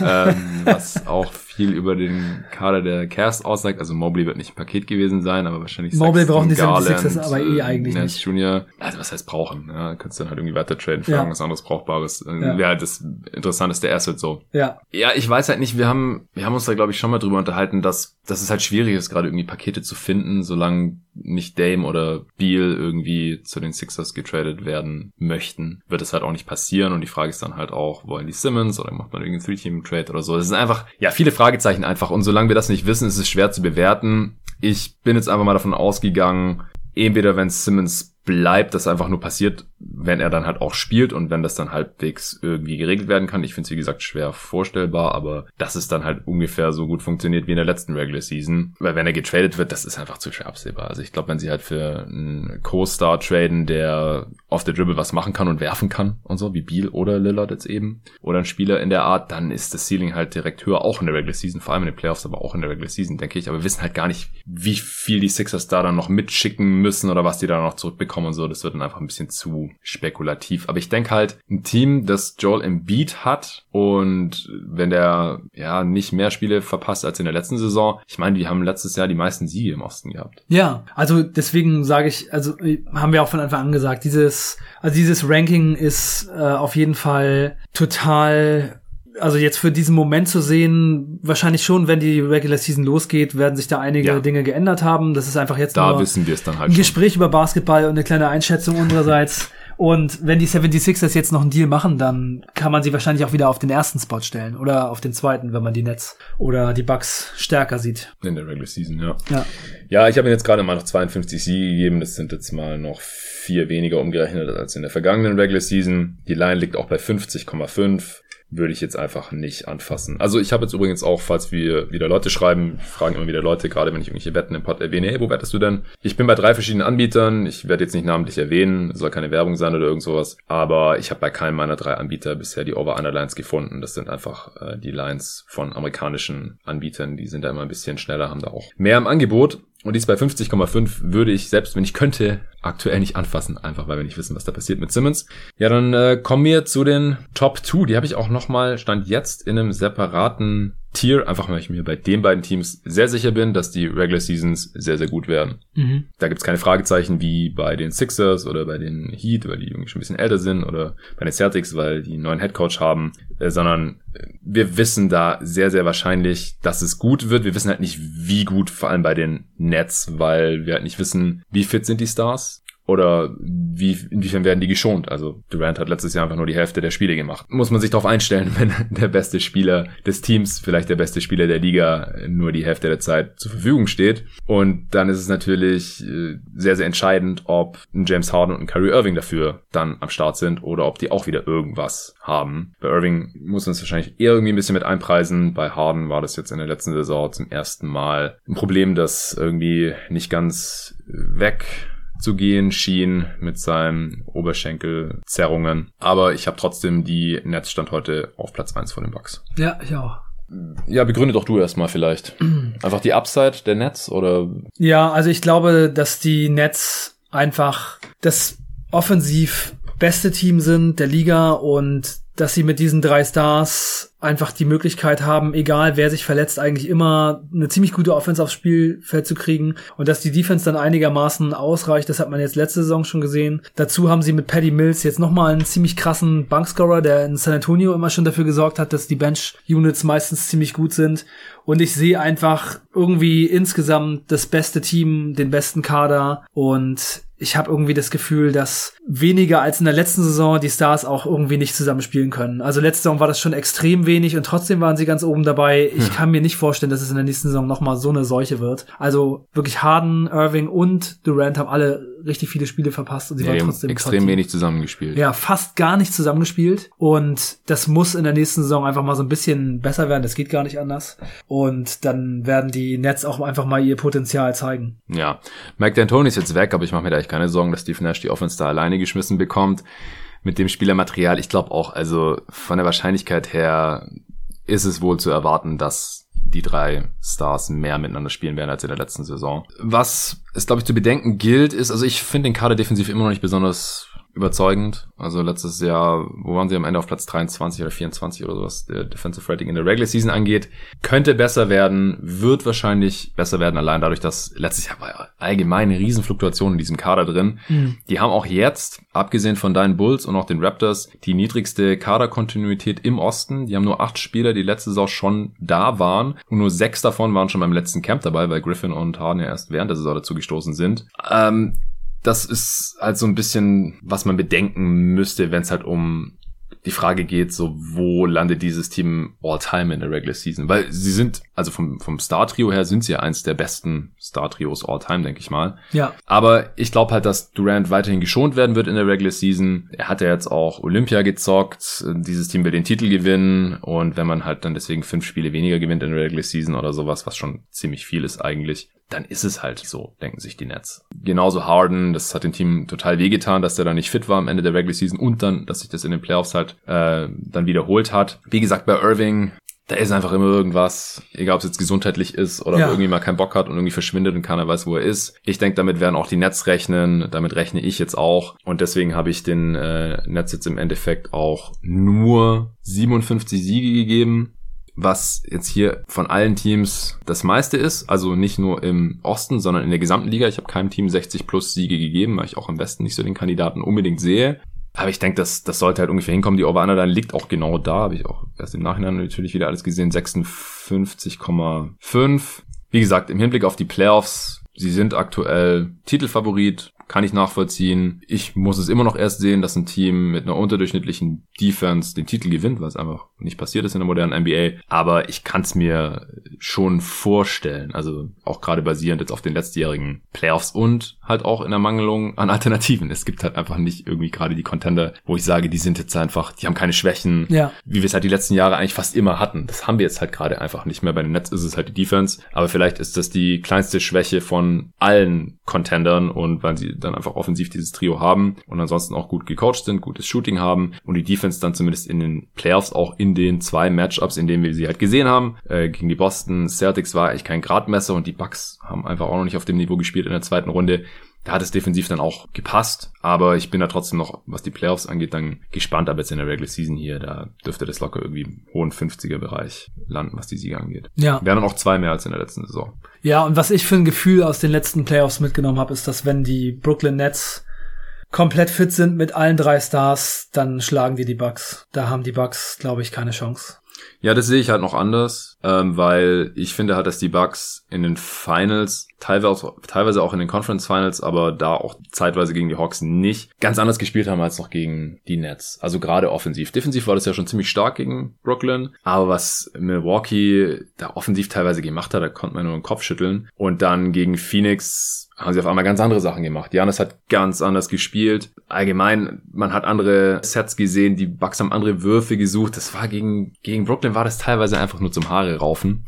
Ähm, was auch viel über den Kader der Cast aussagt. Also Mobley wird nicht ein Paket gewesen sein, aber wahrscheinlich Mobley brauchen die Sixers aber eh äh, eigentlich Nance nicht. Junior, also was heißt brauchen? Ja, kannst du dann halt irgendwie weiter traden für ja. irgendwas anderes Brauchbares. Äh, ja. Wäre halt das interessanteste Asset so. Ja. Ja, ich weiß halt nicht, wir haben, wir haben uns da glaube ich schon mal drüber unterhalten, dass, dass es halt schwierig ist, gerade irgendwie Pakete zu finden, solange nicht Dame oder Beal irgendwie zu den Sixers getradet werden möchten, wird es halt auch nicht passieren. Und die Frage ist dann halt auch, wollen die Simmons oder macht man irgendeinen Three-Team-Trade oder so? Das sind einfach, ja, viele Fragezeichen einfach. Und solange wir das nicht wissen, ist es schwer zu bewerten. Ich bin jetzt einfach mal davon ausgegangen, entweder wenn Simmons bleibt, das einfach nur passiert, wenn er dann halt auch spielt und wenn das dann halbwegs irgendwie geregelt werden kann. Ich finde es, wie gesagt, schwer vorstellbar, aber dass es dann halt ungefähr so gut funktioniert wie in der letzten Regular Season. Weil wenn er getradet wird, das ist einfach zu schwer absehbar. Also ich glaube, wenn sie halt für einen Co-Star traden, der off the dribble was machen kann und werfen kann und so, wie Beal oder Lillard jetzt eben, oder ein Spieler in der Art, dann ist das Ceiling halt direkt höher, auch in der Regular Season, vor allem in den Playoffs, aber auch in der Regular Season, denke ich. Aber wir wissen halt gar nicht, wie viel die Sixers da dann noch mitschicken müssen oder was die da noch zurückbekommen und so. Das wird dann einfach ein bisschen zu spekulativ. Aber ich denke halt, ein Team, das Joel Embiid hat und wenn der ja nicht mehr Spiele verpasst als in der letzten Saison, ich meine, die haben letztes Jahr die meisten Siege im Osten gehabt. Ja, also deswegen sage ich, also haben wir auch von Anfang an gesagt, dieses, also dieses Ranking ist äh, auf jeden Fall total also jetzt für diesen Moment zu sehen, wahrscheinlich schon, wenn die Regular Season losgeht, werden sich da einige ja. Dinge geändert haben. Das ist einfach jetzt da wissen wir es dann halt ein Gespräch über Basketball und eine kleine Einschätzung unsererseits. Und wenn die 76ers jetzt noch einen Deal machen, dann kann man sie wahrscheinlich auch wieder auf den ersten Spot stellen oder auf den zweiten, wenn man die Nets oder die Bucks stärker sieht. In der Regular Season, ja. Ja, ja ich habe ihnen jetzt gerade mal noch 52 Siege gegeben. Das sind jetzt mal noch vier weniger umgerechnet als in der vergangenen Regular Season. Die Line liegt auch bei 50,5 würde ich jetzt einfach nicht anfassen. Also ich habe jetzt übrigens auch, falls wir wieder Leute schreiben, fragen immer wieder Leute, gerade wenn ich irgendwelche Wetten im Pod erwähne, hey, wo wettest du denn? Ich bin bei drei verschiedenen Anbietern, ich werde jetzt nicht namentlich erwähnen, soll keine Werbung sein oder irgend sowas, aber ich habe bei keinem meiner drei Anbieter bisher die Over-Under-Lines gefunden. Das sind einfach äh, die Lines von amerikanischen Anbietern, die sind da immer ein bisschen schneller, haben da auch mehr im Angebot. Und dies bei 50,5 würde ich, selbst wenn ich könnte, aktuell nicht anfassen, einfach weil wir nicht wissen, was da passiert mit Simmons. Ja, dann äh, kommen wir zu den Top 2. Die habe ich auch nochmal, stand jetzt in einem separaten Tier, einfach weil ich mir bei den beiden Teams sehr sicher bin, dass die Regular Seasons sehr, sehr gut werden. Mhm. Da gibt's keine Fragezeichen wie bei den Sixers oder bei den Heat, weil die irgendwie schon ein bisschen älter sind oder bei den Celtics, weil die einen neuen Headcoach haben, äh, sondern wir wissen da sehr, sehr wahrscheinlich, dass es gut wird. Wir wissen halt nicht, wie gut, vor allem bei den Nets, weil wir halt nicht wissen, wie fit sind die Stars. Oder wie, inwiefern werden die geschont? Also Durant hat letztes Jahr einfach nur die Hälfte der Spiele gemacht. Muss man sich darauf einstellen, wenn der beste Spieler des Teams, vielleicht der beste Spieler der Liga, nur die Hälfte der Zeit zur Verfügung steht. Und dann ist es natürlich äh, sehr, sehr entscheidend, ob ein James Harden und ein Kyrie Irving dafür dann am Start sind oder ob die auch wieder irgendwas haben. Bei Irving muss man es wahrscheinlich eher irgendwie ein bisschen mit einpreisen. Bei Harden war das jetzt in der letzten Saison zum ersten Mal ein Problem, das irgendwie nicht ganz weg zu gehen schien mit seinen Oberschenkelzerrungen. Aber ich habe trotzdem die Netzstand heute auf Platz eins von den Bucks. Ja, ich auch. Ja, begründe doch du erstmal vielleicht. Einfach die Upside der Netz oder? Ja, also ich glaube, dass die Nets einfach das offensiv beste Team sind der Liga und dass sie mit diesen drei Stars einfach die Möglichkeit haben, egal wer sich verletzt, eigentlich immer eine ziemlich gute Offense aufs Spielfeld zu kriegen. Und dass die Defense dann einigermaßen ausreicht, das hat man jetzt letzte Saison schon gesehen. Dazu haben sie mit Paddy Mills jetzt nochmal einen ziemlich krassen Bankscorer, der in San Antonio immer schon dafür gesorgt hat, dass die Bench-Units meistens ziemlich gut sind. Und ich sehe einfach irgendwie insgesamt das beste Team, den besten Kader. Und ich habe irgendwie das Gefühl, dass weniger als in der letzten Saison die Stars auch irgendwie nicht zusammenspielen können. Also letzte Saison war das schon extrem wenig und trotzdem waren sie ganz oben dabei. Ich hm. kann mir nicht vorstellen, dass es in der nächsten Saison nochmal so eine Seuche wird. Also wirklich Harden, Irving und Durant haben alle richtig viele Spiele verpasst und sie ja, waren trotzdem extrem wenig zusammengespielt. Ja, fast gar nicht zusammengespielt und das muss in der nächsten Saison einfach mal so ein bisschen besser werden. Das geht gar nicht anders und dann werden die Nets auch einfach mal ihr Potenzial zeigen. Ja, Mike D'Antoni ist jetzt weg, aber ich mache mir da echt keine Sorgen, dass Steve Nash die Offense da alleine geschmissen bekommt mit dem Spielermaterial. Ich glaube auch, also von der Wahrscheinlichkeit her ist es wohl zu erwarten, dass die drei Stars mehr miteinander spielen werden als in der letzten Saison. Was es, glaube ich, zu bedenken gilt, ist, also ich finde den Kader defensiv immer noch nicht besonders überzeugend. Also letztes Jahr, wo waren sie am Ende auf Platz 23 oder 24 oder sowas, der Defensive Rating in der Regular Season angeht. Könnte besser werden, wird wahrscheinlich besser werden, allein dadurch, dass letztes Jahr war ja allgemein eine Riesenfluktuation in diesem Kader drin. Mhm. Die haben auch jetzt, abgesehen von deinen Bulls und auch den Raptors, die niedrigste Kaderkontinuität im Osten. Die haben nur acht Spieler, die letzte Saison schon da waren und nur sechs davon waren schon beim letzten Camp dabei, weil Griffin und Harden ja erst während der Saison dazu gestoßen sind. Ähm, das ist halt so ein bisschen, was man bedenken müsste, wenn es halt um die Frage geht, so wo landet dieses Team all time in der Regular Season? Weil sie sind, also vom, vom Star-Trio her sind sie ja eins der besten Star-Trios all time, denke ich mal. Ja. Aber ich glaube halt, dass Durant weiterhin geschont werden wird in der Regular Season. Er hat ja jetzt auch Olympia gezockt. Dieses Team will den Titel gewinnen. Und wenn man halt dann deswegen fünf Spiele weniger gewinnt in der Regular Season oder sowas, was schon ziemlich viel ist eigentlich, dann ist es halt so, denken sich die Nets. Genauso Harden, das hat dem Team total wehgetan, dass der da nicht fit war am Ende der Regular Season und dann, dass sich das in den Playoffs halt äh, dann wiederholt hat. Wie gesagt, bei Irving, da ist einfach immer irgendwas, egal ob es jetzt gesundheitlich ist oder ja. irgendwie mal keinen Bock hat und irgendwie verschwindet und keiner weiß, wo er ist. Ich denke, damit werden auch die Nets rechnen, damit rechne ich jetzt auch und deswegen habe ich den äh, Nets jetzt im Endeffekt auch nur 57 Siege gegeben was jetzt hier von allen Teams das meiste ist. Also nicht nur im Osten, sondern in der gesamten Liga. Ich habe keinem Team 60 plus Siege gegeben, weil ich auch im Westen nicht so den Kandidaten unbedingt sehe. Aber ich denke, das, das sollte halt ungefähr hinkommen. Die Over dann liegt auch genau da. Habe ich auch erst im Nachhinein natürlich wieder alles gesehen. 56,5. Wie gesagt, im Hinblick auf die Playoffs, sie sind aktuell Titelfavorit kann ich nachvollziehen. Ich muss es immer noch erst sehen, dass ein Team mit einer unterdurchschnittlichen Defense den Titel gewinnt, was einfach nicht passiert ist in der modernen NBA. Aber ich kann es mir schon vorstellen. Also auch gerade basierend jetzt auf den letztjährigen Playoffs und halt auch in der Mangelung an Alternativen. Es gibt halt einfach nicht irgendwie gerade die Contender, wo ich sage, die sind jetzt einfach, die haben keine Schwächen, ja. wie wir es halt die letzten Jahre eigentlich fast immer hatten. Das haben wir jetzt halt gerade einfach nicht mehr. Bei den Nets ist es halt die Defense. Aber vielleicht ist das die kleinste Schwäche von allen Contendern und weil sie dann einfach offensiv dieses Trio haben und ansonsten auch gut gecoacht sind, gutes Shooting haben und die Defense dann zumindest in den Playoffs auch in den zwei Matchups, in denen wir sie halt gesehen haben, äh, gegen die Boston Celtics war eigentlich kein Gradmesser und die Bucks haben einfach auch noch nicht auf dem Niveau gespielt in der zweiten Runde da hat es defensiv dann auch gepasst, aber ich bin da trotzdem noch, was die Playoffs angeht, dann gespannt, aber jetzt in der Regular Season hier, da dürfte das locker irgendwie im hohen 50er Bereich landen, was die Sieger angeht. Ja. Wären dann auch zwei mehr als in der letzten Saison. Ja, und was ich für ein Gefühl aus den letzten Playoffs mitgenommen habe, ist, dass wenn die Brooklyn Nets komplett fit sind mit allen drei Stars, dann schlagen die die Bucks. Da haben die Bucks, glaube ich, keine Chance. Ja, das sehe ich halt noch anders, ähm, weil ich finde halt, dass die Bucks in den Finals, teilweise, teilweise auch in den Conference Finals, aber da auch zeitweise gegen die Hawks nicht ganz anders gespielt haben als noch gegen die Nets. Also gerade offensiv. Defensiv war das ja schon ziemlich stark gegen Brooklyn, aber was Milwaukee da offensiv teilweise gemacht hat, da konnte man nur den Kopf schütteln. Und dann gegen Phoenix haben sie auf einmal ganz andere Sachen gemacht. Janis hat ganz anders gespielt. Allgemein, man hat andere Sets gesehen, die Bucks haben andere Würfe gesucht. Das war gegen, gegen Brooklyn war das teilweise einfach nur zum Haare raufen.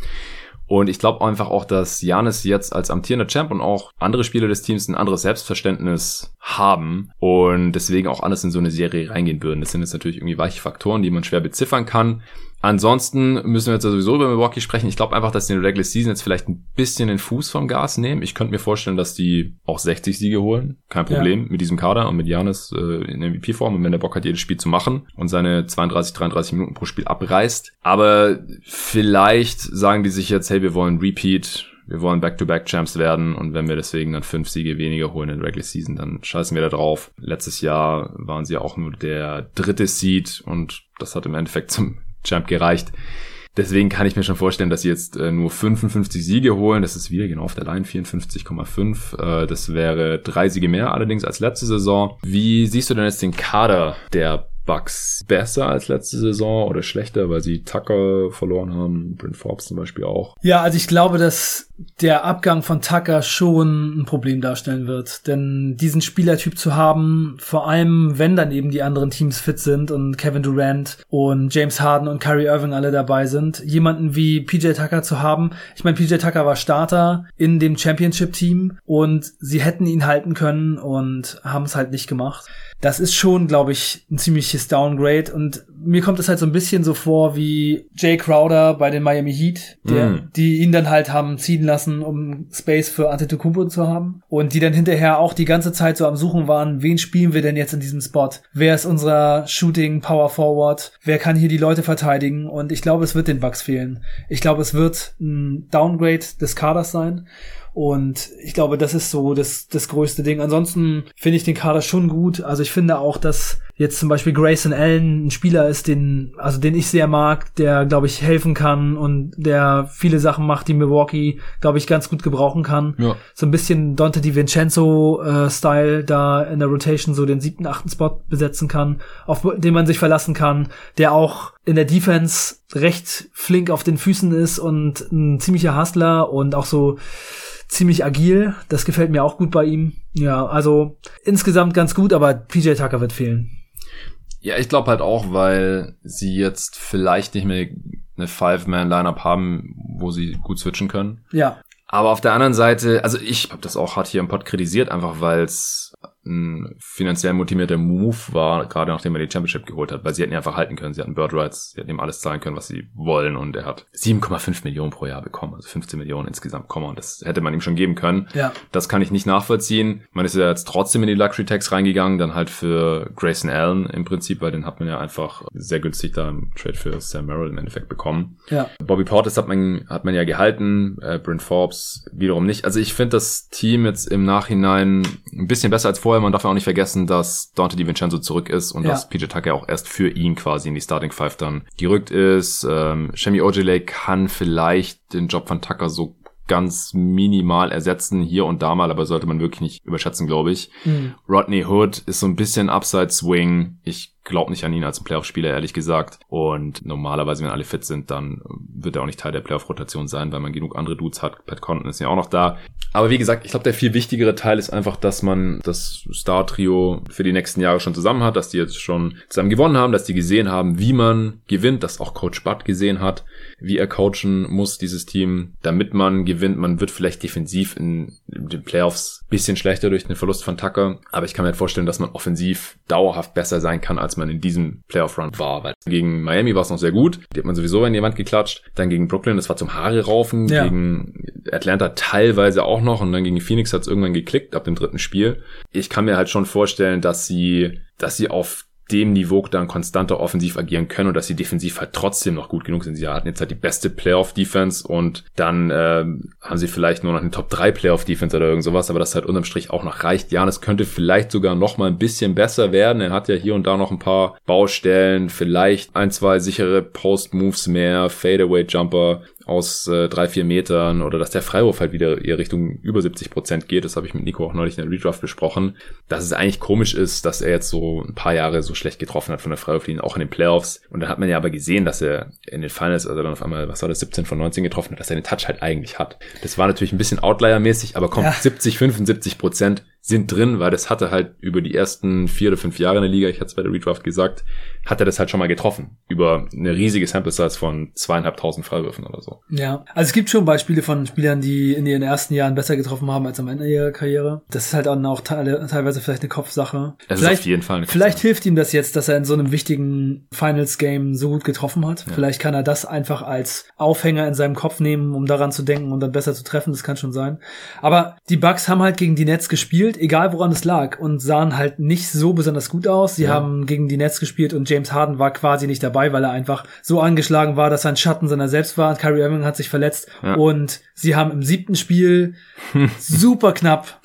Und ich glaube einfach auch, dass Janis jetzt als amtierender Champ und auch andere Spieler des Teams ein anderes Selbstverständnis haben und deswegen auch anders in so eine Serie reingehen würden. Das sind jetzt natürlich irgendwie weiche Faktoren, die man schwer beziffern kann. Ansonsten müssen wir jetzt sowieso über Milwaukee sprechen. Ich glaube einfach, dass die in der Regular Season jetzt vielleicht ein bisschen den Fuß vom Gas nehmen. Ich könnte mir vorstellen, dass die auch 60 Siege holen. Kein Problem ja. mit diesem Kader und mit Janis äh, in MVP-Form und wenn der Bock hat, jedes Spiel zu machen und seine 32, 33 Minuten pro Spiel abreißt. Aber vielleicht sagen die sich jetzt, hey, wir wollen Repeat, wir wollen Back-to-Back-Champs werden und wenn wir deswegen dann fünf Siege weniger holen in der Regular Season, dann scheißen wir da drauf. Letztes Jahr waren sie auch nur der dritte Seed und das hat im Endeffekt zum Champ gereicht. Deswegen kann ich mir schon vorstellen, dass sie jetzt äh, nur 55 Siege holen. Das ist wieder genau auf der Line 54,5. Äh, das wäre drei Siege mehr allerdings als letzte Saison. Wie siehst du denn jetzt den Kader der Bucks besser als letzte Saison oder schlechter, weil sie Tucker verloren haben, Brent Forbes zum Beispiel auch. Ja, also ich glaube, dass der Abgang von Tucker schon ein Problem darstellen wird. Denn diesen Spielertyp zu haben, vor allem wenn dann eben die anderen Teams fit sind und Kevin Durant und James Harden und Kyrie Irving alle dabei sind, jemanden wie PJ Tucker zu haben. Ich meine, PJ Tucker war Starter in dem Championship-Team und sie hätten ihn halten können und haben es halt nicht gemacht das ist schon, glaube ich, ein ziemliches Downgrade. Und mir kommt es halt so ein bisschen so vor wie Jay Crowder bei den Miami Heat, der, mm. die ihn dann halt haben ziehen lassen, um Space für Antetokounmpo zu haben. Und die dann hinterher auch die ganze Zeit so am Suchen waren, wen spielen wir denn jetzt in diesem Spot? Wer ist unser Shooting Power Forward? Wer kann hier die Leute verteidigen? Und ich glaube, es wird den Bugs fehlen. Ich glaube, es wird ein Downgrade des Kaders sein. Und ich glaube, das ist so das, das größte Ding. Ansonsten finde ich den Kader schon gut. Also ich finde auch, dass jetzt zum Beispiel Grayson Allen ein Spieler ist, den, also den ich sehr mag, der, glaube ich, helfen kann und der viele Sachen macht, die Milwaukee, glaube ich, ganz gut gebrauchen kann. Ja. So ein bisschen Dante DiVincenzo-Style äh, da in der Rotation so den siebten, achten Spot besetzen kann, auf den man sich verlassen kann, der auch in der Defense recht flink auf den Füßen ist und ein ziemlicher Hustler und auch so ziemlich agil. Das gefällt mir auch gut bei ihm. Ja, also insgesamt ganz gut, aber PJ Tucker wird fehlen. Ja, ich glaube halt auch, weil sie jetzt vielleicht nicht mehr eine Five-Man-Lineup haben, wo sie gut switchen können. Ja. Aber auf der anderen Seite, also ich habe das auch hart hier im Pod kritisiert, einfach weil es ein finanziell motivierter Move war, gerade nachdem er die Championship geholt hat, weil sie hätten ihn einfach halten können. Sie hatten Bird Rights, sie hätten ihm alles zahlen können, was sie wollen und er hat 7,5 Millionen pro Jahr bekommen, also 15 Millionen insgesamt kommen und das hätte man ihm schon geben können. Ja. Das kann ich nicht nachvollziehen. Man ist ja jetzt trotzdem in die Luxury Tax reingegangen, dann halt für Grayson Allen im Prinzip, weil den hat man ja einfach sehr günstig da im Trade für Sam Merrill im Endeffekt bekommen. Ja. Bobby Portis hat man, hat man ja gehalten, äh, Brent Forbes wiederum nicht. Also ich finde das Team jetzt im Nachhinein ein bisschen besser als vorher vorher, man darf ja auch nicht vergessen, dass Dante DiVincenzo zurück ist und ja. dass PJ Tucker auch erst für ihn quasi in die Starting Five dann gerückt ist. Ähm, Shemi Ojale kann vielleicht den Job von Tucker so ganz minimal ersetzen, hier und da mal, aber sollte man wirklich nicht überschätzen, glaube ich. Mhm. Rodney Hood ist so ein bisschen Upside Swing. Ich glaube nicht an ihn als Playoff-Spieler, ehrlich gesagt. Und normalerweise, wenn alle fit sind, dann wird er auch nicht Teil der Playoff-Rotation sein, weil man genug andere Dudes hat. Pat Conten ist ja auch noch da. Aber wie gesagt, ich glaube, der viel wichtigere Teil ist einfach, dass man das Star-Trio für die nächsten Jahre schon zusammen hat, dass die jetzt schon zusammen gewonnen haben, dass die gesehen haben, wie man gewinnt, dass auch Coach Butt gesehen hat, wie er coachen muss, dieses Team, damit man gewinnt. Man wird vielleicht defensiv in den Playoffs bisschen schlechter durch den Verlust von Tucker, aber ich kann mir halt vorstellen, dass man offensiv dauerhaft besser sein kann, als man in diesem Playoff-Run war. Weil gegen Miami war es noch sehr gut, die hat man sowieso in die Wand geklatscht. Dann gegen Brooklyn, das war zum Haare raufen, ja. gegen Atlanta teilweise auch noch und dann gegen Phoenix hat es irgendwann geklickt ab dem dritten Spiel. Ich kann mir halt schon vorstellen, dass sie, dass sie auf dem Niveau dann konstanter offensiv agieren können und dass sie defensiv halt trotzdem noch gut genug sind. Sie hatten jetzt halt die beste Playoff-Defense und dann äh, haben sie vielleicht nur noch eine Top-3 Playoff-Defense oder irgend sowas, aber das halt unterm Strich auch noch reicht. Janis könnte vielleicht sogar noch mal ein bisschen besser werden. Er hat ja hier und da noch ein paar Baustellen, vielleicht ein, zwei sichere Post-Moves mehr, Fadeaway-Jumper, aus äh, drei, vier Metern oder dass der Freiwurf halt wieder eher Richtung über 70 Prozent geht. Das habe ich mit Nico auch neulich in der Redraft besprochen. Dass es eigentlich komisch ist, dass er jetzt so ein paar Jahre so schlecht getroffen hat von der Freiwurflinie, auch in den Playoffs. Und dann hat man ja aber gesehen, dass er in den Finals, also dann auf einmal, was war das, 17 von 19 getroffen hat, dass er den Touch halt eigentlich hat. Das war natürlich ein bisschen Outlier-mäßig, aber kommt ja. 70, 75 Prozent sind drin, weil das hatte halt über die ersten vier oder fünf Jahre in der Liga, ich hatte es bei der Redraft gesagt, hat er das halt schon mal getroffen. Über eine riesige Sample Size von zweieinhalbtausend Freiwürfen oder so. Ja, also es gibt schon Beispiele von Spielern, die in ihren ersten Jahren besser getroffen haben als am Ende ihrer Karriere. Das ist halt dann auch teilweise vielleicht eine Kopfsache. Das vielleicht, ist auf jeden Fall eine Vielleicht hilft ihm das jetzt, dass er in so einem wichtigen Finals-Game so gut getroffen hat. Ja. Vielleicht kann er das einfach als Aufhänger in seinem Kopf nehmen, um daran zu denken und dann besser zu treffen. Das kann schon sein. Aber die Bucks haben halt gegen die Nets gespielt, egal woran es lag, und sahen halt nicht so besonders gut aus. Sie ja. haben gegen die Nets gespielt und James Harden war quasi nicht dabei, weil er einfach so angeschlagen war, dass er ein Schatten seiner selbst war. Kyrie Irving hat sich verletzt ja. und sie haben im siebten Spiel super knapp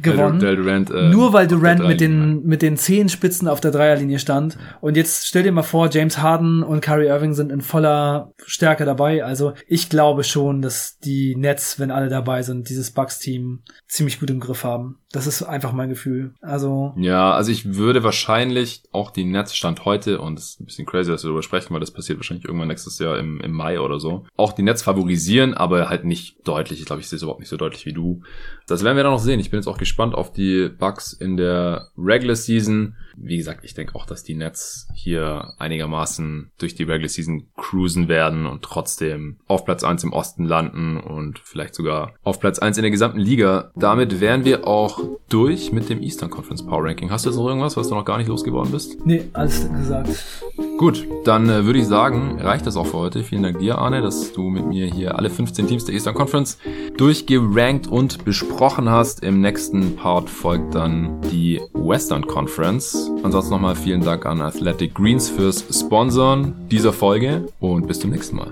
gewonnen. Weil Durant, äh, nur weil Durant mit den, mit den Zehenspitzen auf der Dreierlinie stand. Und jetzt stell dir mal vor, James Harden und Kyrie Irving sind in voller Stärke dabei. Also ich glaube schon, dass die Nets, wenn alle dabei sind, dieses Bucks-Team ziemlich gut im Griff haben. Das ist einfach mein Gefühl. Also. Ja, also ich würde wahrscheinlich auch die Nets Stand heute, und es ist ein bisschen crazy, dass wir darüber sprechen, weil das passiert wahrscheinlich irgendwann nächstes Jahr im, im Mai oder so, auch die Nets favorisieren, aber halt nicht deutlich. Ich glaube, ich sehe es überhaupt nicht so deutlich wie du. Das werden wir dann noch sehen. Ich bin jetzt auch gespannt auf die Bucks in der Regular Season. Wie gesagt, ich denke auch, dass die Nets hier einigermaßen durch die Regular Season cruisen werden und trotzdem auf Platz eins im Osten landen und vielleicht sogar auf Platz eins in der gesamten Liga. Damit wären wir auch durch mit dem Eastern Conference Power Ranking. Hast du jetzt noch irgendwas, was du noch gar nicht losgeworden bist? Nee, alles gesagt. Gut, dann äh, würde ich sagen, reicht das auch für heute. Vielen Dank dir, Arne, dass du mit mir hier alle 15 Teams der Eastern Conference durchgerankt und besprochen hast. Im nächsten Part folgt dann die Western Conference. Ansonsten nochmal vielen Dank an Athletic Greens fürs Sponsoren dieser Folge und bis zum nächsten Mal.